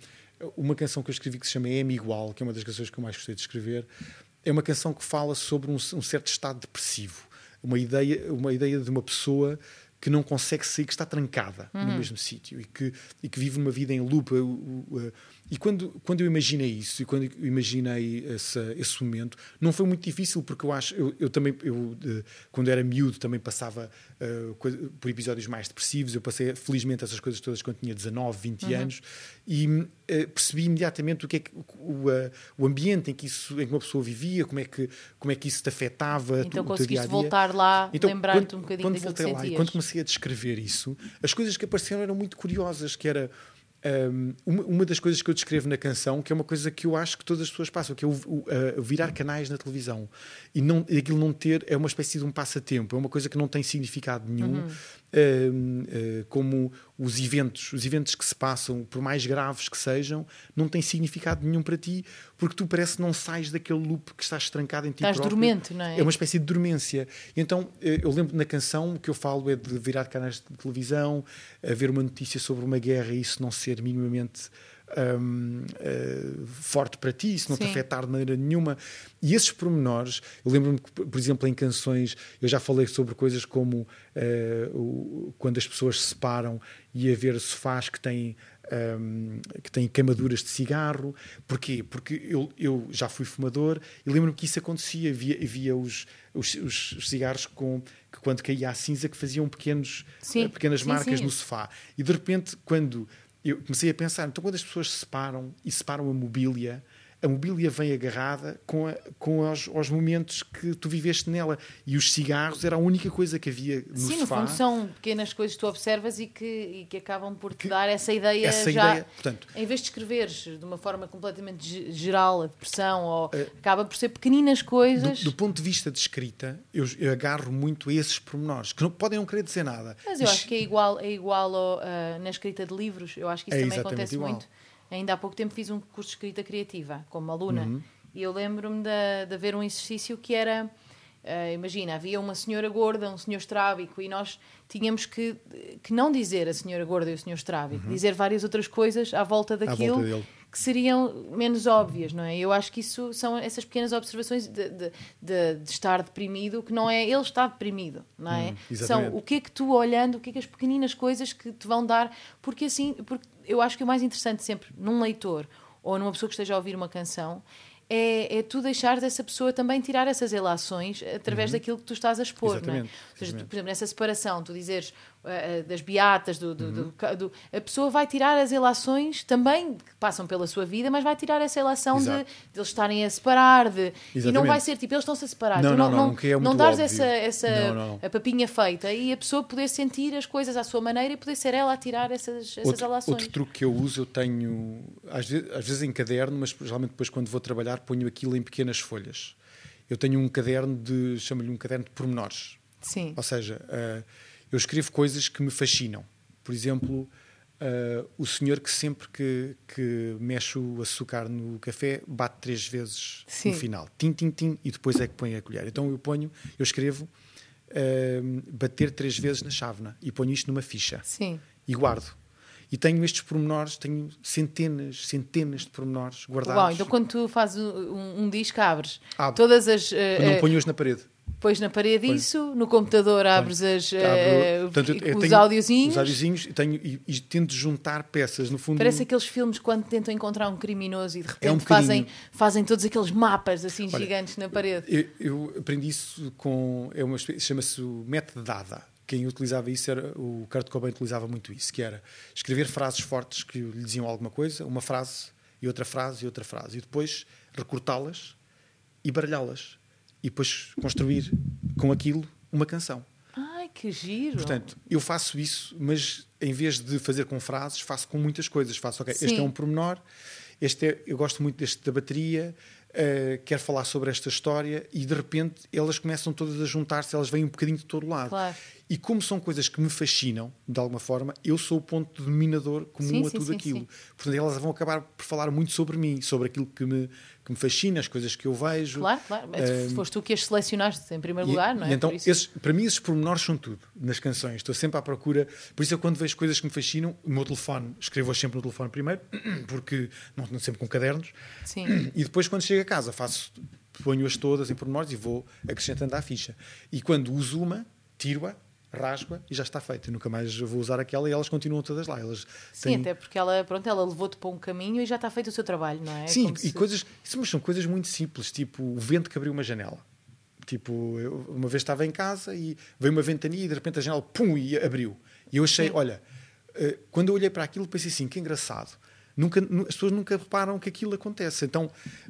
uma canção que eu escrevi que se chama M Igual, que é uma das canções que eu mais gostei de escrever, é uma canção que fala sobre um, um certo estado depressivo, uma ideia, uma ideia de uma pessoa que não consegue sair, que está trancada
Uhum.
no mesmo sítio e que, e que vive uma vida em loop. E quando, quando eu imaginei isso e quando eu imaginei essa, esse momento, não foi muito difícil, porque eu acho, eu, eu também, eu, eh, quando era miúdo, também passava coi- por episódios mais depressivos. Eu passei, felizmente, essas coisas todas quando tinha 19, 20
Uhum.
anos e eh, percebi imediatamente o que é que, o, o ambiente em que, isso, em que uma pessoa vivia, como é que, como é que isso te afetava.
Então
tu-
conseguiste voltar lá,
Então,
lembrar-te um bocadinho
quando
daquilo que
lá e quando comecei a descrever isso, as coisas que apareceram eram muito curiosas, que era hum, uma, das coisas que eu descrevo na canção, que é uma coisa que eu acho que todas as pessoas passam, que é o, o, a- virar canais na televisão e não, aquilo não ter é uma espécie de um passatempo, é uma coisa que não tem significado nenhum,
Uhum.
Hum, eh, como os eventos, os eventos que se passam, por mais graves que sejam, não têm significado nenhum para ti, porque tu parece que não sais daquele loop que estás trancado em ti
Estás
próprio.
dormente, não é?
É uma espécie de dormência. Então, eh, eu lembro na canção o que eu falo é de virar canais de televisão, haver uma notícia sobre uma guerra e isso não ser minimamente hum, eh, forte para ti, isso não te
Sim.
afetar de maneira nenhuma. E esses pormenores, eu lembro-me que, por exemplo, em canções, eu já falei sobre coisas como eh, o- quando as pessoas se separam e haver sofás que têm um, que têm queimaduras de cigarro. Porquê? Porque eu, eu já fui fumador e lembro-me que isso acontecia. Via, via os, os, os cigarros com, que, quando caía a cinza, que faziam pequenos,
Sim,
eh, pequenas
sim,
marcas
sim.
no sofá. E de repente, quando eu comecei a pensar, então quando as pessoas se separam e separam a mobília, a mobília vem agarrada com, a, com os, os, momentos que tu viveste nela. E os cigarros era a única coisa que havia no
Sim,
sofá.
no fundo são pequenas coisas que tu observas e que, e que acabam por te que, dar essa ideia
essa
já.
Ideia, portanto,
em vez de escreveres de uma forma completamente geral a depressão, ou, uh, acaba por ser pequeninas coisas.
Do, do, ponto de vista de escrita, eu, eu, agarro muito a esses pormenores, que não, podem não querer dizer nada.
Mas eu acho que é igual, é igual ao, uh, na escrita de livros, eu acho que isso
é
também acontece
igual.
muito Ainda há pouco tempo fiz um curso de escrita criativa como aluna
uhum.
e eu lembro-me de, de haver um exercício que era. Uh, imagina, havia uma senhora gorda, um senhor estrábico, e nós tínhamos que, que não dizer a senhora gorda e o senhor estrábico, uhum. dizer várias outras coisas à volta daquilo
à volta
que seriam menos óbvias, não é? Eu acho que isso são essas pequenas observações de, de, de, de estar deprimido, que não é ele está deprimido, não é?
Hum,
são o que é que tu olhando, o que é que as pequeninas coisas que te vão dar, porque assim, porque eu acho que o mais interessante sempre num leitor ou numa pessoa que esteja a ouvir uma canção é, é tu deixar dessa pessoa também tirar essas relações através uhum. daquilo que tu estás a expor. Não é? Ou seja, tu, por exemplo, nessa separação, tu dizeres das beatas, do, do, uhum. do, a pessoa vai tirar as relações também que passam pela sua vida, mas vai tirar essa relação de, de, eles estarem a separar. De, e não vai ser tipo, eles estão-se a separar.
Não,
tu
não,
não,
não, não, é
não dares essa, essa a papinha feita e a pessoa poder sentir as coisas à sua maneira e poder ser ela a tirar essas, essas
outro,
relações.
Outro truque que eu uso, eu tenho, às vezes, às vezes em caderno, mas geralmente depois quando vou trabalhar ponho aquilo em pequenas folhas. Eu tenho um caderno de, chamo-lhe um caderno de pormenores.
Sim.
Ou seja, uh, eu escrevo coisas que me fascinam. Por exemplo, uh, o senhor que sempre que, que mexe o açúcar no café bate três vezes
Sim.
no final. Tim, tim, tim, e depois é que põe a colher. Então eu ponho, eu escrevo uh, bater três vezes na chávena e ponho isto numa ficha.
Sim.
E guardo. E tenho estes pormenores, tenho centenas, centenas de pormenores guardados.
Uau, então quando tu fazes um, um disco, abres
Abro.
todas as. Uh,
não ponho-os na parede.
Pões na parede Põe. isso, no computador abres as,
Abro,
uh,
portanto, eu
os
tenho
audiozinhos.
Os audiozinhos e, tenho, e, e, tento juntar peças, no fundo.
Parece aqueles filmes quando tentam encontrar um criminoso e de repente
é um
fazem, fazem todos aqueles mapas assim Olha, gigantes na parede.
Eu, eu, aprendi isso com. É uma chama-se o método Dada. Quem utilizava isso era. O Kurt Cobain utilizava muito isso, que era escrever frases fortes que lhe diziam alguma coisa, uma frase e outra frase e outra frase, e depois recortá-las e baralhá-las e depois construir com aquilo uma canção.
Ai, que giro!
Portanto, eu faço isso, mas em vez de fazer com frases, faço com muitas coisas. Faço, ok,
Sim.
este é um pormenor, este é, eu gosto muito deste da bateria, uh, quero falar sobre esta história e de repente elas começam todas a juntar-se, elas vêm um bocadinho de todo lado.
Claro.
E como são coisas que me fascinam, de alguma forma, eu sou o ponto dominador comum
sim,
a
sim,
tudo
sim,
aquilo. Portanto, elas vão acabar por falar muito sobre mim, sobre aquilo que me, que me fascina, as coisas que eu vejo.
Claro, claro. Mas
Um,
foste tu que as selecionaste em primeiro
e,
lugar, não é?
então, esses, para mim, esses pormenores são tudo nas canções. Estou sempre à procura. Por isso, eu, quando vejo coisas que me fascinam, o meu telefone, escrevo-as sempre no telefone primeiro, porque não estou sempre com cadernos.
Sim.
E depois, quando chego a casa, faço, ponho-as todas em pormenores e vou acrescentando à ficha. E quando uso uma, tiro-a, rasgo-a e já está feita. Nunca mais vou usar aquela e elas continuam todas lá. Elas
Sim,
têm-
até porque ela, pronto, ela levou-te para um caminho e já está feito o seu trabalho, não é?
Sim,
Como
e
se-
coisas, isso, mas são coisas muito simples, tipo o vento que abriu uma janela. Tipo, eu uma vez estava em casa e veio uma ventania e de repente a janela, pum, e abriu. E eu achei,
Sim.
olha, eh, quando eu olhei para aquilo, pensei assim, que engraçado. Nunca, nu- as pessoas nunca reparam que aquilo acontece. Então,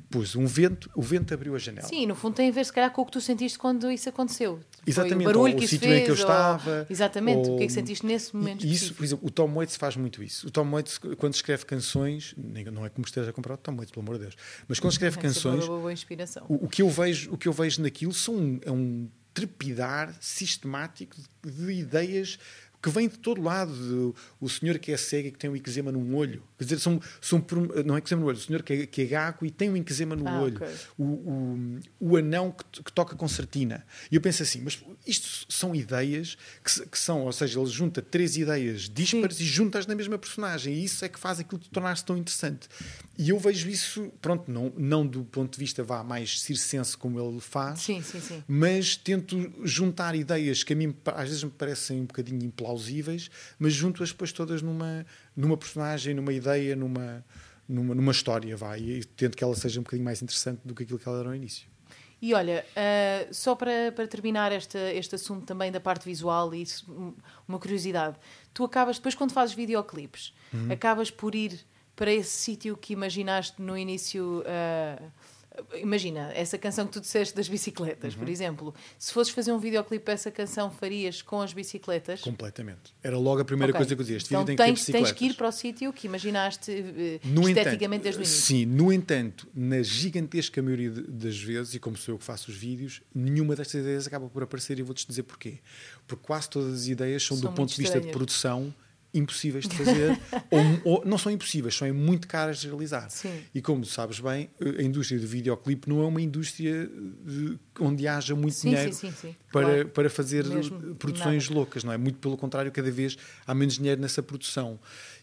pus um vento, o vento abriu a janela.
Sim, no fundo tem a ver, se calhar, com o que tu sentiste quando isso aconteceu.
Exatamente,
Foi o barulho
ou
que
o sítio em que eu
ou-
estava,
Exatamente, o que é que
ou-
sentiste nesse momento
E isso, por exemplo, o Tom Waits faz muito isso. O Tom Waits, quando escreve canções, não é como esteja a comprar o Tom Waits, pelo amor de Deus, mas quando escreve
É
canções,
uma boa inspiração.
o, o que eu vejo, o que eu vejo naquilo são é um trepidar sistemático de, de ideias que vêm de todo lado. O senhor que é cego e que tem um eczema num olho. Quer dizer, são, são, não é eczema no olho, o senhor que é, que é gago e tem um eczema no
Ah,
olho.
ok.
O, o, o anão que, que toca concertina. E eu penso assim, mas isto são ideias que, que são, ou seja, ele junta três ideias díspares e juntas na mesma personagem. E isso é que faz aquilo tornar-se tão interessante. E eu vejo isso, pronto, não, não do ponto de vista vá mais circense como ele faz,
Sim, sim, sim.
mas tento juntar ideias que a mim às vezes me parecem um bocadinho implausíveis, mas junto-as depois todas numa, numa personagem, numa ideia, numa, numa, numa história, vai, e tento que ela seja um bocadinho mais interessante do que aquilo que ela era no início.
E olha, ah, só para, para terminar este, este assunto também da parte visual, e um- uma curiosidade. Tu acabas, depois quando fazes videoclipes,
Uhum.
acabas por ir para esse sítio que imaginaste no início. Uh, imagina, essa canção que tu disseste das bicicletas,
Uhum.
por exemplo, se fosses fazer um videoclipe para essa canção, farias com as bicicletas?
Completamente. Era logo a primeira
Ok.
coisa que eu dizia. Este
então
vídeo tem que
tens, tens
bicicletas.
que ir para o sítio que imaginaste eh,
No
esteticamente
entanto,
desde o início.
Sim, no entanto, na gigantesca maioria de- das vezes, e como sou eu que faço os vídeos, nenhuma destas ideias acaba por aparecer e vou-te dizer porquê. Porque quase todas as ideias são,
São
do ponto de vista de
estranhas.
produção, impossíveis de fazer, ou, ou não são impossíveis, são é muito caras de realizar.
Sim.
E como sabes bem, a indústria do videoclipe não é uma indústria de- onde haja muito
Sim,
dinheiro
sim,
para,
Claro.
para fazer
Mesmo
produções loucas, não é? Muito pelo contrário, cada vez há menos dinheiro nessa produção.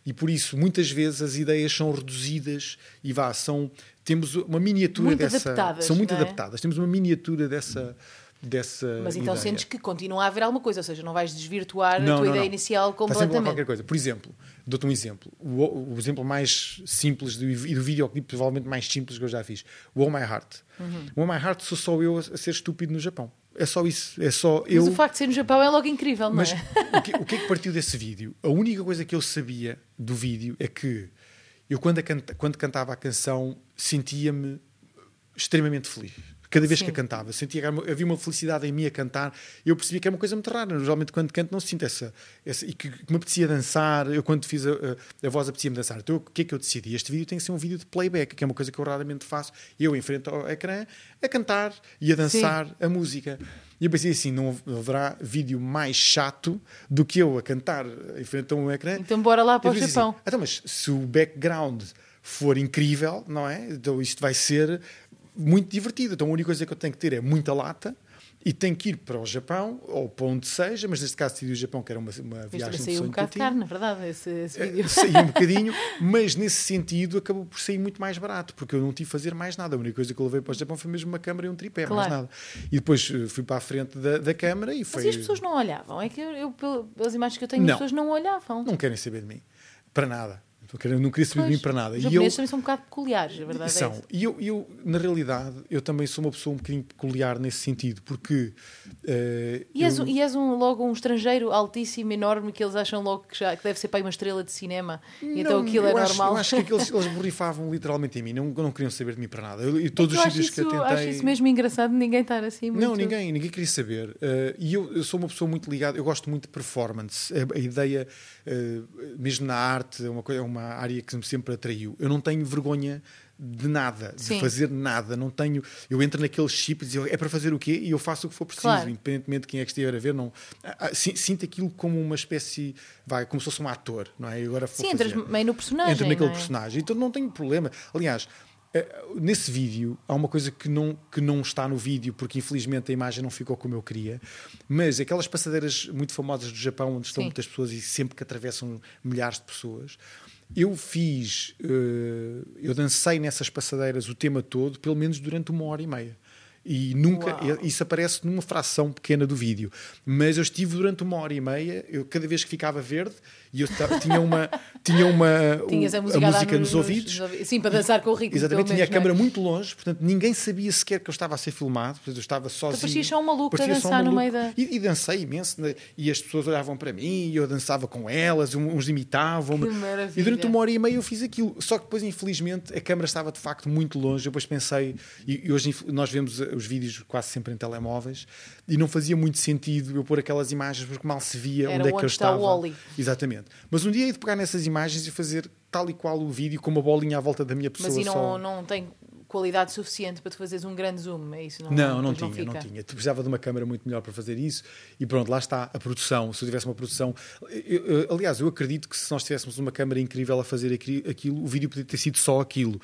E por isso, muitas vezes as ideias são reduzidas e vá, são temos uma miniatura
Muito
dessa, são muito
é?
adaptadas. Temos uma miniatura dessa dessa
Mas então
ideia.
sentes que continua a haver alguma coisa, ou seja, não vais desvirtuar a
Não,
tua
não,
ideia
não.
inicial completamente.
qualquer coisa. Por exemplo, dou-te um exemplo. O, o exemplo mais simples do, e do videoclipe, provavelmente mais simples que eu já fiz. O Oh My Heart.
Uhum.
O Oh My Heart sou só eu a ser estúpido no Japão. É só isso. É só eu.
Mas o facto de ser no Japão é logo incrível, não
Mas
é?
o que, o que é que partiu desse vídeo? A única coisa que eu sabia do vídeo é que eu, quando, a canta- quando cantava a canção, sentia-me extremamente feliz. Cada vez
Sim.
que a cantava, sentia que havia uma felicidade em mim a cantar. Eu percebi que é uma coisa muito rara. Geralmente, quando canto, não sinto essa. essa e que, que me apetecia dançar. Eu, quando fiz a, a, a voz, apetecia-me dançar. Então, o que é que eu decidi? Este vídeo tem que ser um vídeo de playback, que é uma coisa que eu raramente faço. Eu, em frente ao ecrã, a cantar e a dançar a música. E eu pensei assim: não haverá vídeo mais chato do que eu a cantar em frente a um ecrã.
Então bora lá para o
disse
Japão.
Assim, então, mas se o background for incrível, não é? Então isto vai ser muito divertido. Então a única coisa que eu tenho que ter é muita lata e tenho que ir para o Japão ou para onde seja, mas neste caso decidi o Japão, que era uma, uma viagem de
saiu um
sonho
bocado caro, na verdade, esse, esse
Eh,
vídeo.
Saiu um bocadinho, mas nesse sentido acabou por sair muito mais barato, porque eu não tive que fazer mais nada. A única coisa que eu levei para o Japão foi mesmo uma câmara e um tripé, mais
Claro.
nada. E depois eh, fui para a frente da, da câmara e foi.
Mas e as pessoas não olhavam? É que eu, eu, pel- pelas imagens que eu tenho,
Não.
as pessoas não olhavam.
Não querem saber de mim. Para nada. Não querem- Não queria saber de mim para nada.
Os
E eu,
japoneses também são um bocado peculiares, a verdade é
São.
essa.
E eu, eu, na realidade, eu também sou uma pessoa um bocadinho peculiar nesse sentido, porque. eh,
E és,
eu-
um- e és um, logo um estrangeiro altíssimo, enorme, que eles acham logo que, já, que deve ser para aí uma estrela de cinema. e então
Não,
aquilo é
eu acho-
normal.
Eu acho que aqueles, eles borrifavam literalmente em mim, não, não queriam saber de mim para nada. Eu, e todos
Eu
os sítios que eu tentei.
Acho isso mesmo engraçado, ninguém estar assim muito...
Não, ninguém, ninguém queria saber. Eh, e eu, eu sou uma pessoa muito ligada, eu gosto muito de performance. A, a ideia, eh, mesmo na arte, é uma, coisa- é uma área que sempre atraiu. Eu não tenho vergonha de nada, de
Sim.
fazer nada. Não tenho. Eu entro naquele chip e digo, é para fazer o quê? E eu faço o que for preciso,
Claro.
independentemente de quem é que estiver a ver. Não, Ah, ah, si- sinto aquilo como uma espécie, vai, como se fosse um ator, não é? E agora
Sim, entras meio no personagem,
Entro naquele
é?
personagem. Então não tenho problema. Aliás, eh, nesse vídeo há uma coisa que não, que não está no vídeo, porque infelizmente a imagem não ficou como eu queria, mas aquelas passadeiras muito famosas do Japão, onde estão
Sim.
muitas pessoas e sempre que atravessam milhares de pessoas. Eu fiz, eh, eu dancei nessas passadeiras o tema todo, pelo menos durante uma hora e meia. E nunca,
Uau.
isso aparece numa fração pequena do vídeo. Mas eu estive durante uma hora e meia, eu, cada vez que ficava verde, e eu tinha uma, tinha uma
Tinhas a música, a
música nos, ouvidos.
ouvi- Sim, para dançar com o ritmo.
Exatamente, tinha a
não é?
câmara muito longe, portanto ninguém sabia sequer que eu estava a ser filmado, portanto eu estava sozinho.
parecias só um maluco a
Parecia só um
dançar no
maluco.
meio da-
E, e dancei imenso, né, e as pessoas olhavam para mim, e eu dançava com elas, uns imitavam-me. E durante uma hora e meia eu fiz aquilo. Só que depois, infelizmente, a câmara estava de facto muito longe. Eu depois pensei, e, e hoje nós vemos eh, os vídeos quase sempre em telemóveis, e não fazia muito sentido eu pôr aquelas imagens porque mal se via
Era
onde é que eu estava.
Wall-E.
Exatamente. Mas um dia hei de pegar nessas imagens e fazer tal e qual o vídeo com uma bolinha à volta da minha pessoa.
Mas e não,
só.
não tem qualidade suficiente para tu fazeres um grande zoom, é isso? Não,
Não, não tinha, não,
fica.
tinha. Tu precisava de uma câmera muito melhor para fazer isso e pronto, lá está a produção. Se eu tivesse uma produção. eu- eu- aliás, eu acredito que se nós tivéssemos uma câmera incrível a fazer aqui- aquilo, o vídeo podia ter sido só aquilo.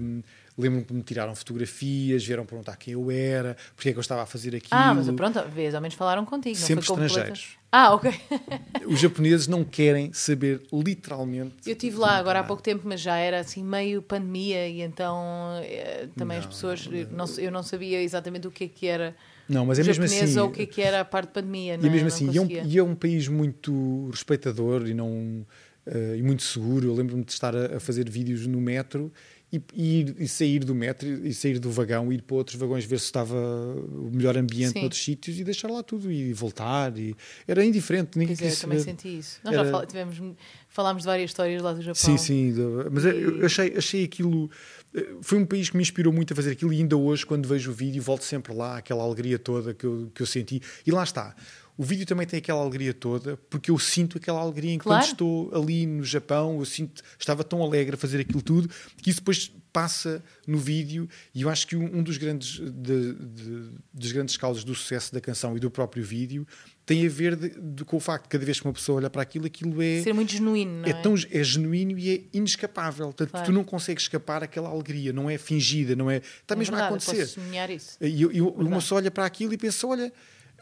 Um, Lembro-me que me tiraram fotografias, vieram perguntar quem eu era, porque é que eu estava a fazer aquilo.
Ah, mas pronto, vês, ao menos falaram contigo. não
Sempre estrangeiros.
Ah, ok.
Os japoneses não querem saber literalmente.
Eu estive
de
lá agora há pouco tempo, mas já era assim meio pandemia e então eh, também as
Não,
pessoas,
não,
não, eu não sabia exatamente o que é que era
Não, mas é mesmo assim.
ou o que é que era a parte de pandemia.
E
não é?
mesmo assim, e é, um, e é um país muito respeitador e, não, eh, e muito seguro. Eu lembro-me de estar a, a fazer vídeos no metro e, e, e sair do metro e sair do vagão, ir para outros vagões, ver se estava o melhor ambiente
Sim.
noutros sítios e deixar lá tudo e voltar. E era indiferente, ninguém
Pois é, eu
quis
também
saber.
senti isso. Nós
Era-
já fal- tivemos, falámos de várias histórias lá do Japão.
Sim, sim. Mas eu-
E-
eu achei, achei aquilo. eh, Foi um país que me inspirou muito a fazer aquilo e ainda hoje, quando vejo o vídeo, volto sempre lá, aquela alegria toda que eu, que eu senti. E lá está. O vídeo também tem aquela alegria toda, porque eu sinto aquela alegria enquanto
Claro.
estou ali no Japão. Eu sinto, estava tão alegre a fazer aquilo tudo que isso depois passa no vídeo. E eu acho que um, um dos grandes, de, de- dos grandes causas do sucesso da canção e do próprio vídeo tem a ver de- de- com o facto de cada vez que uma pessoa olha para aquilo, aquilo é
Ser muito genuíno, não é?
é, tão, é genuíno e é inescapável. Portanto,
Claro.
tu não consegues escapar aquela alegria, não é fingida, não é. Está
É
mesmo a
verdade,
acontecer.
Posso sonhar isso.
E eu, eu, uma pessoa olha para aquilo e pensa: olha.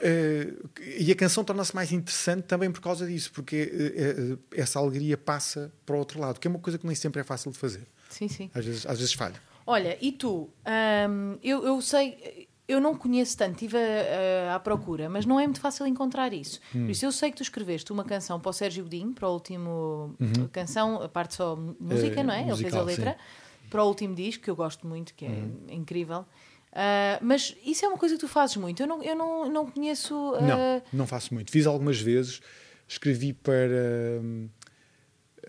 Eh, e a canção torna-se mais interessante também por causa disso, porque eh, eh, essa alegria passa para o outro lado, que é uma coisa que nem sempre é fácil de fazer.
Sim, sim.
Às vezes, às vezes falha.
Olha, e tu? Hum, eu, eu sei, eu não conheço tanto, estive à procura, mas não é muito fácil encontrar isso.
Hum.
Por isso, eu sei que tu escreveste uma canção para o Sérgio Godinho, para o último canção, a parte só música,
Uhum.
Não é? Ele fez a
musical,
letra, para o último disco, que eu gosto muito, que é
Uhum.
incrível. Ah, mas isso é uma coisa que tu fazes muito. Eu não, eu não, não conheço. ah,
Não, não faço muito. Fiz algumas vezes, escrevi para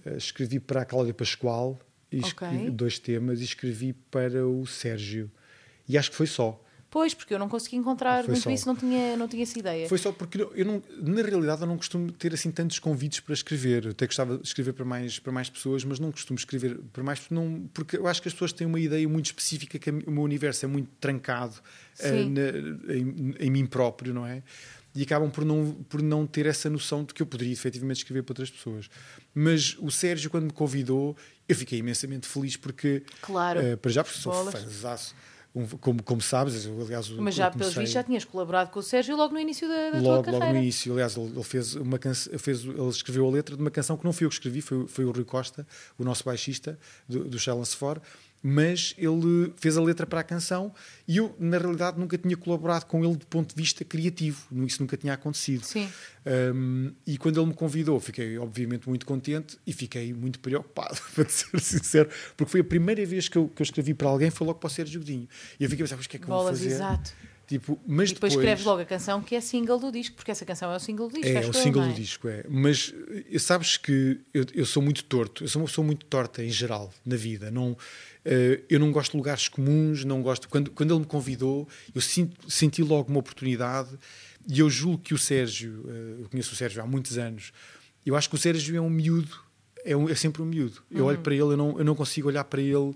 eh, escrevi para a Cláudia Pascoal
Ok.
escrevi dois temas e escrevi para o Sérgio. E acho que foi só.
Pois, porque eu não consegui encontrar
Foi
muito
só.
isso, não tinha, não tinha essa ideia.
Foi só porque eu não, na realidade eu não costumo ter assim tantos convites para escrever. Eu até gostava de escrever para mais, para mais pessoas, mas não costumo escrever para mais porque não, porque eu acho que as pessoas têm uma ideia muito específica que o meu universo é muito trancado
Sim.
na- em, em mim próprio, não é? E acabam por não, por não ter essa noção de que eu poderia efetivamente escrever para outras pessoas. Mas o Sérgio, quando me convidou, eu fiquei imensamente feliz porque,
Claro.
eh, para já, porque sou fãzaço. Um, como, como sabes, aliás,
Mas já, pelos
comecei-
vistos, já tinhas colaborado com o Sérgio logo no início da, da
logo,
tua
logo
carreira.
no início. Aliás, ele, ele fez uma canção, fez, ele escreveu a letra de uma canção que não fui eu que escrevi, foi, foi o Rui Costa, o nosso baixista do, do Challenge For, mas ele fez a letra para a canção e eu, na realidade, nunca tinha colaborado com ele do ponto de vista criativo. Isso nunca tinha acontecido.
Sim.
Um, e quando ele me convidou, fiquei obviamente muito contente e fiquei muito preocupado, para ser sincero, porque foi a primeira vez que eu, que eu escrevi para alguém, foi logo para o Sérgio Godinho. E eu fiquei a pensar, mas o que é que eu vou
Bolas,
fazer?
exato.
Tipo, mas
E depois, escreves logo a canção que é single do disco, porque essa canção é o single do disco.
É,
acho
o single
é?
do disco, é. Mas eh, sabes que eu, eu sou muito torto, eu sou uma pessoa muito torta em geral na vida. Não, eh, eu não gosto de lugares comuns, não gosto. Quando, quando ele me convidou, eu sinto- senti logo uma oportunidade e eu julgo que o Sérgio, eh, eu conheço o Sérgio há muitos anos, eu acho que o Sérgio é um miúdo, é, um- é sempre um miúdo. Eu
Uhum.
olho para ele, eu não, eu não consigo olhar para ele.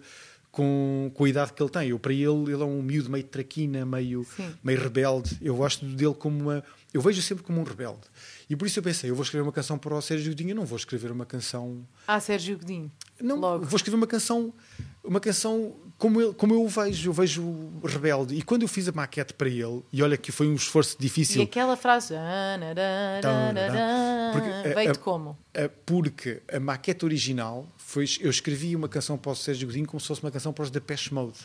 Com, com a idade que ele tem, eu para ele ele é um miúdo meio traquina, meio,
Sim.
meio rebelde. Eu gosto dele como uma. Eu vejo sempre como um rebelde. E por isso eu pensei, eu vou escrever uma canção para o Sérgio Godinho, eu não vou escrever uma canção.
Ah, Sérgio Godinho.
Não,
Logo.
vou escrever uma canção, uma canção como, ele, como eu o vejo, eu vejo rebelde. E quando eu fiz a maquete para ele, e olha que foi um esforço
E
difícil,
aquela frase. "Ah,
Porque, eh,
Veio-te
eh,
como?
eh, porque a maquete original foi. Eu escrevi uma canção para o Sérgio Godinho como se fosse uma canção para os Depeche Mode.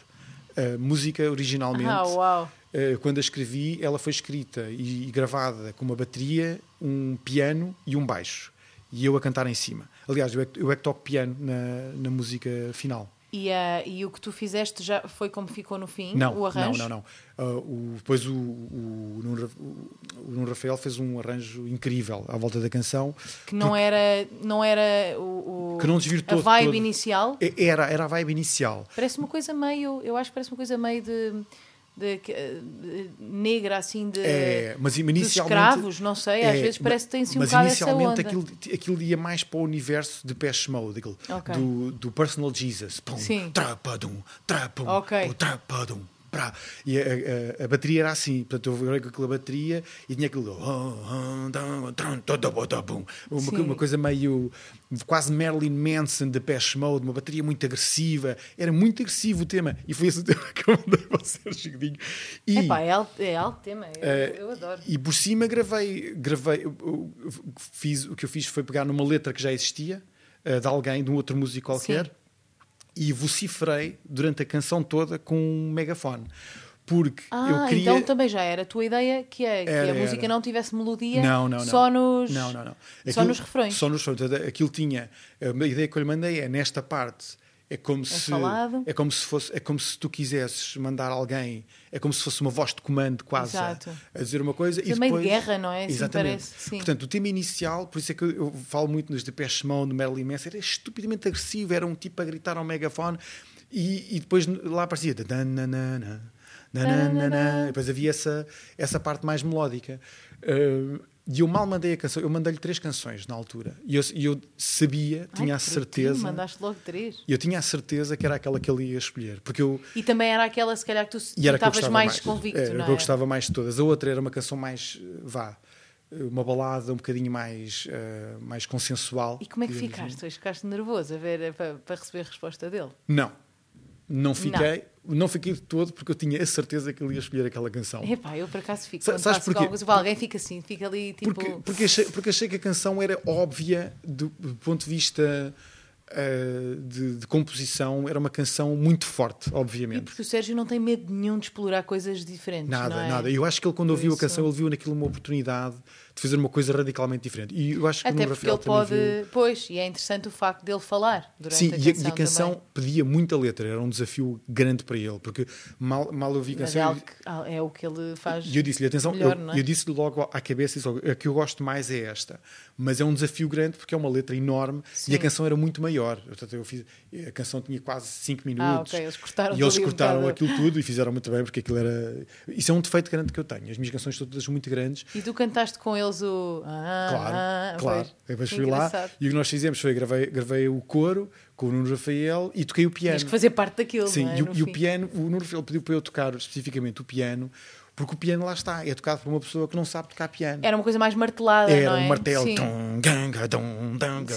A música originalmente.
Ah, uau.
Uh, quando a escrevi, ela foi escrita e, e gravada com uma bateria, um piano e um baixo. E eu a cantar em cima. Aliás, eu é, eu é que toco piano na, na música final.
E, ah, e o que tu fizeste já foi como ficou no fim?
Não,
o
não,
arranjo?
não, não. Uh, o, depois o, o, Nuno o- Nuno Rafael fez um arranjo incrível à volta da canção.
Que não era, não era o, o-
Que não desvirtuou
a vibe
todo.
inicial.
Era, era a vibe inicial.
Parece uma coisa meio. Eu acho que parece uma coisa meio de. De- de- negra, assim, de.
É, mas
dos
inicialmente.
escravos, não sei. Às
É,
vezes parece que tem assim um
mas
bocado essa
inicialmente
onda.
aquilo, aquilo ia mais para o universo de Pesh Mode, aquilo,
Ok.
do, do Personal Jesus. Pum,
Sim.
Trapadum, trapum,
Ok.
pum, trapadum, E a, a- a bateria era assim, portanto eu falei com aquela bateria e tinha aquilo. Uma,
Sim.
uma coisa meio quase Marilyn Manson de Pesh Mode, uma bateria muito agressiva. Era muito agressivo o tema. E foi esse o tema que eu mandei para o Sérgio Godinho. E,
Epá, é alto, é alto tema. Eu,
Eh,
eu adoro.
e por cima gravei, gravei fiz, o que eu fiz foi pegar numa letra que já existia, eh, de alguém, de um outro músico qualquer,
Sim.
E vociferei durante a canção toda com um megafone. Porque
Ah,
eu queria.
então também já era a tua ideia que, é, que
Era,
a música
era.
não tivesse melodia
Não, não, não.
só nos.
Não, não, não.
Só nos refrões.
Só nos refrões. Aquilo tinha. A ideia que eu lhe mandei é nesta parte É como se
falado.
é como se fosse é como se tu quisesses mandar alguém é como se fosse uma voz de comando quase a, a dizer uma coisa e
É meio de
depois
guerra, não é? Assim
exatamente
parece, sim.
portanto o tema inicial por isso é que eu, falo muito nos Depeche Mode do Marilyn Manson era estupidamente agressivo era um tipo a gritar ao megafone e, e depois lá aparecia "Dananana, dananana", e depois havia essa essa parte mais melódica Uh, e eu mal mandei a canção, eu mandei-lhe três canções na altura. E eu, eu sabia,
Ai,
tinha a certeza.
bonitinho, Mandaste logo três.
Eu tinha a certeza que era aquela que ele ia escolher. Porque eu.
E também era aquela, se calhar, que tu
E era
estavas mais,
mais,
convicto,
era,
não
que eu
é?
gostava mais de todas. A outra era uma canção mais. vá. Uma balada um bocadinho mais, eh, mais consensual.
E como é que ficaste?
assim.
Ficaste nervoso a ver, para, para receber a resposta dele?
Não. Não fiquei. Não. fiquei de todo porque eu tinha a certeza que ele ia escolher aquela canção.
Epá, eu por acaso fico.
Sa- sabes porquê?
alguma coisa, alguém fica assim, fica ali tipo.
Porque, porque, achei, porque achei que a canção era óbvia do, do ponto de vista eh, de, de composição, era uma canção muito forte,
E
obviamente.
porque o Sérgio não tem medo nenhum de explorar coisas diferentes.
Nada,
não é?
nada. Eu acho que ele, quando
Por
ouviu
isso-
a canção, ele viu naquilo uma oportunidade de fazer uma coisa radicalmente diferente. E eu acho que
Até
o
porque ele pode.
viu.
Pois, e é interessante o facto dele falar durante
Sim,
a canção.
e a canção
também.
pedia muita letra, era um desafio grande para ele, porque mal, mal eu vi a
Mas
canção.
é, que- ah, é o que ele faz.
E eu disse-lhe, atenção,
melhor,
eu,
é?
eu disse-lhe logo à cabeça, a que eu gosto mais é esta. Mas é um desafio grande porque é uma letra enorme
Sim.
e a canção era muito maior. Portanto, eu fiz, a canção tinha quase 5 minutos.
Ah, eles cortaram
E eles
um
cortaram
bocado.
aquilo tudo e fizeram muito bem porque aquilo era. Isso é um defeito grande que eu tenho. As minhas canções são todas muito grandes.
E tu cantaste com eles o. Ah,
Claro,
ah,
claro.
pois.
Depois fui lá e o que nós fizemos foi gravei, gravei o coro com o Nuno Rafael e toquei o piano.
Tinhas que fazer parte daquilo.
Sim,
é?
e, o- e o piano, o Nuno Rafael pediu para eu tocar especificamente o piano, porque o piano lá está, é tocado por uma pessoa que não sabe tocar piano.
Era uma coisa mais martelada.
Era
não é?
um martelo. Tum, ganga, dum, danga.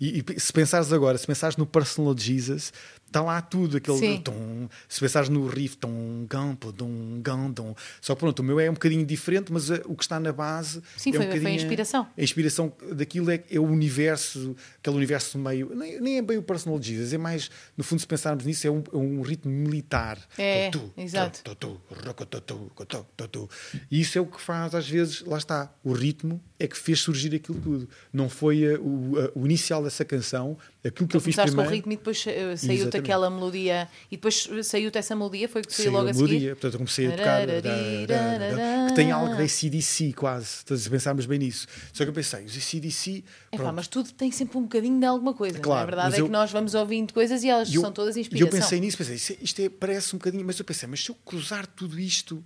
E, e se pensares agora, se pensares no Personal Jesus, está lá tudo, aquele
Sim.
tum. Se pensares no riff, tum, gampo, dum, gam, dum. Só que pronto, o meu é um bocadinho diferente, mas eh, o que está na base
Sim,
é
foi-
um
foi a inspiração.
A inspiração daquilo é, é o universo, aquele universo meio. Nem, nem é bem o Personal Jesus, é mais, no fundo, se pensarmos nisso, é um, é um ritmo militar.
É,
Tu,
exato.
E isso é o que faz, às vezes, lá está, o ritmo é que fez surgir aquilo tudo. Não foi eh, o, a- o inicial dessa canção, aquilo que eu fiz
Começaste com o
primeiro.
ritmo e depois eh, saiu-te aquela melodia. E depois saiu-te essa melodia, foi que saiu logo
a
a seguir.
melodia, portanto eu comecei a tocar que tem algo da CDC quase, se pensarmos bem nisso. Só que eu pensei, os CDC, pronto.
mas tudo tem sempre um bocadinho de alguma coisa. é?
Claro,
a verdade é que nós vamos ouvindo coisas e elas
E
são todas
E
inspiração.
eu pensei nisso, pensei, isto, é- isto é- parece um bocadinho, mas eu pensei, mas se eu cruzar tudo isto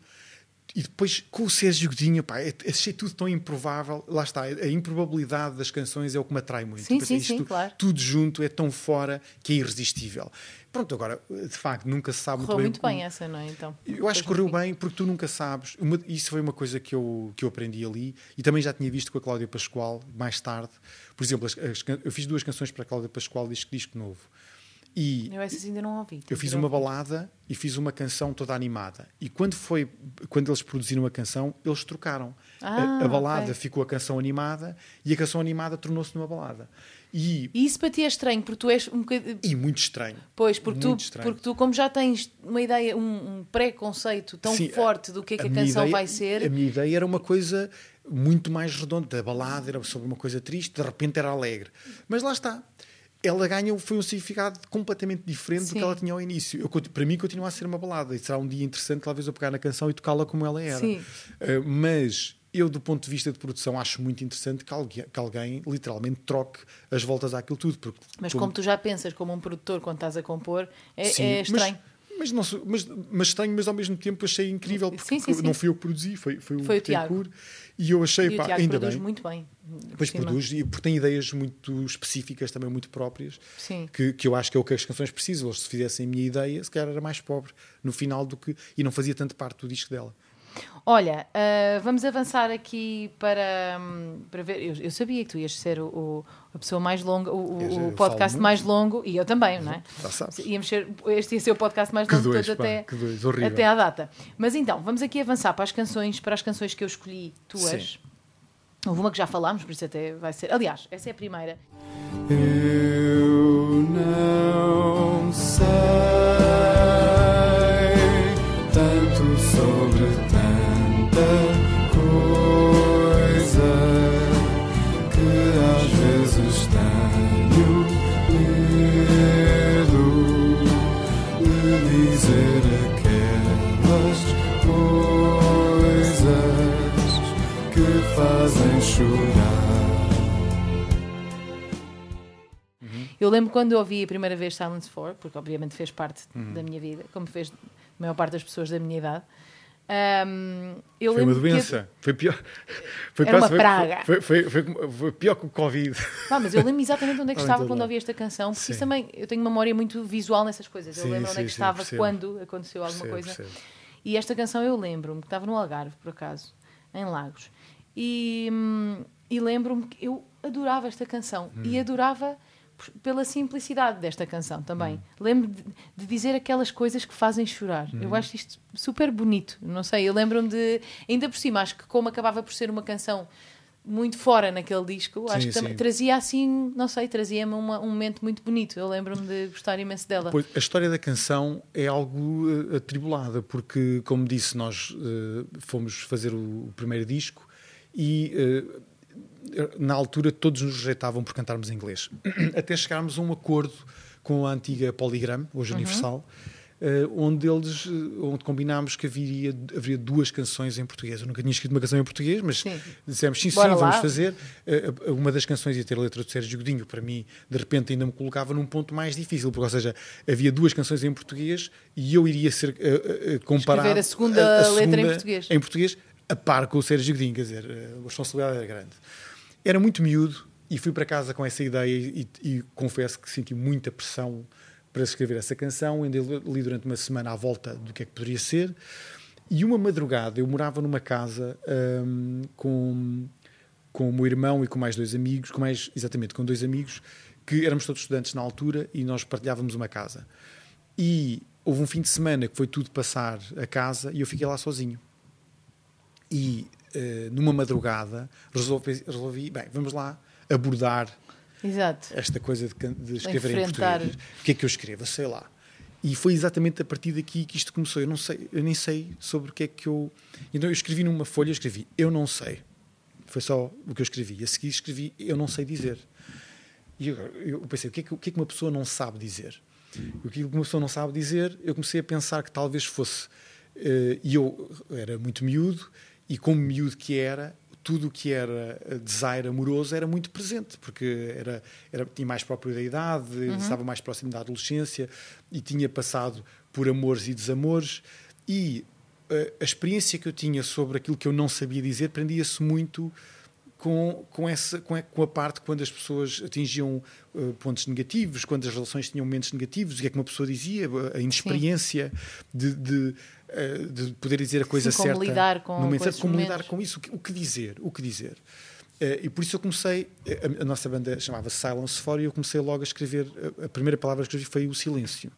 e depois com o Sérgio Godinho, pá, é- achei tudo tão improvável. Lá está, a improbabilidade das canções é o que me atrai muito.
Sim,
pensei,
sim, sim,
isto
claro.
Tudo junto é tão fora que é irresistível. Pronto, agora, de facto, nunca se sabe
Correu muito
o-
bem essa, não é? Então,
eu acho que correu bem porque tu nunca sabes. Uma- isso foi uma coisa que eu, que eu aprendi ali e também já tinha visto com a Cláudia Pascoal mais tarde. Por exemplo, as- as eu fiz duas canções para a Cláudia Pascoal disco, disco novo. E
Eu essas ainda não ouvi.
eu fiz uma balada e fiz uma canção toda animada. E quando foi quando eles produziram a canção, eles trocaram.
Ah,
a, a balada
ok.
ficou a canção animada e a canção animada tornou-se numa balada. E,
E isso para ti é estranho, porque tu és um bocadinho.
e muito estranho.
Pois, porque tu,
estranho.
porque tu, como já tens uma ideia, um, um pré-conceito tão
Sim,
forte do que é que a,
minha
canção
ideia-
vai ser,
A minha ideia era uma coisa muito mais redonda. A balada era sobre uma coisa triste, de repente era alegre. Mas lá está. Ela ganhou, foi um significado completamente diferente do
Sim.
que ela tinha ao início. Eu, para mim, continua a ser uma balada. E será um dia interessante, talvez, eu pegar na canção e tocá-la como ela era. Uh, mas eu, do ponto de vista de produção, acho muito interessante que alguém, que alguém literalmente troque as voltas àquilo tudo. Porque,
mas como tu já pensas como um produtor quando estás a compor, é,
Sim,
é estranho.
Mas, não, sou- mas, mas estranho, mas ao mesmo tempo achei incrível, porque
Sim, sim, sim.
não fui eu que produzi, foi, foi o,
Foi o Tiago.
E eu achei,
E
pá, ainda
produz
bem.
muito bem. Cima.
produz, e porque tem ideias muito específicas, também muito próprias,
Sim.
que, que eu acho que é o que as canções precisam. Eles, se fizessem a minha ideia, se calhar era mais pobre no final do que. e não fazia tanto parte do disco dela.
Olha, ah, vamos avançar aqui para, hum, para ver. Eu, eu sabia que tu ias ser o, o- a pessoa mais longa, o, o
eu
podcast mais longo, e eu também, não é?
Já sabes.
Íamos ser, este ia ser o podcast mais longo de
dois,
todos
pá,
até,
dois,
até à data. Mas então, vamos aqui avançar para as canções, para as canções que eu escolhi tuas.
Sim.
Houve uma que já falámos, por isso até vai ser. Aliás, essa é a primeira.
Eu não sei
Eu lembro quando eu ouvi a primeira vez Silence 4, porque obviamente fez parte da minha vida, como fez a maior parte das pessoas da minha idade. Eu
Foi uma doença. Foi pior. Foi
Era uma
foi-
praga.
Foi, foi, foi, pior que o Covid.
Pá, mas eu lembro exatamente onde é que estava quando ouvi esta canção, porque isso
Sim.
também eu tenho memória muito visual nessas coisas. Eu
Sim,
lembro onde é
sim,
que
sim,
estava
percebo.
quando aconteceu alguma
Percebo,
coisa.
percebo.
E esta canção eu lembro-me que estava no Algarve, por acaso, em Lagos. E, hum, e lembro-me que eu adorava esta canção
Hum.
e adorava pela simplicidade desta canção também.
Hum.
Lembro de, de dizer aquelas coisas que fazem chorar.
Hum.
Eu acho isto super bonito. Não sei, eu lembro-me de. Ainda por cima, acho que como acabava por ser uma canção muito fora naquele disco, acho
Sim,
que também
sim.
trazia assim, não sei, trazia-me um momento muito bonito. Eu lembro-me de gostar imenso dela.
Pois, a história da canção é algo eh, atribulada, porque, como disse, nós eh, fomos fazer o, o primeiro disco e, eh, na altura, todos nos rejeitavam por cantarmos em inglês. Até chegarmos a um acordo com a antiga Polygram, hoje Universal, eh, onde eles eh, onde combinámos que haveria, haveria duas canções em português. Eu nunca tinha escrito uma canção em português, mas
Sim.
dissemos sim, sim, vamos fazer. Eh, Uma das canções ia ter a letra do Sérgio Godinho, para mim, de repente ainda me colocava num ponto mais difícil, porque, ou seja, havia duas canções em português e eu iria ser comparado.
Escrever a segunda letra em português.
Em português, a par com o Sérgio Godinho, quer dizer, a responsabilidade era grande. Era muito miúdo e fui para casa com essa ideia e, e confesso que senti muita pressão para escrever essa canção. Ainda li durante uma semana à volta do que é que poderia ser. E uma madrugada eu morava numa casa hum, com, com o meu irmão e com mais dois amigos, com mais, exatamente, com dois amigos, que éramos todos estudantes na altura e nós partilhávamos uma casa. E houve um fim de semana que foi tudo passar a casa e eu fiquei lá sozinho. E numa madrugada resolvi, resolvi, bem, vamos lá abordar
Exato.
esta coisa de, de escrever em português. O que é que eu escrevo? Sei lá. E foi exatamente a partir daqui que isto começou. Eu não sei, eu nem sei sobre o que é que eu. Então eu escrevi numa folha, escrevi eu não sei. Foi só o que eu escrevi. A seguir escrevi eu não sei dizer. E eu, eu pensei, o que, é que, o que é que uma pessoa não sabe dizer? O que uma pessoa não sabe dizer, eu comecei a pensar que talvez fosse. eh, E eu era muito miúdo, e como miúdo que era, tudo o que era eh, desaire amoroso era muito presente, porque era, era, tinha mais própria da idade, estava mais próximo da adolescência e tinha passado por amores e desamores. E eh, a experiência que eu tinha sobre aquilo que eu não sabia dizer prendia-se muito com, com, essa, com, a, com a parte quando as pessoas atingiam eh, pontos negativos, quando as relações tinham momentos negativos, o que é que uma pessoa dizia, a inexperiência de, de, de poder dizer a coisa
como
certa.
lidar com- esses
como lidar com isso, o que, o que dizer, o que dizer. Eh, e por isso eu comecei, a, a nossa banda chamava Silence For e eu comecei logo a escrever, a, a primeira palavra que escrevi foi o silêncio.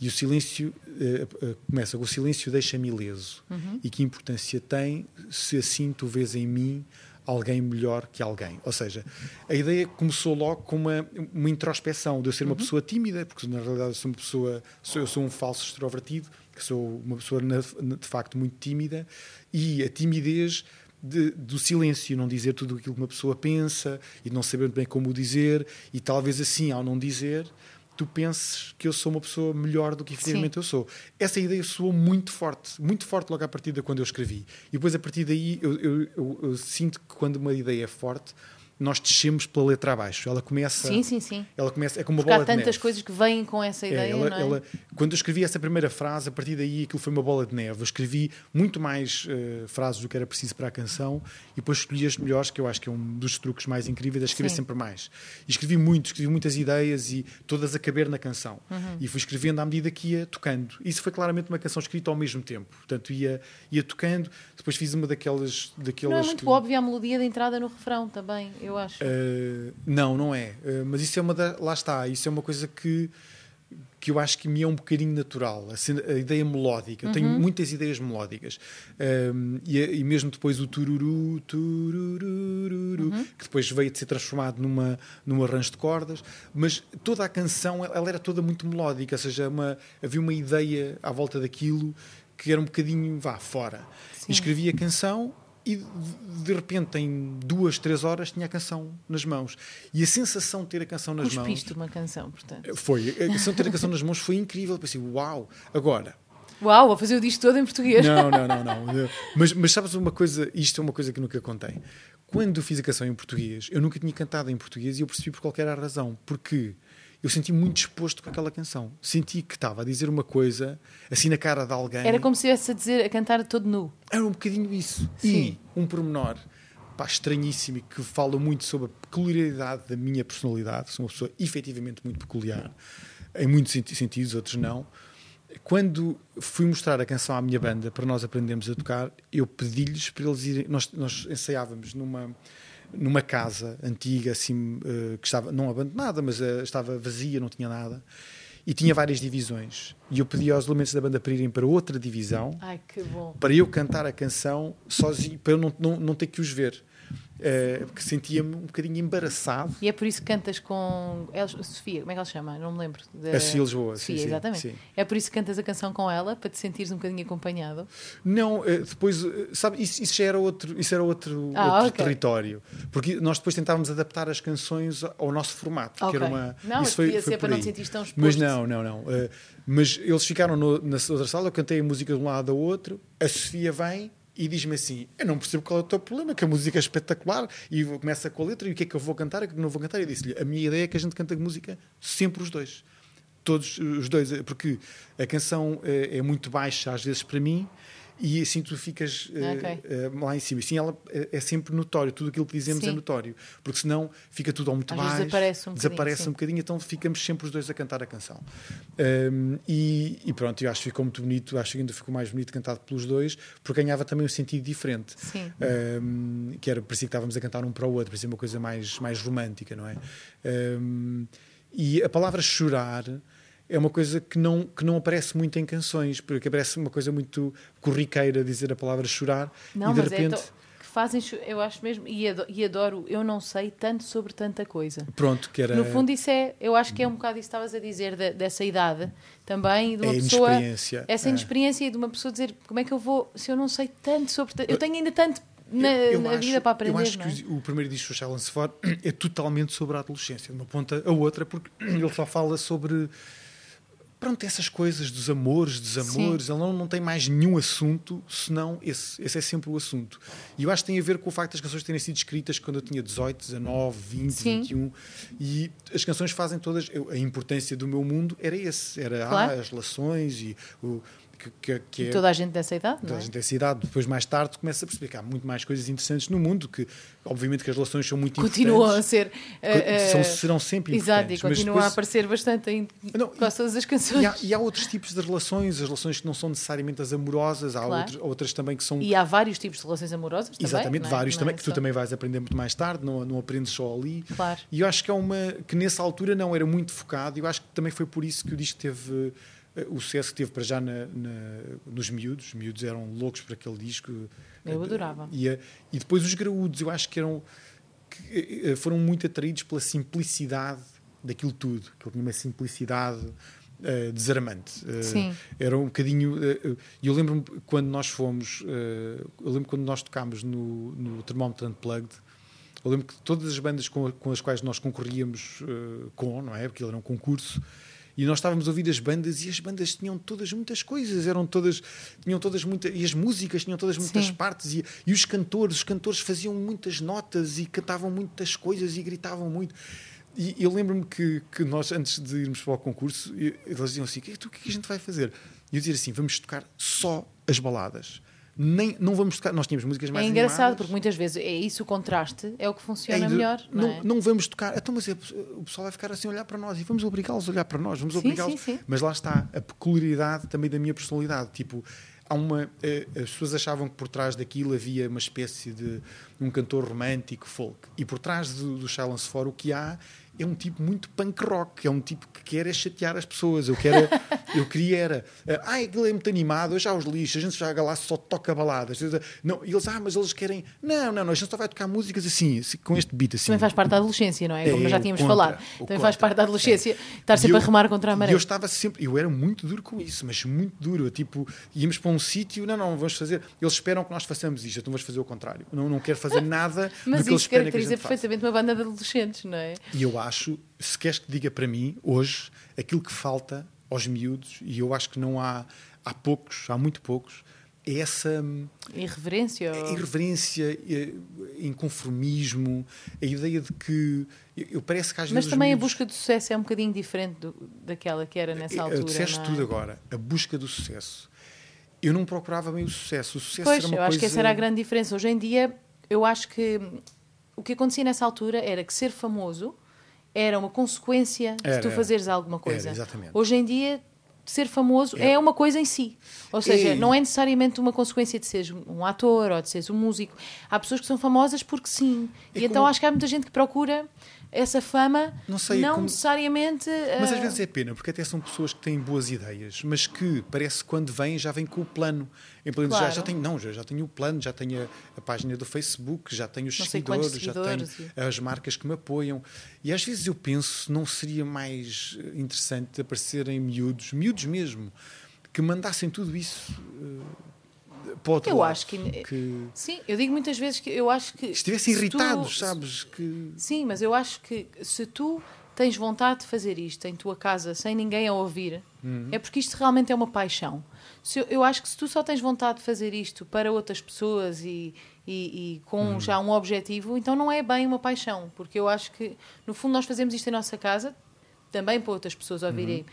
E o silêncio eh, eh, começa com o silêncio deixa-me ileso.
Uhum.
E que importância tem se assim tu vês em mim alguém melhor que alguém. Ou seja, a ideia começou logo com uma, uma introspeção de eu ser uma pessoa tímida, porque na realidade eu sou uma pessoa, sou, eu sou um falso extrovertido, que sou uma pessoa de facto muito tímida, e a timidez de- do silêncio, não dizer tudo aquilo que uma pessoa pensa e não saber bem como o dizer, e talvez assim, ao não dizer, tu penses que eu sou uma pessoa melhor do que efetivamente eu sou. Essa ideia soou muito forte, muito forte logo à partida quando eu escrevi. E depois, a partir daí, eu, eu- eu- eu sinto que quando uma ideia é forte, nós descemos pela letra abaixo. Ela começa.
Sim, sim, sim.
Ela começa, é como uma
Porque há
bola de
tantas
neve.
coisas que vêm com essa
É,
ideia,
ela-
não é?
ela- quando eu escrevi essa primeira frase, a partir daí aquilo foi uma bola de neve. Eu escrevi muito mais eh, frases do que era preciso para a canção e depois escolhi as melhores, que eu acho que é um dos truques mais incríveis, é escrever
Sim.
sempre mais. E escrevi muito, escrevi muitas ideias e todas a caber na canção.
Uhum.
E fui escrevendo à medida que ia tocando. Isso foi claramente uma canção escrita ao mesmo tempo. Portanto, ia, ia tocando, depois fiz uma daquelas. daquelas
Não é muito
que-
óbvia a melodia de entrada no refrão também, eu acho.
Uh, não, não é. Uh, mas isso é uma da, lá está, isso é uma coisa que que eu acho que me é um bocadinho natural, a, a ideia melódica. Eu tenho muitas ideias melódicas. Um, e, e mesmo depois o tururu, tururururu, que depois veio de ser transformado numa, num arranjo de cordas, mas toda a canção ela era toda muito melódica, ou seja, uma, havia uma ideia à volta daquilo que era um bocadinho vá fora.
Sim.
E escrevi a canção e de- repente em duas, três horas tinha a canção nas mãos. E a sensação de ter a canção nas mãos
Cuspiste uma canção, portanto.
foi, a sensação de ter a canção nas mãos foi incrível. Pensei, uau, agora.
Uau, vou fazer o disco todo em português.
Não, não, não, não. Mas, mas sabes uma coisa, isto é uma coisa que nunca contei. quando fiz a canção em português, eu nunca tinha cantado em português e eu percebi por qualquer razão. Porque eu senti muito disposto com aquela canção. Senti que estava a dizer uma coisa assim na cara de alguém.
Era como se estivesse a dizer, a cantar todo nu.
Era um bocadinho isso.
Sim.
E um pormenor pá, estranhíssimo e que fala muito sobre a peculiaridade da minha personalidade. Sou uma pessoa efetivamente muito peculiar, em muitos senti- sentidos, outros não. Quando fui mostrar a canção à minha banda para nós aprendermos a tocar, eu pedi-lhes para eles irem. Nós, nós ensaiávamos numa, numa casa antiga, assim, eh, que estava não abandonada, mas eh, estava vazia, não tinha nada. E tinha várias divisões. E eu pedi aos elementos da banda para irem para outra divisão
Ai,
para eu cantar a canção sozinho, para eu não, não, não ter que os ver. Eh, porque sentia-me um bocadinho embaraçado.
E é por isso que cantas com. ela- Sofia, como é que ela se chama? Não me lembro. Da-
A Sofia Lisboa,
Sofia,
sim,
exatamente.
sim.
É por isso que cantas a canção com ela, para te sentires um bocadinho acompanhado.
Não, eh, depois, eh, sabe, isso, isso já era outro, isso era outro,
Ah,
outro
ok.
território. Porque nós depois tentávamos adaptar as canções ao nosso formato.
Ok.
Que era uma,
Não,
isso foi, foi
para não te sentires tão exposto.
Mas não, não, não. Mas eles ficaram no- na outra sala, eu cantei a música de um lado ao outro, a Sofia vem e diz-me assim: Eu não percebo qual é o teu problema, que a música é espetacular, e começa com a letra, e o que é que eu vou cantar, o que é não vou cantar. E disse-lhe: A minha ideia é que a gente canta música sempre os dois. Todos os dois, porque a canção eh, é muito baixa às vezes para mim. E assim tu ficas eh,
Ok.
eh, lá em cima. Assim ela é, é sempre notório, tudo aquilo que dizemos
Sim.
é notório. Porque senão fica tudo ao muito
Às
baixo,
desaparece um bocadinho,
desaparece
sim.
um bocadinho, então ficamos sempre os dois a cantar a canção. Um, e, e pronto, eu acho que ficou muito bonito, acho que ainda ficou mais bonito cantado pelos dois, porque ganhava também um sentido diferente.
Sim.
Um, que era, parecia que estávamos a cantar um para o outro, parecia uma coisa mais, mais romântica, não é? Um, e a palavra chorar é uma coisa que não, que não aparece muito em canções, porque aparece uma coisa muito corriqueira dizer a palavra chorar
Não,
e de
mas
repente.
é. fazem, eu acho mesmo, e adoro, eu não sei tanto sobre tanta coisa.
Pronto, que era
No fundo, isso é, eu acho que é um bocado isso que estavas a dizer de- dessa idade também, de
é
uma pessoa.
inexperiência.
Essa
é.
inexperiência e de uma pessoa dizer como é que eu vou, se eu não sei tanto sobre. Eu tenho ainda tanto na,
Eu- eu
na
acho-
vida para aprender.
Eu acho
não é?
que o, o primeiro disco do Challenge For é totalmente sobre a adolescência, de uma ponta a outra, porque ele só fala sobre pronto, essas coisas dos amores, desamores. Ele não, não tem mais nenhum assunto senão esse. Esse é sempre o assunto. E eu acho que tem a ver com o facto das canções terem sido escritas quando eu tinha 18, 19, 20,
Sim.
21. E as canções fazem todas. eu- a importância do meu mundo era esse: era ah,
Claro.
as relações e o. Que, que, que é-
toda a gente dessa idade, não
toda
é?
a gente tem essa idade. Depois, mais tarde, começa a perceber que há muito mais coisas interessantes no mundo, que obviamente que as relações são muito
Continuam a
importantes.
ser. eh,
São- serão sempre
Exato, e
importantes.
continuam a
depois-
aparecer bastante em
Não,
quase todas as canções.
e há, e há outros tipos de relações, as relações que não são necessariamente as amorosas, há
Claro.
outros- outras também que são
E há vários tipos de relações amorosas também.
Exatamente,
não é?
vários
Não
também,
é
que tu
só-
também vais aprender muito mais tarde, não, não aprendes só ali.
Claro.
E eu acho que é uma que nessa altura não era muito focado, e eu acho que também foi por isso que o disco teve o sucesso que teve para já na- na- nos miúdos. Os miúdos eram loucos por aquele disco.
Eu adorava.
E, e depois os graúdos, eu acho que eram que, eh, foram muito atraídos pela simplicidade daquilo tudo, que tinha uma simplicidade eh, desarmante. Eh,
Sim.
Era um bocadinho. eh, E eu lembro-me quando nós fomos. eh, eu lembro quando nós tocámos no, no Termómetro Unplugged. Eu lembro que todas as bandas com, com as quais nós concorríamos eh, com, não é? Porque ele era um concurso. E nós estávamos a ouvir as bandas e as bandas tinham todas muitas coisas, eram todas, tinham todas muitas, e as músicas tinham todas muitas
Sim.
partes, e, e os cantores, os cantores faziam muitas notas e cantavam muitas coisas e gritavam muito. E eu lembro-me que, que nós, antes de irmos para o concurso, eles diziam assim: é o que é que a gente vai fazer? E eu dizia assim: vamos tocar só as baladas. Nem, não vamos tocar, nós tínhamos músicas
É
mais
engraçado,
animadas.
porque muitas vezes é isso o contraste, é o que funciona
É,
melhor. Não, é?
não vamos tocar. Então, mas é- o pessoal vai ficar assim a olhar para nós e vamos obrigá-los a olhar para nós. Vamos obrigá-los. Mas lá está a peculiaridade também da minha personalidade. Tipo, há uma. eh, as pessoas achavam que por trás daquilo havia uma espécie de um cantor romântico, folk. E por trás do, do Silence For o que há é um tipo muito punk rock. É um tipo que quer é chatear as pessoas. Eu, quero, eu queria era. Ah, aquilo é muito animado. Já os lixo. A gente já lá só toca baladas. Não, e eles, ah, mas eles querem. Não, não, não. A gente só vai tocar músicas assim, assim, com este beat assim.
Também faz parte da adolescência, não é? Como
É,
nós já tínhamos
contra,
falado. Também faz
contra.
parte da adolescência estar
E
sempre
eu-
a remar contra a maré.
Eu estava sempre, eu era muito duro com isso, mas muito duro. Tipo, íamos para um sítio, não, não, vamos fazer. Eles esperam que nós façamos isto, então vamos fazer o contrário. Não, não quero fazer nada
Mas
do que eles esperam que a gente faça.
perfeitamente uma banda de adolescentes, não é?
E eu acho, se queres que diga para mim, hoje, aquilo que falta aos miúdos, e eu acho que não há, há poucos, há muito poucos, é essa
Irreverência? ou-
irreverência, eh, inconformismo, a ideia de que eu, parece que às
Mas
vezes.
também a
miúdos-
busca do sucesso é um bocadinho diferente do- daquela que era nessa
Eh,
altura.
Disseste
é?
tudo agora, a busca do sucesso. Eu não procurava bem o sucesso. O sucesso
Pois,
era uma
eu acho
coisa...
que essa era a grande diferença. Hoje em dia, eu acho que o que acontecia nessa altura era que ser famoso era uma consequência
Era,
de tu fazeres alguma coisa.
Era, exatamente.
Hoje em dia, ser famoso
É.
é uma coisa em si. Ou seja,
É.
não é necessariamente uma consequência de seres um ator ou de seres um músico. Há pessoas que são famosas porque sim. E então
como-
acho que há muita gente que procura essa fama,
Não sei, é como-
necessariamente.
Mas às vezes é pena, porque até são pessoas que têm boas ideias, mas que parece que quando vêm já vêm com o plano. Em plano de, já,
Claro.
já tenho, não, já, já tenho o plano, já tenho a, a página do Facebook, já tenho os
Não
seguidores,
quantos
já
seguidores
tenho as marcas que me apoiam. E às vezes eu penso, não seria mais eh, interessante aparecerem miúdos, miúdos mesmo, que mandassem tudo isso eh, para
Eu
lado,
acho que-
que
Sim, eu digo muitas vezes que eu acho que.
estivessem
se tu-
sabes? Que
Sim, mas eu acho que se tu tens vontade de fazer isto em tua casa sem ninguém a ouvir,
Uhum.
é porque isto realmente é uma paixão. Se eu, eu acho que se tu só tens vontade de fazer isto para outras pessoas e, e- e com
Uhum.
já um objetivo, então não é bem uma paixão. Porque eu acho que, no fundo, nós fazemos isto em nossa casa também para outras pessoas ouvirem
Uhum.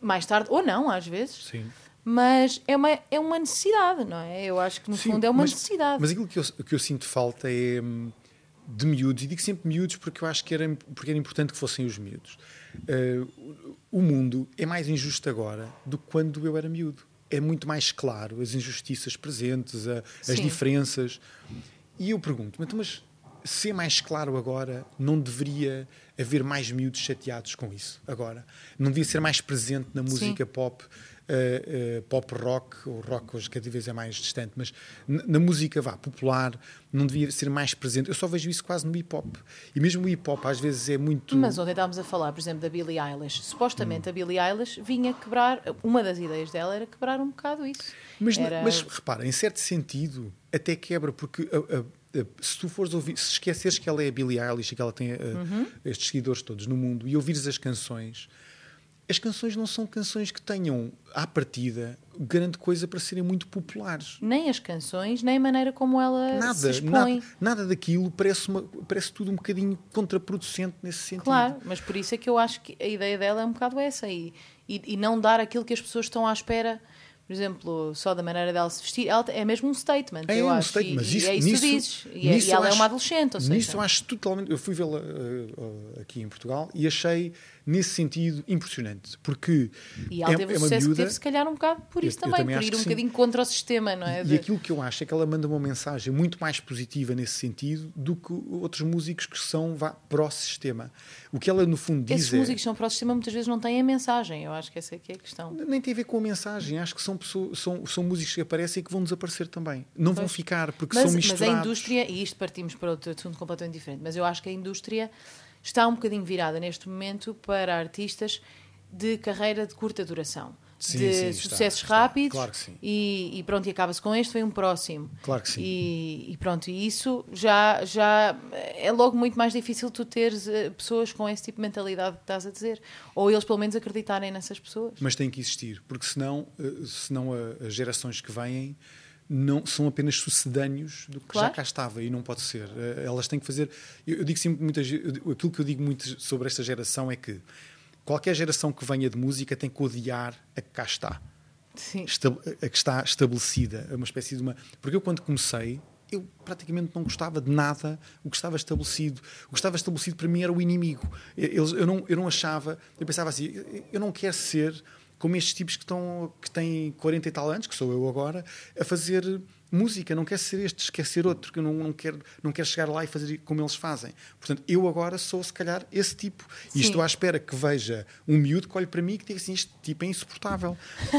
mais tarde, ou não, às vezes.
sim.
Mas é uma, é uma necessidade, não é? Eu acho que no
Sim,
fundo é uma
mas-
necessidade.
Mas aquilo que eu, que eu sinto falta é hum, de miúdos, e digo sempre miúdos porque eu acho que era, porque era importante que fossem os miúdos. Eh, o- mundo é mais injusto agora do que quando eu era miúdo. É muito mais claro as injustiças presentes, a- as
Sim.
diferenças. E eu pergunto, então, mas se é mais claro agora, não deveria haver mais miúdos chateados com isso agora? Não devia ser mais presente na música pop, eh, pop rock, ou rock hoje cada vez é mais distante, mas na música vá, popular, não devia ser mais presente. Eu só vejo isso quase no hip hop. E mesmo o hip hop às vezes é muito.
Mas ontem estávamos a falar, por exemplo, da Billie Eilish. Supostamente a Billie Eilish vinha quebrar, uma das ideias dela era quebrar um bocado isso.
Mas,
Era-
mas repara, em certo sentido, até quebra, porque a- a- se tu fores ouvir, se esqueceres que ela é a Billie Eilish e que ela tem a-
Uhum.
estes seguidores todos no mundo e ouvires as canções, as canções não são canções que tenham, à partida, grande coisa para serem muito populares.
Nem as canções, nem a maneira como ela se
Nada,
expõe.
nada, nada daquilo parece, uma- parece tudo um bocadinho contraproducente nesse sentido.
Claro, mas por isso é que eu acho que a ideia dela é um bocado essa e, e, e não dar aquilo que as pessoas estão à espera. Por exemplo, só da maneira dela se vestir, ela é mesmo um statement,
É
eu
um
acho.
statement,
e,
mas
e
isso,
é isso
nisso,
que tu dizes. E, é-
nisso
e ela é
acho-
uma adolescente, ou seja.
Nisso eu acho totalmente. Eu fui vê-la uh, uh, aqui em Portugal e achei, nesse sentido, impressionante. Porque
E ela
é,
teve
é uma
sucesso que
miúda.
teve, se calhar, um bocado por
Eu-
isso
eu
também,
também
por ir um bocadinho contra o sistema, não é?
E
De-
aquilo que eu acho é que ela manda uma mensagem muito mais positiva nesse sentido do que outros músicos que são vá, pró-sistema. O que ela, no fundo, diz
Esses
é.
músicos que são para o sistema muitas vezes não têm a mensagem. Eu acho que essa é que é a questão.
Nem tem a ver com a mensagem, acho que são, pessoas, são, são músicos que aparecem e que vão desaparecer também. Não vão
Pois.
ficar, porque
Mas,
são
mas
misturados.
a indústria, e isto partimos para outro assunto completamente diferente, mas eu acho que a indústria está um bocadinho virada neste momento para artistas de carreira de curta duração.
Sim,
de
sim, está,
sucessos
está.
rápidos
Claro que sim.
E, e pronto, e acaba-se com este, vem um próximo.
Claro que sim.
E, e pronto, e isso já, já é logo muito mais difícil tu teres eh, pessoas com esse tipo de mentalidade que estás a dizer. Ou eles pelo menos acreditarem nessas pessoas.
Mas tem que existir, porque senão, eh, senão as gerações que vêm não são apenas sucedâneos do que
Claro.
já cá estava e não pode ser. Eh, Elas têm que fazer. Eu, eu digo sempre muitas eu aquilo que eu digo muito sobre esta geração é que qualquer geração que venha de música tem que odiar a que cá está.
Sim.
A que está estabelecida, é uma espécie de uma. Porque eu quando comecei, eu praticamente não gostava de nada o que estava estabelecido. O que estava estabelecido para mim era o inimigo. Eles, eu, não, eu não achava, eu pensava assim, eu- eu não quero ser como estes tipos que, estão, que têm 40 e tal anos, que sou eu agora, a fazer música. Não quero ser estes, quero ser outro, que não, não, quero, não quero chegar lá e fazer como eles fazem. Portanto, eu agora sou, se calhar, esse tipo. E
Sim.
estou à espera que veja um miúdo que olhe para mim e que diga assim: este tipo é insuportável.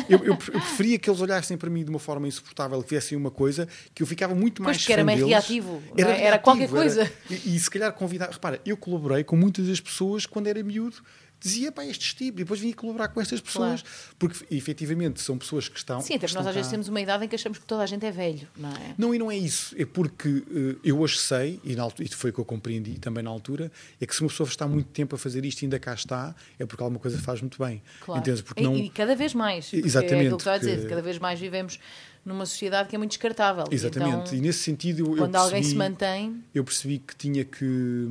Eu, eu, eu preferia que eles olhassem para mim de uma forma insuportável, que viessem uma coisa que eu ficava muito mais
porque era mais
deles.
reativo, é? Era qualquer coisa.
e, e se calhar convidar. Repara, eu colaborei com muitas das pessoas quando era miúdo. Dizia para estes tipos, e depois vinha colaborar com estas pessoas, porque efetivamente são pessoas que estão.
Sim, até
que
porque nós às vezes temos uma idade em que achamos que toda a gente é velho, não é?
Não, e não é isso. É porque eh, eu hoje sei, e na altura, isso foi o que eu compreendi também na altura, é que se uma pessoa está muito tempo a fazer isto e ainda cá está, é porque alguma coisa faz muito bem.
Claro.
Entendes? Porque
e,
não...
e cada vez mais. porque É
Exatamente,
aquilo que estava a dizer, cada vez mais vivemos numa sociedade que é muito descartável.
Exatamente.
Então,
e nesse sentido, eu, eu
quando alguém se
percebi-
mantém,
eu percebi que tinha que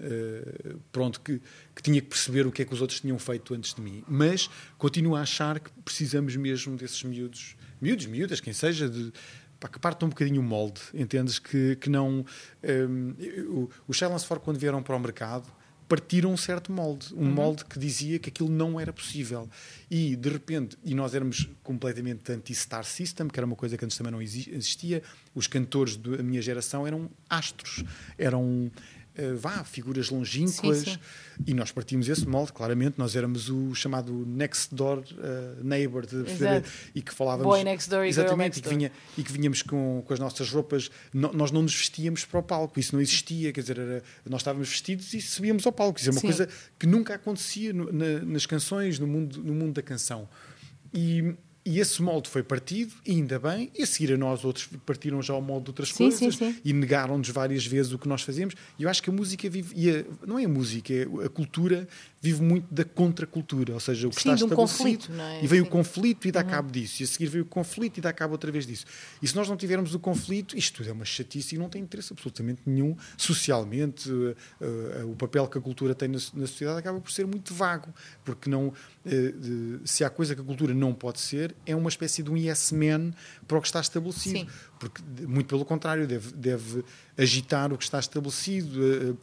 eh, pronto que, que tinha que perceber o que é que os outros tinham feito antes de mim. Mas continuo a achar que precisamos mesmo desses miúdos miúdos, miúdas, quem seja de, pá, que partam um bocadinho o molde entendes? Que, que não o- os Silence for quando vieram para o mercado partiram um certo molde, um molde que dizia que aquilo não era possível. E, de repente, e nós éramos completamente anti-Star System, que era uma coisa que antes também não exi- existia, os cantores da minha geração eram astros, eram, eh, vá, figuras longínquas,
Sim, sim.
e nós partimos esse molde, claramente, nós éramos o chamado next door eh, neighbor, de-
Exato.
e que falávamos...
Boy next door
Exatamente, e que vinha e que vinhamos com, com as nossas roupas, no- nós não nos vestíamos para o palco, isso não existia, quer dizer, era- nós estávamos vestidos e subíamos ao palco, isso é uma
Sim.
coisa que nunca acontecia no- na- nas canções, no mundo, no mundo da canção. E, e esse molde foi partido, e ainda bem, e a seguir a nós outros partiram já o molde de outras
Sim,
coisas
sim, sim.
e negaram-nos várias vezes o que nós fazíamos. E eu acho que a música vive, e a- não é a música, é a cultura vive muito da contracultura, ou seja, o que
Sim,
está
um
estabelecido.
conflito, é?
E veio
Sim.
o conflito e dá cabo disso. E a seguir veio o conflito e dá cabo outra vez disso. E se nós não tivermos o conflito, isto tudo é uma chatice e não tem interesse absolutamente nenhum socialmente. eh, eh, o papel que a cultura tem na, na sociedade acaba por ser muito vago, porque não, de- se há coisa que a cultura não pode ser, é uma espécie de um yes man para o que está estabelecido.
Sim.
Porque, muito pelo contrário, deve, deve agitar o que está estabelecido,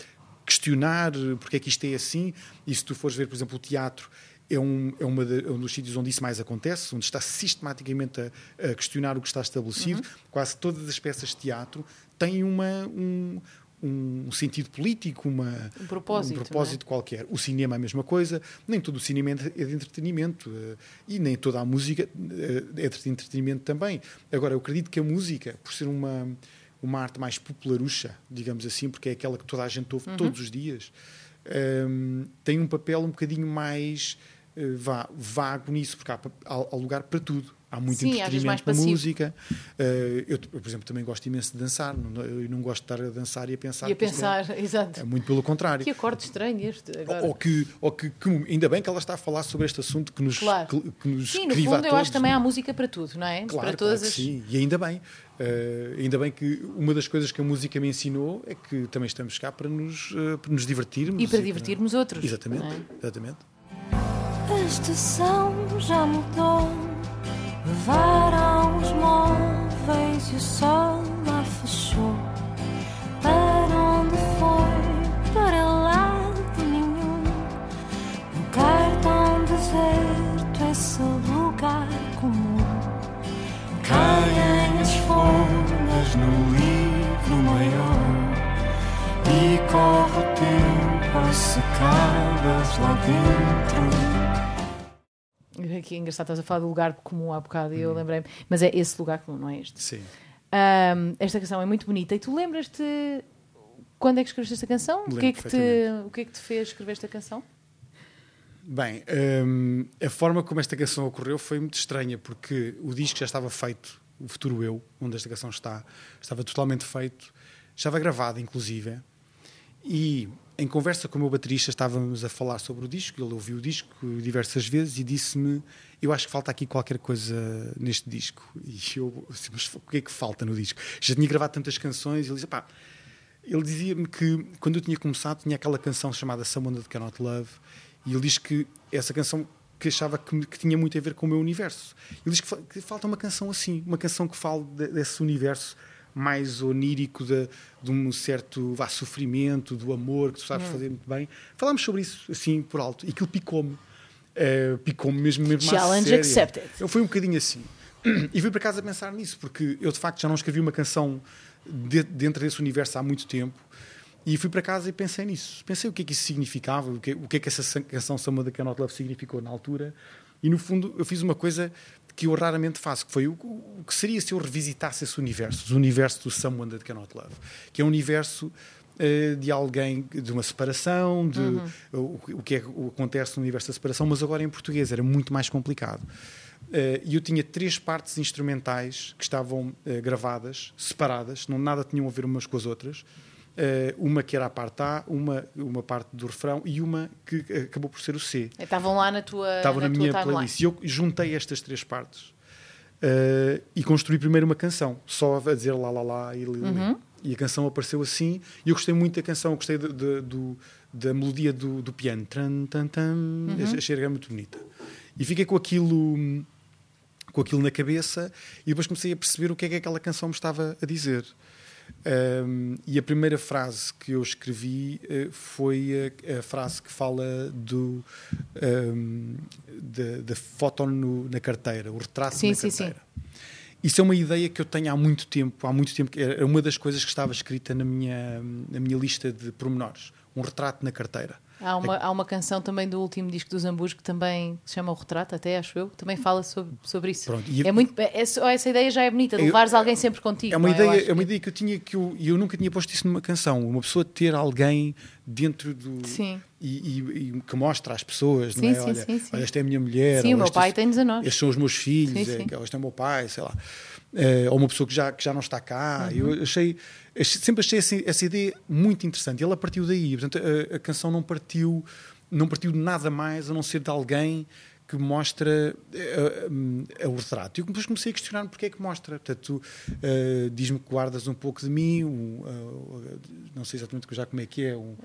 questionar eh, porque é que isto é assim. E se tu fores ver, por exemplo, o teatro, é um, é uma de- é um dos sítios onde isso mais acontece, onde está sistematicamente a, a questionar o que está estabelecido. Quase todas as peças de teatro têm uma, um, um sentido político, uma,
Um propósito,
um propósito qualquer. O cinema é a mesma coisa, nem todo o cinema é de é entretenimento eh, e nem toda a música eh, é de entretenimento também. Agora, eu acredito que a música, por ser uma, uma arte mais popularucha, digamos assim, porque é aquela que toda a gente
Uhum.
ouve todos os dias, ehm, tem um papel um bocadinho mais vá, vago nisso, porque há, há, lugar para tudo. Há muito
Sim,
entretenimento na música. Eh, eu, por exemplo, também gosto imenso de dançar. Não, eu não gosto de estar a dançar e a pensar.
e a
é-
pensar, exato.
É, muito pelo contrário.
Que acorde estranho este agora.
Ou que, ou que, que- ainda bem que ela está a falar sobre este assunto que nos,
Claro.
que, que nos
Sim, no fundo eu
todos.
acho que também há música para tudo, não é?
Claro,
para todas
claro
as.
sim. E ainda bem. Eh, ainda bem que uma das coisas que a música me ensinou é que também estamos cá para nos, eh, para nos divertirmos.
E para divertirmos outros.
Exatamente,
é?
exatamente.
A estação já mudou. Levaram os móveis e o sol lá fechou. Para onde foi? Para lado nenhum. Um cartão deserto, esse lugar comum.
Caem as folhas no livro maior e corre o tempo a secá-las lá dentro.
Aqui é engraçado, estás a falar do lugar comum há bocado e eu lembrei-me. Mas é esse lugar comum, não é este?
Sim.
Ahm, esta canção é muito bonita e tu lembras-te quando é que escreveste esta canção? O que, é que te, o que é que te fez escrever esta canção?
Bem, hum, a forma como esta canção ocorreu foi muito estranha, porque o disco já estava feito, o Futuro Eu, onde esta canção está, estava totalmente feito, estava gravado, inclusive. E em conversa com o meu baterista estávamos a falar sobre o disco, ele ouviu o disco diversas vezes e disse-me: Eu acho que falta aqui qualquer coisa neste disco. E eu, assim, mas o que é que falta no disco? Já tinha gravado tantas canções, ele disse: pá, ele dizia-me que quando eu tinha começado tinha aquela canção chamada Someone That Cannot Love e ele diz que essa canção que achava que, que tinha muito a ver com o meu universo. Ele diz que, que falta uma canção assim, uma canção que fale de- desse universo mais onírico de, de um certo vá, sofrimento, do amor que tu sabes fazer muito bem. Falámos sobre isso assim por alto e aquilo picou-me. Eh, picou-me mesmo, mesmo
Challenge accepted.
Eu fui um bocadinho assim. E fui para casa a pensar nisso, porque eu de facto já não escrevi uma canção de- dentro desse universo há muito tempo. E fui para casa e pensei nisso. Pensei o que é que isso significava, o que, o que é que essa canção Some da Cannot Love significou na altura. E no fundo eu fiz uma coisa que eu raramente faço, que foi o, o que seria se eu revisitasse esse universo, o universo do Someone That Cannot Love, que é um universo eh, de alguém, de uma separação, de o, o que é que acontece no universo da separação, mas agora em português era muito mais complicado. Eh, E eu tinha três partes instrumentais que estavam eh, gravadas, separadas, não nada tinham a ver umas com as outras. Eh, uma que era a parte A, uma, uma parte do refrão e uma que eh, acabou por ser o C.
Estavam lá na tua,
Estava na,
tua
minha playlist. E eu juntei estas três partes uh, e construí primeiro uma canção, só a dizer lá, lá, lá e, uhum. e a canção apareceu assim. E eu gostei muito da canção, gostei de, de, da melodia do, do piano, tran, tan, tan, uhum. achei a muito bonita. E fiquei com aquilo, com aquilo na cabeça e depois comecei a perceber o que é que aquela canção me estava a dizer. Um, e a primeira frase que eu escrevi uh, foi a, a, frase que fala do, um, da, da, foto no, na carteira, o retrato sim, na sim, carteira. Sim. Isso é uma ideia que eu tenho há muito tempo, há muito tempo, é uma das coisas que estava escrita na minha, na minha lista de pormenores, um retrato na carteira.
Há uma, há uma canção também do último disco dos Ambus que também se chama O Retrato, até acho eu, também fala sobre, sobre isso. Pronto, é muito, é, essa ideia já é bonita, de levares alguém sempre contigo.
É uma, é? ideia, é uma que... ideia que eu tinha que eu, eu nunca tinha posto isso numa canção. Uma pessoa ter alguém dentro do. Sim. E, e, e que mostra às pessoas, sim, não é? Sim, olha, sim, sim. olha, esta é a minha mulher.
Sim, o meu pai tem 19.
Estes são os meus filhos, sim, sim. É, este é o meu pai, sei lá. É, ou uma pessoa que já, que já não está cá. Uhum. Eu achei, sempre achei essa, essa, ideia muito interessante. E ela partiu daí. Portanto, a, a canção não partiu não partiu de nada mais a não ser de alguém que mostra uh, uh, o retrato. E depois comecei a questionar porque é que mostra. Portanto, uh, diz-me que guardas um pouco de mim, um, não sei exatamente já como é que é, um,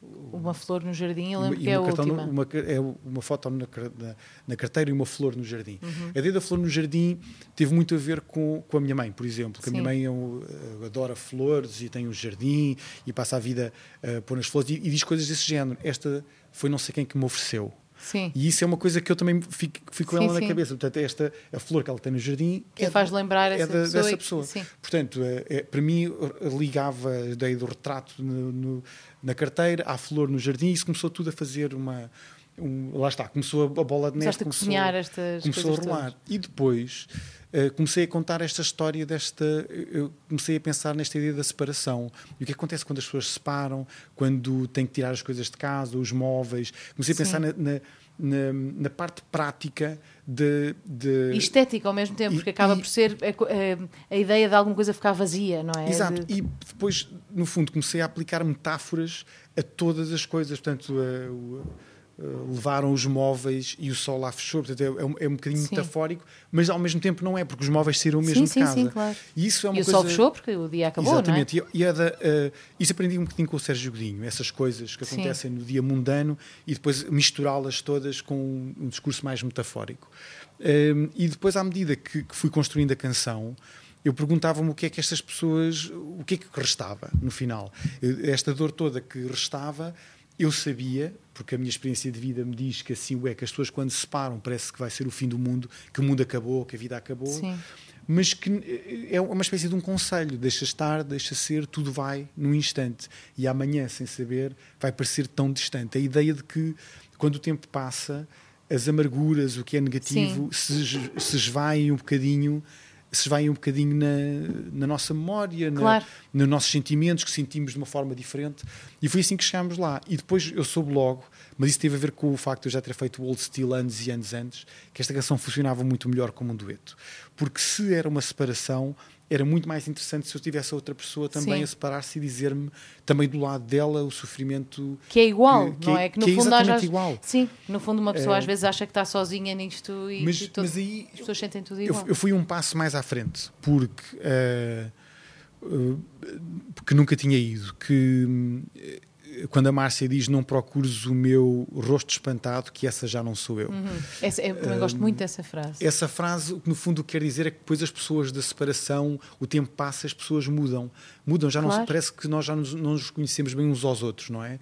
uma flor no jardim, eu lembro que é a última.
Uma, é uma foto na, na, na, carteira e uma flor no jardim. Uhum. A ideia da flor no jardim teve muito a ver com, com a minha mãe, por exemplo. Que a minha mãe eu, eu adora flores e tem um jardim e passa a vida a pôr nas flores e, e diz coisas desse género. Esta foi não sei quem que me ofereceu. Sim. E isso é uma coisa que eu também fico, fico com ela sim. na cabeça. Portanto, esta a flor que ela tem no jardim
que é, faz lembrar é
essa
da,
pessoa dessa pessoa. Sim. Portanto, é, é, para mim ligava a ideia do retrato no, no, na carteira à flor no jardim e isso começou tudo a fazer uma um, lá está, começou a, bola de neve, começou,
estas
começou a rolar. Todas. E depois uh, comecei a contar esta história desta. Eu comecei a pensar nesta ideia da separação. E o que acontece quando as pessoas se separam, quando têm que tirar as coisas de casa, os móveis. Comecei a pensar na, na, na, na, parte prática de, de.
E estética ao mesmo tempo, porque acaba e, por ser a, a, a, ideia de alguma coisa ficar vazia, não é?
Exato.
De...
E depois, no fundo, comecei a aplicar metáforas a todas as coisas. Portanto, a, eh, levaram os móveis e o sol lá fechou. Portanto, é, um, é um bocadinho sim. metafórico, mas ao mesmo tempo não é, porque os móveis saíram mesmo
sim,
de casa.
Sim, sim, claro.
E, isso é uma
e
coisa...
o sol fechou porque o dia acabou,
Exatamente.
não é?
E, e é da, uh, isso aprendi um bocadinho com o Sérgio Godinho, essas coisas que acontecem no dia mundano e depois misturá-las todas com um, um, discurso mais metafórico. Um, e depois, à medida que, que fui construindo a canção, eu perguntava-me o que é que estas pessoas, o que é que restava no final. Esta dor toda que restava eu sabia, porque a minha experiência de vida me diz que assim é, que as pessoas quando se separam parece que vai ser o fim do mundo, que o mundo acabou, que a vida acabou. Sim. Mas que eh, é uma espécie de um conselho: deixa estar, deixa ser, tudo vai num instante. E amanhã, sem saber, vai parecer tão distante. A ideia de que quando o tempo passa, as amarguras, o que é negativo, se, se esvaem um bocadinho se vai um bocadinho na, na nossa memória, claro. na, nos nossos sentimentos, que sentimos de uma forma diferente. E foi assim que chegámos lá. E depois eu soube logo, mas isso teve a ver com o facto de eu já ter feito o Old Steel anos e anos antes, que esta canção funcionava muito melhor como um dueto. Porque se era uma separação, era muito mais interessante se eu tivesse outra pessoa também Sim. a separar-se e dizer-me também do lado dela o sofrimento
que é igual, que, não é? Que no
que
é fundo
é exatamente igual.
Sim, no fundo uma pessoa é... às vezes acha que está sozinha nisto e,
mas,
todo,
mas aí,
as pessoas sentem tudo igual.
Eu, eu, fui um passo mais à frente porque uh, uh, porque nunca tinha ido que quando a Márcia diz não procures o meu rosto espantado, que essa já não sou eu.
Uhum. Essa, eu também gosto muito dessa frase.
Essa frase, o que no fundo quer dizer é que depois as pessoas da separação, o tempo passa, as pessoas mudam. Mudam, já claro. não parece que nós já nos, não nos conhecemos bem uns aos outros, não é?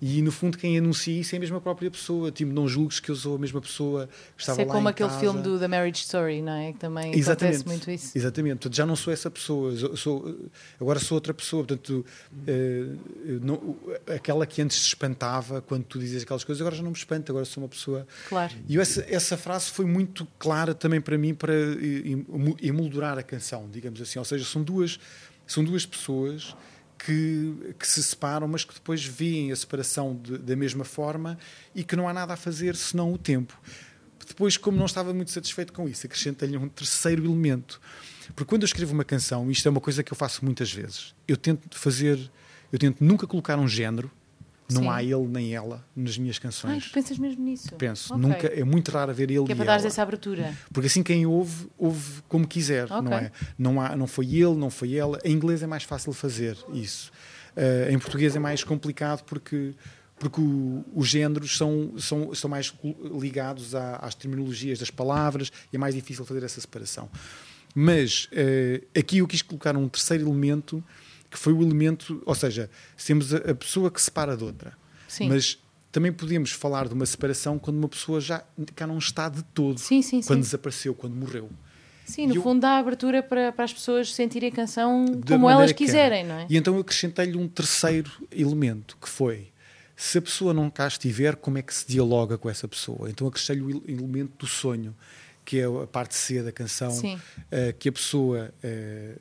E no fundo quem anuncia isso é a mesma própria pessoa. Tipo, não julgues que eu sou a mesma pessoa que estava
isso
é
lá como aquele
casa.
filme do The Marriage Story, não é? Que também Exatamente. acontece muito isso.
Exatamente. Portanto, já não sou essa pessoa. Sou, agora sou outra pessoa. Portanto, uh, não, aquela que antes se espantava quando tu dizias aquelas coisas, agora já não me espanta, agora sou uma pessoa.
Claro.
E essa, essa frase foi muito clara também para mim para emoldurar a canção, digamos assim. Ou seja, são duas, são duas pessoas que, que, se separam, mas que depois veem a separação de, da mesma forma e que não há nada a fazer senão o tempo. Depois, como não estava muito satisfeito com isso, acrescentei-lhe um terceiro elemento. Porque quando eu escrevo uma canção, isto é uma coisa que eu faço muitas vezes, eu tento fazer, eu tento nunca colocar um género, Não
Sim.
há ele nem ela nas minhas
Ai,
canções.
tu pensas mesmo nisso?
Penso,
Ok.
nunca, é muito raro haver ele
Que é para
ela.
essa abertura.
Porque assim quem ouve, ouve como quiser,
Ok.
não é? Não, há, não foi ele, não foi ela. Em inglês é mais fácil fazer isso. Eh, em português é mais complicado porque, porque o- os géneros são, são, são mais ligados à- às terminologias das palavras e é mais difícil fazer essa separação. Mas eh, aqui eu quis colocar um terceiro elemento que foi o elemento, ou seja, temos a, a pessoa que separa de outra.
Sim.
Mas também podemos falar de uma separação quando uma pessoa já cá não está de todo.
Sim, sim, sim.
Quando desapareceu, quando morreu.
Sim, no
eu-
fundo dá abertura para, para as pessoas sentirem a canção como elas
que
quiserem, não é?
E então eu acrescentei-lhe um terceiro elemento, que foi se a pessoa não cá estiver, como é que se dialoga com essa pessoa? Então acrescentei-lhe o ele- elemento do sonho, que é a parte C da canção,
Sim.
eh, que a pessoa, eh,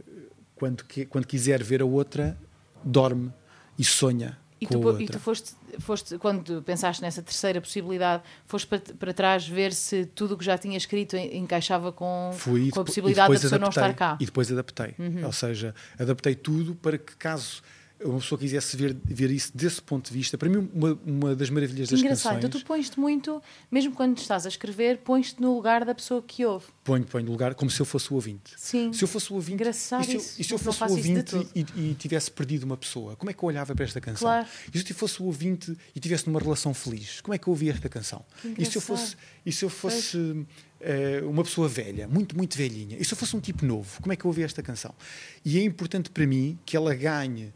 quando, que- quando quiser ver a outra, dorme e sonha
E
com
tu,
a
po-
outra.
e tu foste, foste, quando pensaste nessa terceira possibilidade, foste para, para trás ver se tudo o que já tinha escrito en- encaixava com,
Fui,
com a possibilidade da pessoa não
adaptei,
estar cá. Uhum.
E depois adaptei. Ou seja, adaptei tudo para que caso uma pessoa quisesse ver, ver isso desse ponto de vista, para mim uma, uma das maravilhas das
engraçado,
canções...
então tu pões-te muito, mesmo quando estás a escrever, pões-te no lugar da pessoa que ouve.
Ponho, ponho no lugar como se eu fosse o ouvinte.
Sim.
Se eu fosse o ouvinte,
Engraçado
e se eu,
isso.
e se eu fosse o ouvinte e, e tivesse perdido uma pessoa, como é que eu olhava para esta canção?
Claro.
E se eu fosse o ouvinte e tivesse numa relação feliz, como é que eu ouvia esta canção? E se eu
engraçado.
fosse, e se eu fosse eh, uma pessoa velha, muito, muito velhinha, e se eu fosse um tipo novo, como é que eu ouvia esta canção? E é importante para mim que ela ganhe.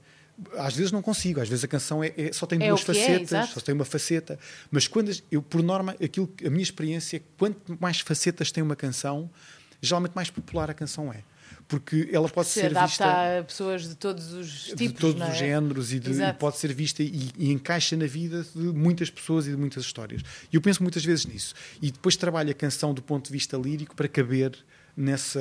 Às vezes não consigo, às vezes a canção é, é- só tem
É
duas
é,
facetas,
exato.
só tem uma faceta, mas quando eu, por norma, aquilo, a minha experiência, é que quanto mais facetas tem uma canção, geralmente mais popular a canção é. Porque ela pode
Se
ser vista
a pessoas de todos os tipos,
de todos
não é?
os géneros e, de- e pode ser vista e, e encaixa na vida de muitas pessoas e de muitas histórias. E eu penso muitas vezes nisso. E depois trabalho a canção do ponto de vista lírico para caber nessa.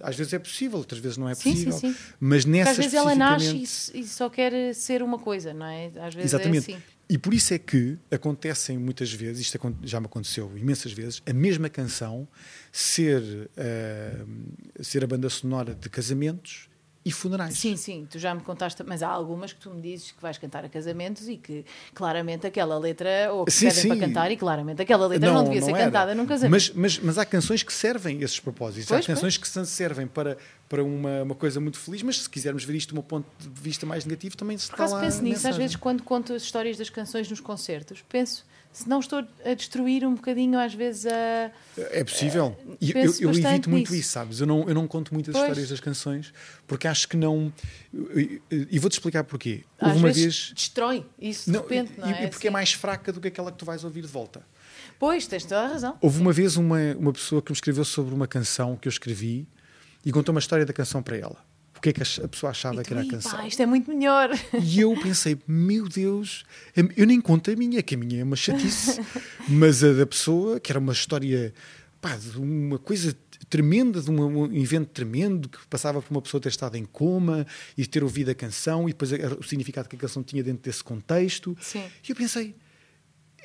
Às vezes é possível, outras vezes não é
Sim, sim,
possível.
sim.
Mas
Porque
nessa
às vezes ela nasce e, e só quer ser uma coisa, não é? Às vezes
Exatamente.
é assim.
E por isso é que acontecem muitas vezes, isto já me aconteceu imensas vezes, a mesma canção ser, eh, ser a banda sonora de casamentos e funerais.
Sim, sim, tu já me contaste, mas há algumas que tu me dizes que vais cantar a casamentos e que claramente aquela letra, ou que
Sim,
para
sim.
cantar, e claramente aquela letra não, devia ser
era.
cantada num casamento.
Mas, mas, mas há canções que servem esses propósitos.
Pois,
há canções que se- servem para, para uma, uma coisa muito feliz, mas se quisermos ver isto de um ponto de vista mais negativo, também se
Por
está lá
penso nisso, às vezes quando conto as histórias das canções nos concertos, penso se não estou a destruir um bocadinho às vezes a...
É possível. E eu, eu
bastante
evito muito
nisso.
isso, sabes? Eu não, eu não conto muitas
Pois.
histórias das canções porque acho que não. E, vou-te explicar porquê.
Às
Houve uma vez.
destrói isso de repente, não
e,
é?
e porque é
Assim.
mais fraca do que aquela que tu vais ouvir de volta.
Pois, tens toda a razão.
Houve uma vez uma, uma pessoa que me escreveu sobre uma canção que eu escrevi e contou uma história da canção para ela. O que é que a pessoa achava
E
que
tu,
era a
"Ih,
canção?
pá, isto é muito melhor.
E eu pensei, meu Deus, eu nem conto a minha, que a minha é uma chatice, mas a da pessoa, que era uma história, pá, de uma coisa tremenda, de um, um evento tremendo, que passava por uma pessoa ter estado em coma e ter ouvido a canção e depois o significado que a canção tinha dentro desse contexto.
Sim.
E eu pensei,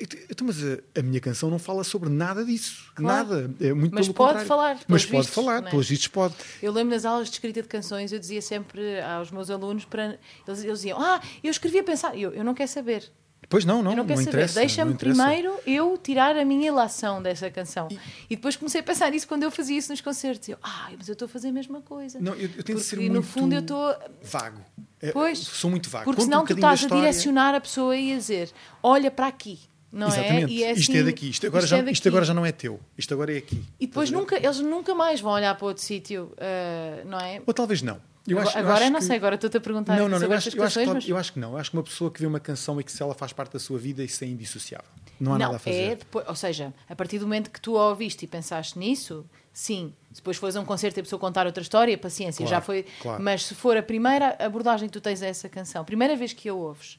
então, mas a, a minha canção não fala sobre nada disso,
Claro.
nada. É muito
Mas pode
contrário.
falar,
Mas pode
vistos,
falar,
não é?
pelos vistos pode.
Eu lembro nas aulas de escrita de canções, eu dizia sempre aos meus alunos para. Eles, eles diziam, ah, eu escrevi a pensar. Eu, eu não quero saber.
Pois não, não,
eu não
não,
quero saber.
interessa.
Deixa-me
não
primeiro eu tirar a minha ilação dessa canção. E... depois comecei a pensar nisso quando eu fazia isso nos concertos. Eu, ah, mas eu estou a fazer a mesma coisa.
Não, eu, eu tento ser muito
no fundo eu estou.
vago. É,
Pois.
Sou muito vago.
Porque
Conto um
senão tu
bocadinho da
estás a direcionar a pessoa e a dizer, olha para aqui. Não
Exatamente.
é? E é
isto é
assim,
daqui. Isto agora,
isto
já,
é
isto
daqui.
agora já não é teu. Isto agora é aqui.
E depois nunca, eles nunca mais vão olhar para outro sítio, ah, não é?
Ou talvez não. Eu
agora
acho,
agora eu não
que-
sei, agora estou-te a perguntar
Não, não, não,
sobre
eu acho, eu, acho,
canções, mas...
eu acho que não. Eu acho que uma pessoa que vê uma canção e que se ela faz parte da sua vida, isso é indissociável. Não há
não,
nada a fazer.
é depois, ou seja, a partir do momento que tu a ouviste e pensaste nisso, sim. Se depois fores a um concerto e a pessoa contar outra história, paciência,
Claro,
já foi.
claro.
Mas se for a primeira abordagem que tu tens a essa canção, primeira vez que a ouves,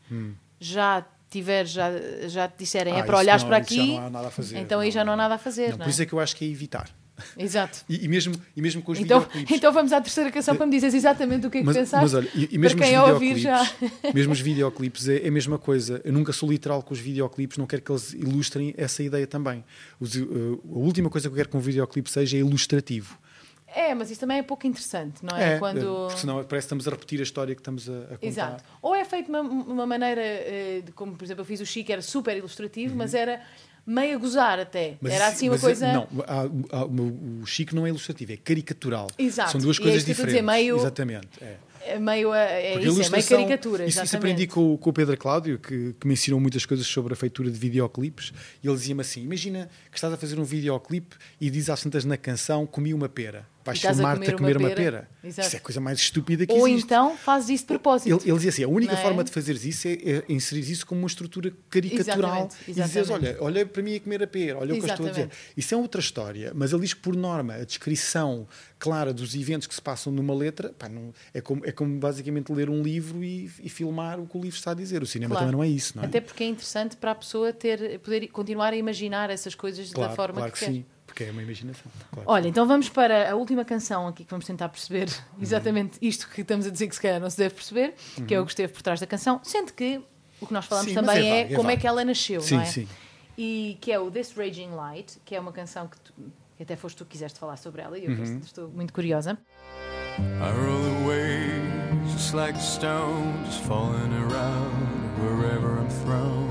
já tiver, já, já te disserem
Hum. Ah,
é para olhares
não-
para aqui,
não fazer.
então aí já não há nada a fazer.
Não,
não
por isso
é?
é que eu acho que é evitar.
Exato.
E, e mesmo, e mesmo com os
Então,
videoclipes.
então vamos à terceira canção para me dizeres exatamente o que é que
mas,
pensaste.
mas olha, e, e mesmo
para quem
os
ouvir já.
mesmo os videoclipes é, é a mesma coisa. Eu nunca sou literal com os videoclipes, não quero que eles ilustrem essa ideia também. Os, uh, a última coisa que eu quero que um videoclipe seja é ilustrativo.
É, mas isso também é pouco interessante, não é? Quando...
porque senão parece que estamos a repetir a história que estamos a, a contar.
Exato. Ou é feito de uma, uma maneira, eh, de- como por exemplo eu fiz o Chico, era super ilustrativo, mas era meio a gozar até.
Uhum. Mas
era assim uma
é-
coisa.
Não, há- há- o, Chico não é ilustrativo, é caricatural.
Exato.
São duas
E é
coisas diferentes.
dizer, meio-
Exatamente. É.
É meio, a- é
Porque
isso, é meio caricatura.
Isso, isso aprendi com, o- com o Pedro Cláudio, que, que me ensinou muitas coisas sobre a feitura de videoclipes. E ele dizia-me assim: Imagina que estás a fazer um videoclipe e diz às tantas na canção: Comi uma pera. Vais
E
filmar-te a
comer uma
uma
pera.
pera.
Exato.
Isso é a coisa mais estúpida que
Ou
existe.
então fazes isso de propósito.
Ele, ele dizia assim: a única
Não é?
forma de fazeres isso é, é inserir isso como uma estrutura caricatural
Exatamente,
e dizeres:
exatamente.
olha, olha para mim a comer a pera, olha o que eu estou a dizer.
Exatamente.
Isso é outra história, mas ele diz que, por norma, a descrição clara dos eventos que se passam numa letra pá, não- é, como, é como basicamente ler um livro e, e filmar o que o livro está a dizer. O cinema
Claro.
também não é isso, não é?
Até porque é interessante para a pessoa ter, poder continuar a imaginar essas coisas
claro,
da forma
claro
que,
que,
quer.
sim, porque é uma imaginação. Claro.
Olha, então vamos para a última canção aqui que vamos tentar perceber
Uhum.
exatamente isto que estamos a dizer que se calhar não se deve perceber, que é o que esteve por trás da canção, sendo que o que nós falamos
Sim,
também
é
é,
é
como é que ela nasceu,
Sim,
não é?
sim.
E que é o This Raging Light, que é uma canção que, tu, que até foste tu que quiseste falar sobre ela e eu
Uhum.
estou muito curiosa.
I roll away just like a stone, just falling around wherever I'm thrown.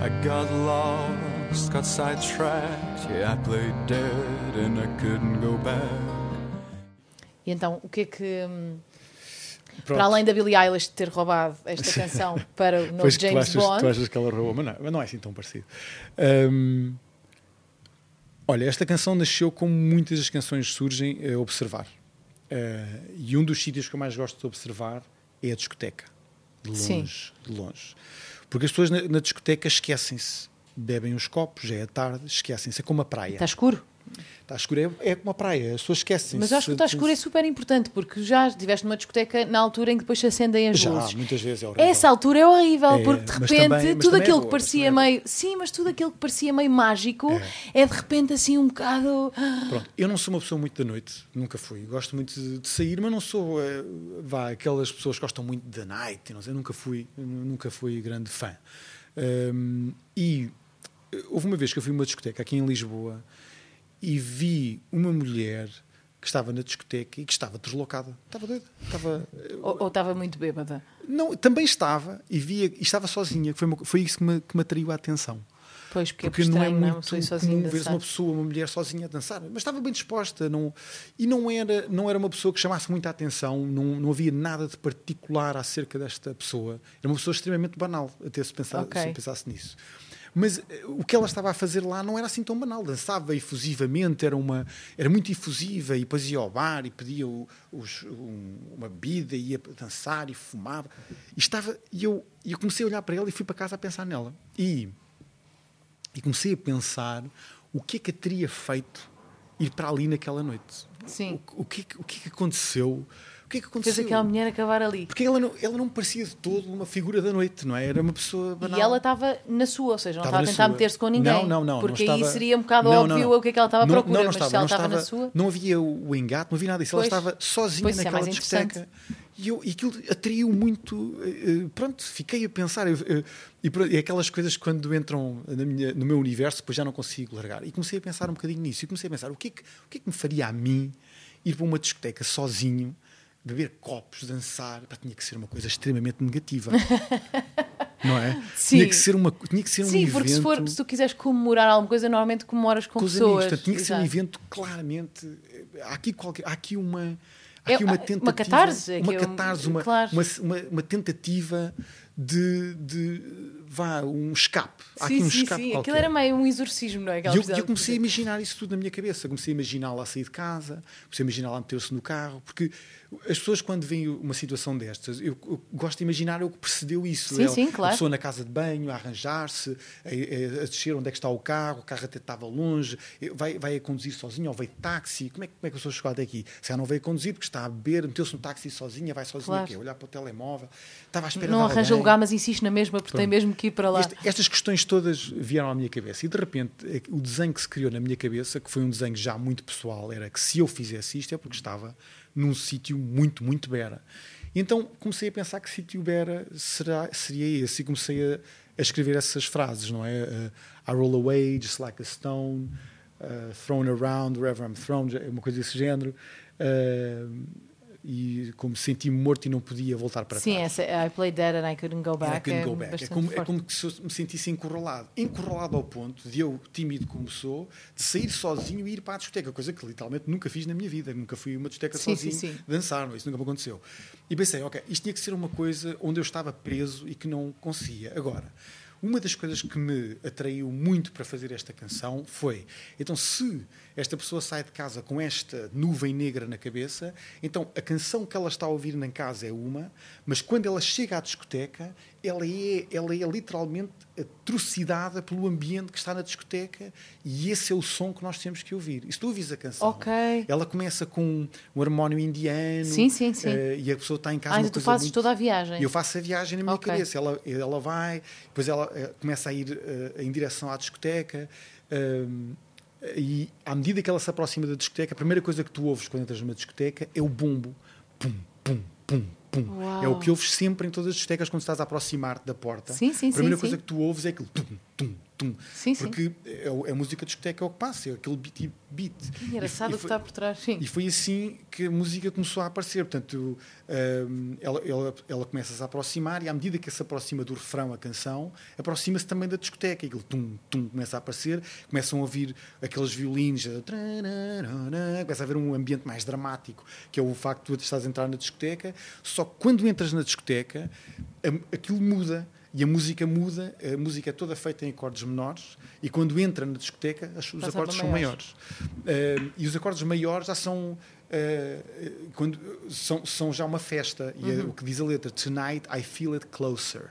I got lost, got sidetracked. Yeah, I played dead and I couldn't go back.
E então, o que é que. hum,
Pronto.
Para além da Billie Eilish ter roubado esta canção para o novo
tu
James
achas,
Bond,
tu achas que ela roubou, mas não, mas não é assim tão parecido. Hum, olha, esta canção nasceu como muitas das canções surgem a observar. Eh, e um dos sítios que eu mais gosto de observar é a discoteca. De longe,
Sim.
de longe. Porque as pessoas na, na discoteca esquecem-se. Bebem os copos, já é tarde, esquecem-se. É como a praia.
está escuro.
Está escuro, é, é como a praia. As pessoas esquecem-se.
Mas acho que o estar escuro é super importante, porque já estiveste numa discoteca na altura em que depois se acendem as
Já,
luzes.
muitas vezes é horrível.
Essa altura é horrível,
É,
porque de repente
também-
tudo
é
aquilo
boa,
que parecia
é
meio. Sim, mas tudo aquilo que parecia meio mágico é, de repente assim um bocado.
Pronto, eu não sou uma pessoa muito da noite, nunca fui. Gosto muito de, sair, mas não sou eh, vá, aquelas pessoas que gostam muito da night, não sei, nunca fui, nunca fui grande fã. Hum, e houve uma vez que eu fui a uma discoteca aqui em Lisboa e vi uma mulher que estava na discoteca e que estava deslocada. Estava doida. Estava, eh,
Ou, ou estava muito bêbada.
não, também estava e via e estava sozinha. Foi, uma- foi isso que me, que me atraiu a atenção.
Pois, porque,
Porque
é
não é
estranho, não é?
muito
sozinha
comum ver uma pessoa, uma mulher sozinha a dançar, mas estava bem disposta não, e não era, não era uma pessoa que chamasse muita atenção, não, não havia nada de particular acerca desta pessoa. Era uma pessoa extremamente banal, até se, pensar,
Ok.
se pensasse nisso. Mas eh, o que ela estava a fazer lá não era assim tão banal. Dançava efusivamente, era, uma, era muito efusiva e depois ia ao bar e pedia o- os- um- uma bebida ia dançar e fumava. E, estava, e eu, e eu comecei a olhar para ela e fui para casa a pensar nela. E e comecei a pensar o que é que a teria feito ir para ali naquela noite.
Sim.
O, o que, é que- o que é que aconteceu? O que é que aconteceu?
Fez aquela mulher acabar ali.
Porque ela não, ela não parecia de todo uma figura da noite, não é? Era uma pessoa banal.
E ela estava na sua, ou seja, não
Estava
estava a tentar meter-se com ninguém.
Não, não, não.
Porque
não
aí
estava-
seria um bocado
Não,
óbvio
não,
o que é que ela estava à
Não,
procura,
não, não
mas se ela
não
estava na sua.
Não havia o engate, não havia nada disso. Ela estava sozinha
Pois, é
naquela
mais
discoteca. E, eu, e aquilo atraiu muito. eh, eh, Pronto, fiquei a pensar. eu- eu- e, pronto, e aquelas coisas que quando entram minha- no meu universo, depois já não consigo largar. E comecei a pensar um bocadinho nisso. E comecei a pensar: o que, é que, o que é que me faria a mim ir para uma discoteca sozinho, beber copos, dançar? Pá, tinha que ser uma coisa extremamente negativa. não é?
Sim.
Tinha que ser, uma, tinha que ser um
Sim,
evento.
porque se, for, se tu quiseres comemorar alguma coisa, normalmente comemoras com,
com os
pessoas.
amigos. Tinha que ser um
Exato.
evento claramente. Há aqui, qualquer, há aqui uma. Há
É,
aqui uma
uma
tentativa.
catarse, é
Uma
é um-
catarse, uma,
claro.
uma, uma, uma tentativa de, de. Vá, um escape. Há
Sim,
aqui um
sim,
escape.
sim.
qualquer.
Aquilo era meio um exorcismo, não é?
E eu, eu comecei a imaginar isso tudo na minha cabeça. Comecei a imaginá-la a sair de casa, comecei a imaginá-la a meter-se no carro, porque as pessoas, quando veem uma situação destas, eu, eu gosto de imaginar o que precedeu isso.
Sim,
Ela-
sim, claro.
A pessoa na casa de banho, a arranjar-se, a, a- a descer onde é que está o carro, o carro até estava longe, vai, vai a conduzir sozinha ou veio de táxi. Como é, que- como é que a pessoa chegou até aqui? Se ela não veio a conduzir porque está a beber, meteu-se no táxi sozinha, vai sozinha,
Claro.
quê? olhar para o telemóvel, estava à espera
Não arranja
alguém.
lugar, mas insiste na mesma, porque tem
Pronto.
mesmo que para lá.
Este- estas questões todas vieram à minha cabeça e de repente é o desenho que se criou na minha cabeça, que foi um desenho já muito pessoal, era que se eu fizesse isto é porque estava num sítio muito, muito bera. E então comecei a pensar que sítio bera será, seria esse e comecei a, a escrever essas frases, não é? Uh, I roll away just like a stone. uh, thrown around wherever I'm thrown, uma coisa desse género. Uh, e como senti-me morto e não podia voltar para
Sim,
trás.
essa I played dead and I couldn't go back.
Couldn't
é,
go back. É, como, é como se eu me sentisse encurralado. Encurralado ao ponto de eu, tímido como sou, de sair sozinho e ir para a discoteca, coisa que literalmente nunca fiz na minha vida. Nunca fui a uma discoteca
Sim, sim,
sozinho
sim.
dançar, não, isso nunca me aconteceu. E pensei, ok, isto tinha que ser uma coisa onde eu estava preso e que não conseguia. Agora, uma das coisas que me atraiu muito para fazer esta canção foi, então se esta pessoa sai de casa com esta nuvem negra na cabeça, então a canção que ela está a ouvir na casa é uma, mas quando ela chega à discoteca, ela é, ela é literalmente atrocidada pelo ambiente que está na discoteca e esse é o som que nós temos que ouvir. E se tu ouvis a canção,
Ok.
ela começa com um harmónio indiano
Sim, sim, sim.
eh, e a pessoa está em casa
Ah,
uma
então tu fazes
muito-
toda a viagem.
eu faço a viagem na minha
Ok.
cabeça. Ela, ela vai, depois ela eh, começa a ir eh, em direção à discoteca. E à medida que ela se aproxima da discoteca, a primeira coisa que tu ouves quando entras numa discoteca é o bombo. Pum, pum, pum, pum.
Uau.
É o que ouves sempre em todas as discotecas quando estás a aproximar-te da porta.
Sim, sim,
a primeira
sim,
coisa
sim.
que tu ouves é aquele tum, tum, tum.
Sim, sim.
Porque é, o- é a música de discoteca é o que passa, é aquele beat. beat.
Engraçado
E
o que está por trás. Sim.
e foi assim que a música começou a aparecer. Portanto, hum, ela, ela, ela começa a se aproximar e à medida que se aproxima do refrão, a canção, aproxima-se também da discoteca. E aquele tum, tum começa a aparecer, começam a ouvir aqueles violinos, a trararana, começa a haver um ambiente mais dramático, que é o facto de tu estás a entrar na discoteca. Só que quando entras na discoteca, aquilo muda. E a música muda, a música é toda feita em acordes menores, e quando entra na discoteca, os
Passa
acordes são
maiores.
Uh, e os acordes maiores já são, uh, quando, são, são já uma festa. E é o que diz a letra: Tonight I feel it closer.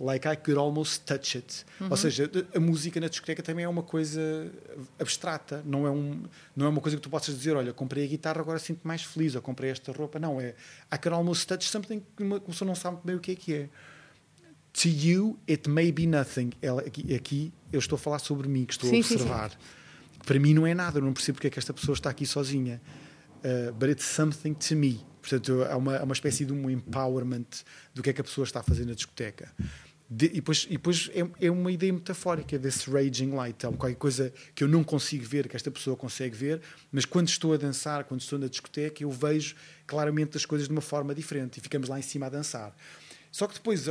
Like I could almost touch it. Ou seja, a música na discoteca também é uma coisa abstrata. Não é, um, não é uma coisa que tu possas dizer: Olha, comprei a guitarra, agora sinto mais feliz. Ou comprei esta roupa. Não, é I could almost touch something que uma pessoa não sabe bem o que é que é. To you, it may be nothing. Ela, aqui, aqui eu estou a falar sobre mim, que estou
Sim,
a
sim, sim.
observar. Para mim não é nada, eu não percebo porque é que esta pessoa está aqui sozinha. Uh, but it's something to me. Portanto, é uma, é uma espécie de um empowerment do que é que a pessoa está a fazer na discoteca. De- e depois, e depois é, é uma ideia metafórica desse raging light. É qualquer coisa que eu não consigo ver, que esta pessoa consegue ver, mas quando estou a dançar, quando estou na discoteca, eu vejo claramente as coisas de uma forma diferente e ficamos lá em cima a dançar. Só que depois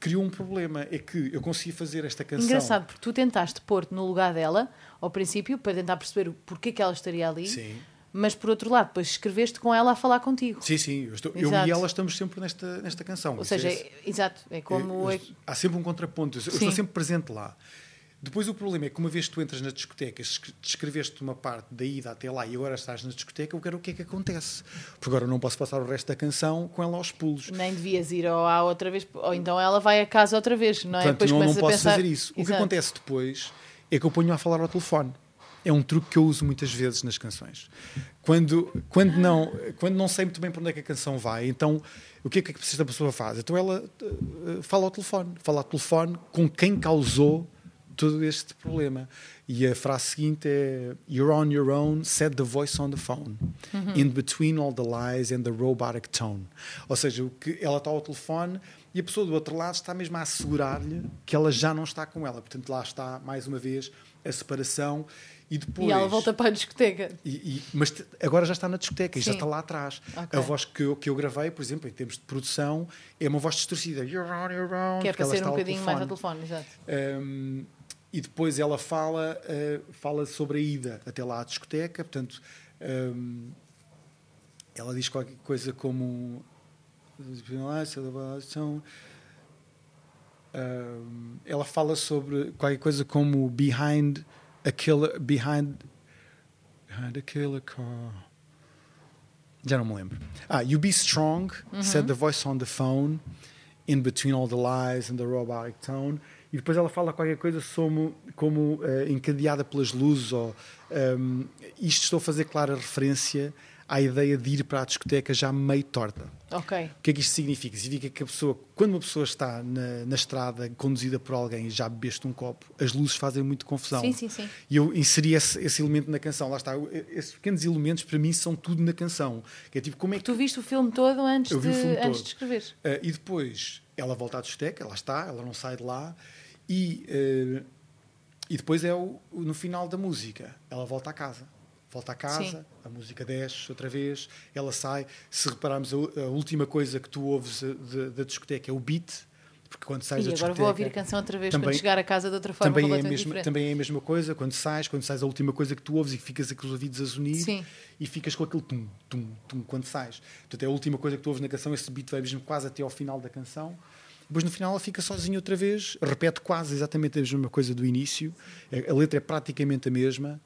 criou um problema, é que eu consegui fazer esta canção.
Engraçado, porque tu tentaste pôr-te no lugar dela, ao princípio, para tentar perceber o porquê que ela estaria ali,
Sim.
mas por outro lado, depois escreveste com ela a falar contigo.
Sim, sim, eu, estou- eu e ela estamos sempre nesta, nesta canção.
Ou
Isso
seja,
é-
é- exato, é como.
Eu-
é-
há sempre um contraponto. Eu, eu estou sempre presente lá. Depois o problema é que uma vez que tu entras na discoteca, es- descreveste uma parte da ida até lá e agora estás na discoteca, eu quero o que é que acontece. Porque agora eu não posso passar o resto da canção com ela aos pulos.
nem devias ir ou à outra vez, ou então ela vai a casa outra vez, não é?
Portanto,
Depois
não, não
a
posso
pensar-
fazer isso. O que
Exato.
acontece depois é que eu ponho a falar ao telefone. É um truque que eu uso muitas vezes nas canções. Quando, quando, não, quando não sei muito bem para onde é que a canção vai, então o que é que esta pessoa faz? Então ela eh, fala ao telefone. Fala ao telefone com quem causou todo este problema. E a frase seguinte é You're on your own, set the voice on the phone. In between all the lies and the robotic tone. Ou seja, o que ela está ao telefone e a pessoa do outro lado está mesmo a assegurar-lhe que ela já não está com ela. Portanto, lá está, mais uma vez, a separação. E depois.
E ela volta para a discoteca.
E- e- mas agora já está na discoteca e já
Sim.
está lá atrás.
Ok.
A voz que eu, que eu gravei, por exemplo, em termos de produção, é uma voz distorcida. You're on your own.
Que é para ser um bocadinho mais ao telefone, exato.
um, e depois ela fala, uh, fala sobre a ida até lá à discoteca. Portanto, um, ela diz qualquer coisa como. Um, ela fala sobre qualquer coisa como behind a killer behind behind a killer car já não me lembro ah you be strong said the voice on the phone in between all the lies and the robotic tone e depois ela fala qualquer coisa como, como eh, encadeada pelas luzes ou ehm, isto estou a fazer clara referência à ideia de ir para a discoteca já meio torta
Ok.
o que é que isto significa? Significa que a pessoa, quando uma pessoa está na, na estrada conduzida por alguém e já bebeste um copo, as luzes fazem muito confusão.
Sim, sim, sim.
E eu inseri esse, esse elemento na canção. Lá está. Esses pequenos elementos, para mim, são tudo na canção. Que é tipo, como é que.
Tu viste o filme todo antes,
Eu vi
de,
o filme
antes
todo.
de escrever.
Ah, e depois ela volta à discoteca, lá está, ela não sai de lá. E ah, e depois é o, no final da música, ela volta à casa. Volta à casa,
Sim.
a música desce outra vez, ela sai. Se repararmos, a, a última coisa que tu ouves da discoteca é o beat, porque quando sais
E
da
agora
discoteca.
vou ouvir a canção outra vez
também-
quando chegar a casa de outra forma
Também é, a mesma, também é a mesma coisa quando sais, quando sais a última coisa que tu ouves e que ficas os ouvidos a zunir
Sim.
e ficas com aquele tum, tum, tum quando sais. Portanto, é a última coisa que tu ouves na canção, esse beat vai mesmo quase até ao final da canção. Depois no final ela fica sozinha outra vez, repete quase exatamente a mesma coisa do início. A letra é praticamente a mesma,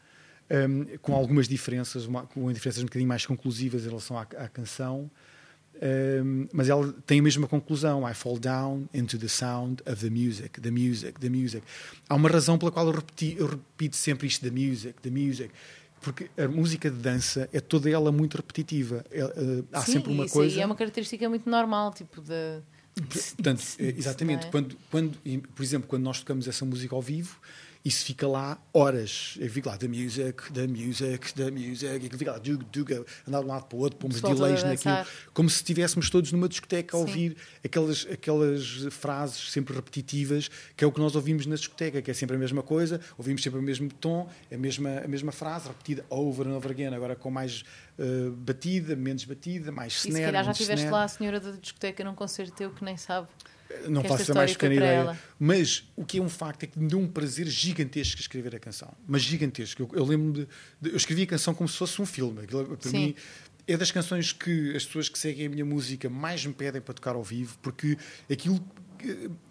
hum, com algumas diferenças, uma- com diferenças um bocadinho mais conclusivas em relação à, à canção. Um, mas ela tem a mesma conclusão. I fall down into the sound of the music, the music, the music. Há uma razão pela qual eu, repeti, eu repito sempre isto, the music, the music. Porque a música de dança é toda ela muito repetitiva. É, uh, há
Sim,
sempre uma
isso
coisa.
aí é uma característica muito normal, tipo de.
Portanto, eh, exatamente, quando, quando, por exemplo, quando nós tocamos essa música ao vivo, isso fica lá horas. Eu fico lá, the music, the music, the music, e aquilo fica lá, duga, duga, andar de um lado para o outro, pomos delays naquilo, como se estivéssemos todos numa discoteca a ouvir aquelas, aquelas frases sempre repetitivas, que é o que nós ouvimos na discoteca, que é sempre a mesma coisa, ouvimos sempre o mesmo tom, a mesma, a mesma frase, repetida over and over again, agora com mais eh, batida, menos batida, mais
E se
snare,
calhar já
menos
tiveste
snare.
lá a senhora da discoteca num concerto teu que nem sabe.
Não faço a mais pequena ideia. Mas o que é um facto é que me deu um prazer gigantesco escrever a canção. Mas gigantesco. Eu, eu lembro de, de- Eu escrevi a canção como se fosse um filme. Aquilo, para
Sim.
mim, é das canções que as pessoas que seguem a minha música mais me pedem para tocar ao vivo, porque aquilo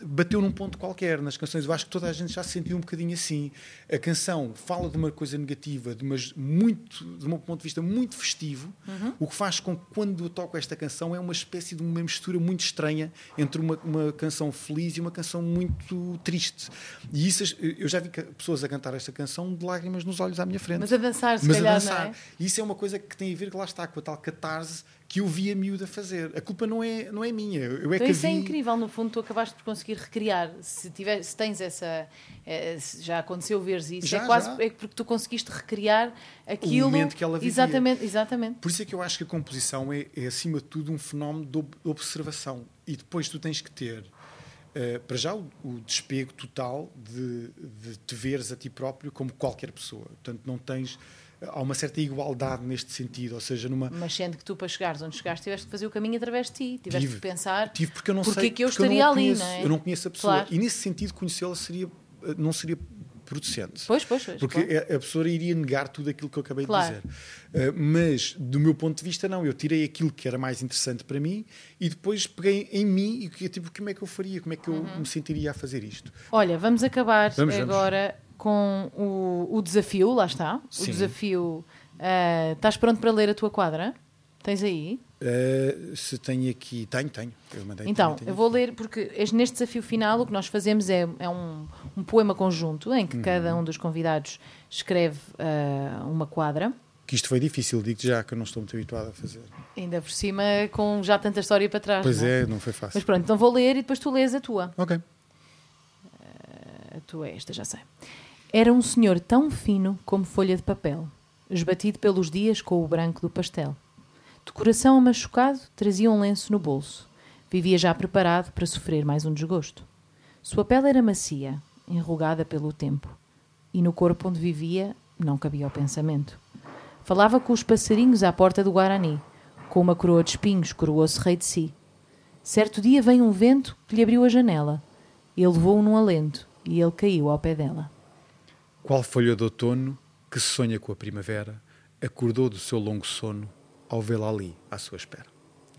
bateu num ponto qualquer nas canções. Eu acho que toda a gente já se sentiu um bocadinho assim. A canção fala de uma coisa negativa, de, umas muito, de um ponto de vista muito festivo,
Uhum.
o que faz com que quando eu toco esta canção é uma espécie de uma mistura muito estranha entre uma, uma canção feliz e uma canção muito triste. E isso, eu já vi pessoas a cantar esta canção de lágrimas nos olhos à minha frente.
Mas a dançar, se
Mas
calhar,
a dançar.
não é?
Isso é uma coisa que tem a ver, que lá está, com a tal catarse que eu vi a miúda fazer. A culpa não é, não é minha. Eu é
Então isso é
vi...
incrível, no fundo, tu acabaste por conseguir recriar. Se, tiver, se tens essa. eh, se já aconteceu veres isso,
Já,
é quase
já.
é porque tu conseguiste recriar aquilo.
momento que ela vivia.
Exatamente, exatamente.
Por isso é que eu acho que a composição é, é, acima de tudo, um fenómeno de ob- observação. E depois tu tens que ter, eh, para já, o, o despego total de, de te veres a ti próprio como qualquer pessoa. Portanto, não tens. Há uma certa igualdade neste sentido, ou seja, numa.
Mas sendo que tu, para chegares onde chegaste, tiveste que fazer o caminho através de ti. Tiveste
Tive.
que pensar.
Tive porque eu não
Porque
sei.
é que eu estaria
a
ali,
conheço.
não é?
Eu não conheço a pessoa.
Claro.
E nesse sentido, conhecê-la seria, eh, não seria producente.
Pois, pois, pois.
Porque
claro.
a pessoa iria negar tudo aquilo que eu acabei
Claro.
de dizer. Uh, mas, do meu ponto de vista, não. Eu tirei aquilo que era mais interessante para mim e depois peguei em mim e tipo, como é que eu faria? Como é que eu
Uhum.
me sentiria a fazer isto?
Olha, vamos acabar
Vamos, vamos.
Com o, o desafio, lá está. O
Sim.
desafio. ah, estás pronto para ler a tua quadra? Tens aí?
Uh, se tenho aqui... Tenho, tenho. Eu mandei
Então,
também tenho
eu vou
aqui.
ler, porque este- neste desafio final o que nós fazemos é, é um, um poema conjunto em que
Uhum.
cada um dos convidados escreve ah, uma quadra,
Que isto foi difícil, digo já, que eu não estou muito habituado a fazer.
ainda por cima com já tanta história para trás.
Pois
não
é, não foi fácil.
Mas pronto, então vou ler e depois tu lês a tua.
Ok.
A tua é esta, já sei. Era um senhor tão fino como folha de papel, esbatido pelos dias com o branco do pastel. De coração amachucado, trazia um lenço no bolso. Vivia já preparado para sofrer mais um desgosto. Sua pele era macia, enrugada pelo tempo. E no corpo onde vivia não cabia o pensamento. Falava com os passarinhos à porta do Guarani. Com uma coroa de espinhos, coroou-se rei de si. Certo dia veio um vento que lhe abriu a janela. Ele levou-o num alento e ele caiu ao pé dela.
Qual folha de outono que sonha com a primavera acordou do seu longo sono ao vê-la ali à sua espera?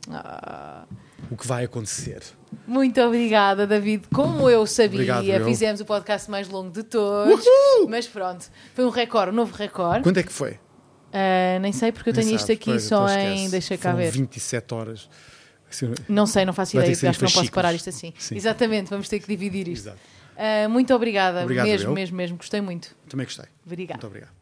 Ah,
O que vai acontecer?
muito obrigada, David. Como eu sabia,
Obrigado,
fizemos o podcast mais longo de todos. Mas pronto, foi um recorde, um novo recorde.
Quando é que foi?
Ah, nem sei porque eu
Nem
tenho isto
sabes,
aqui
pois,
só
então
em. Deixa cá
Foram
ver.
27 horas. Assim,
Não sei, não faço ideia, acho que não posso parar isto assim.
Sim.
Exatamente, vamos ter que dividir isto.
Exato.
Ah, muito obrigada,
Obrigado,
mesmo, mesmo, mesmo. Gostei muito.
Também gostei.
Obrigada.
Muito obrigado.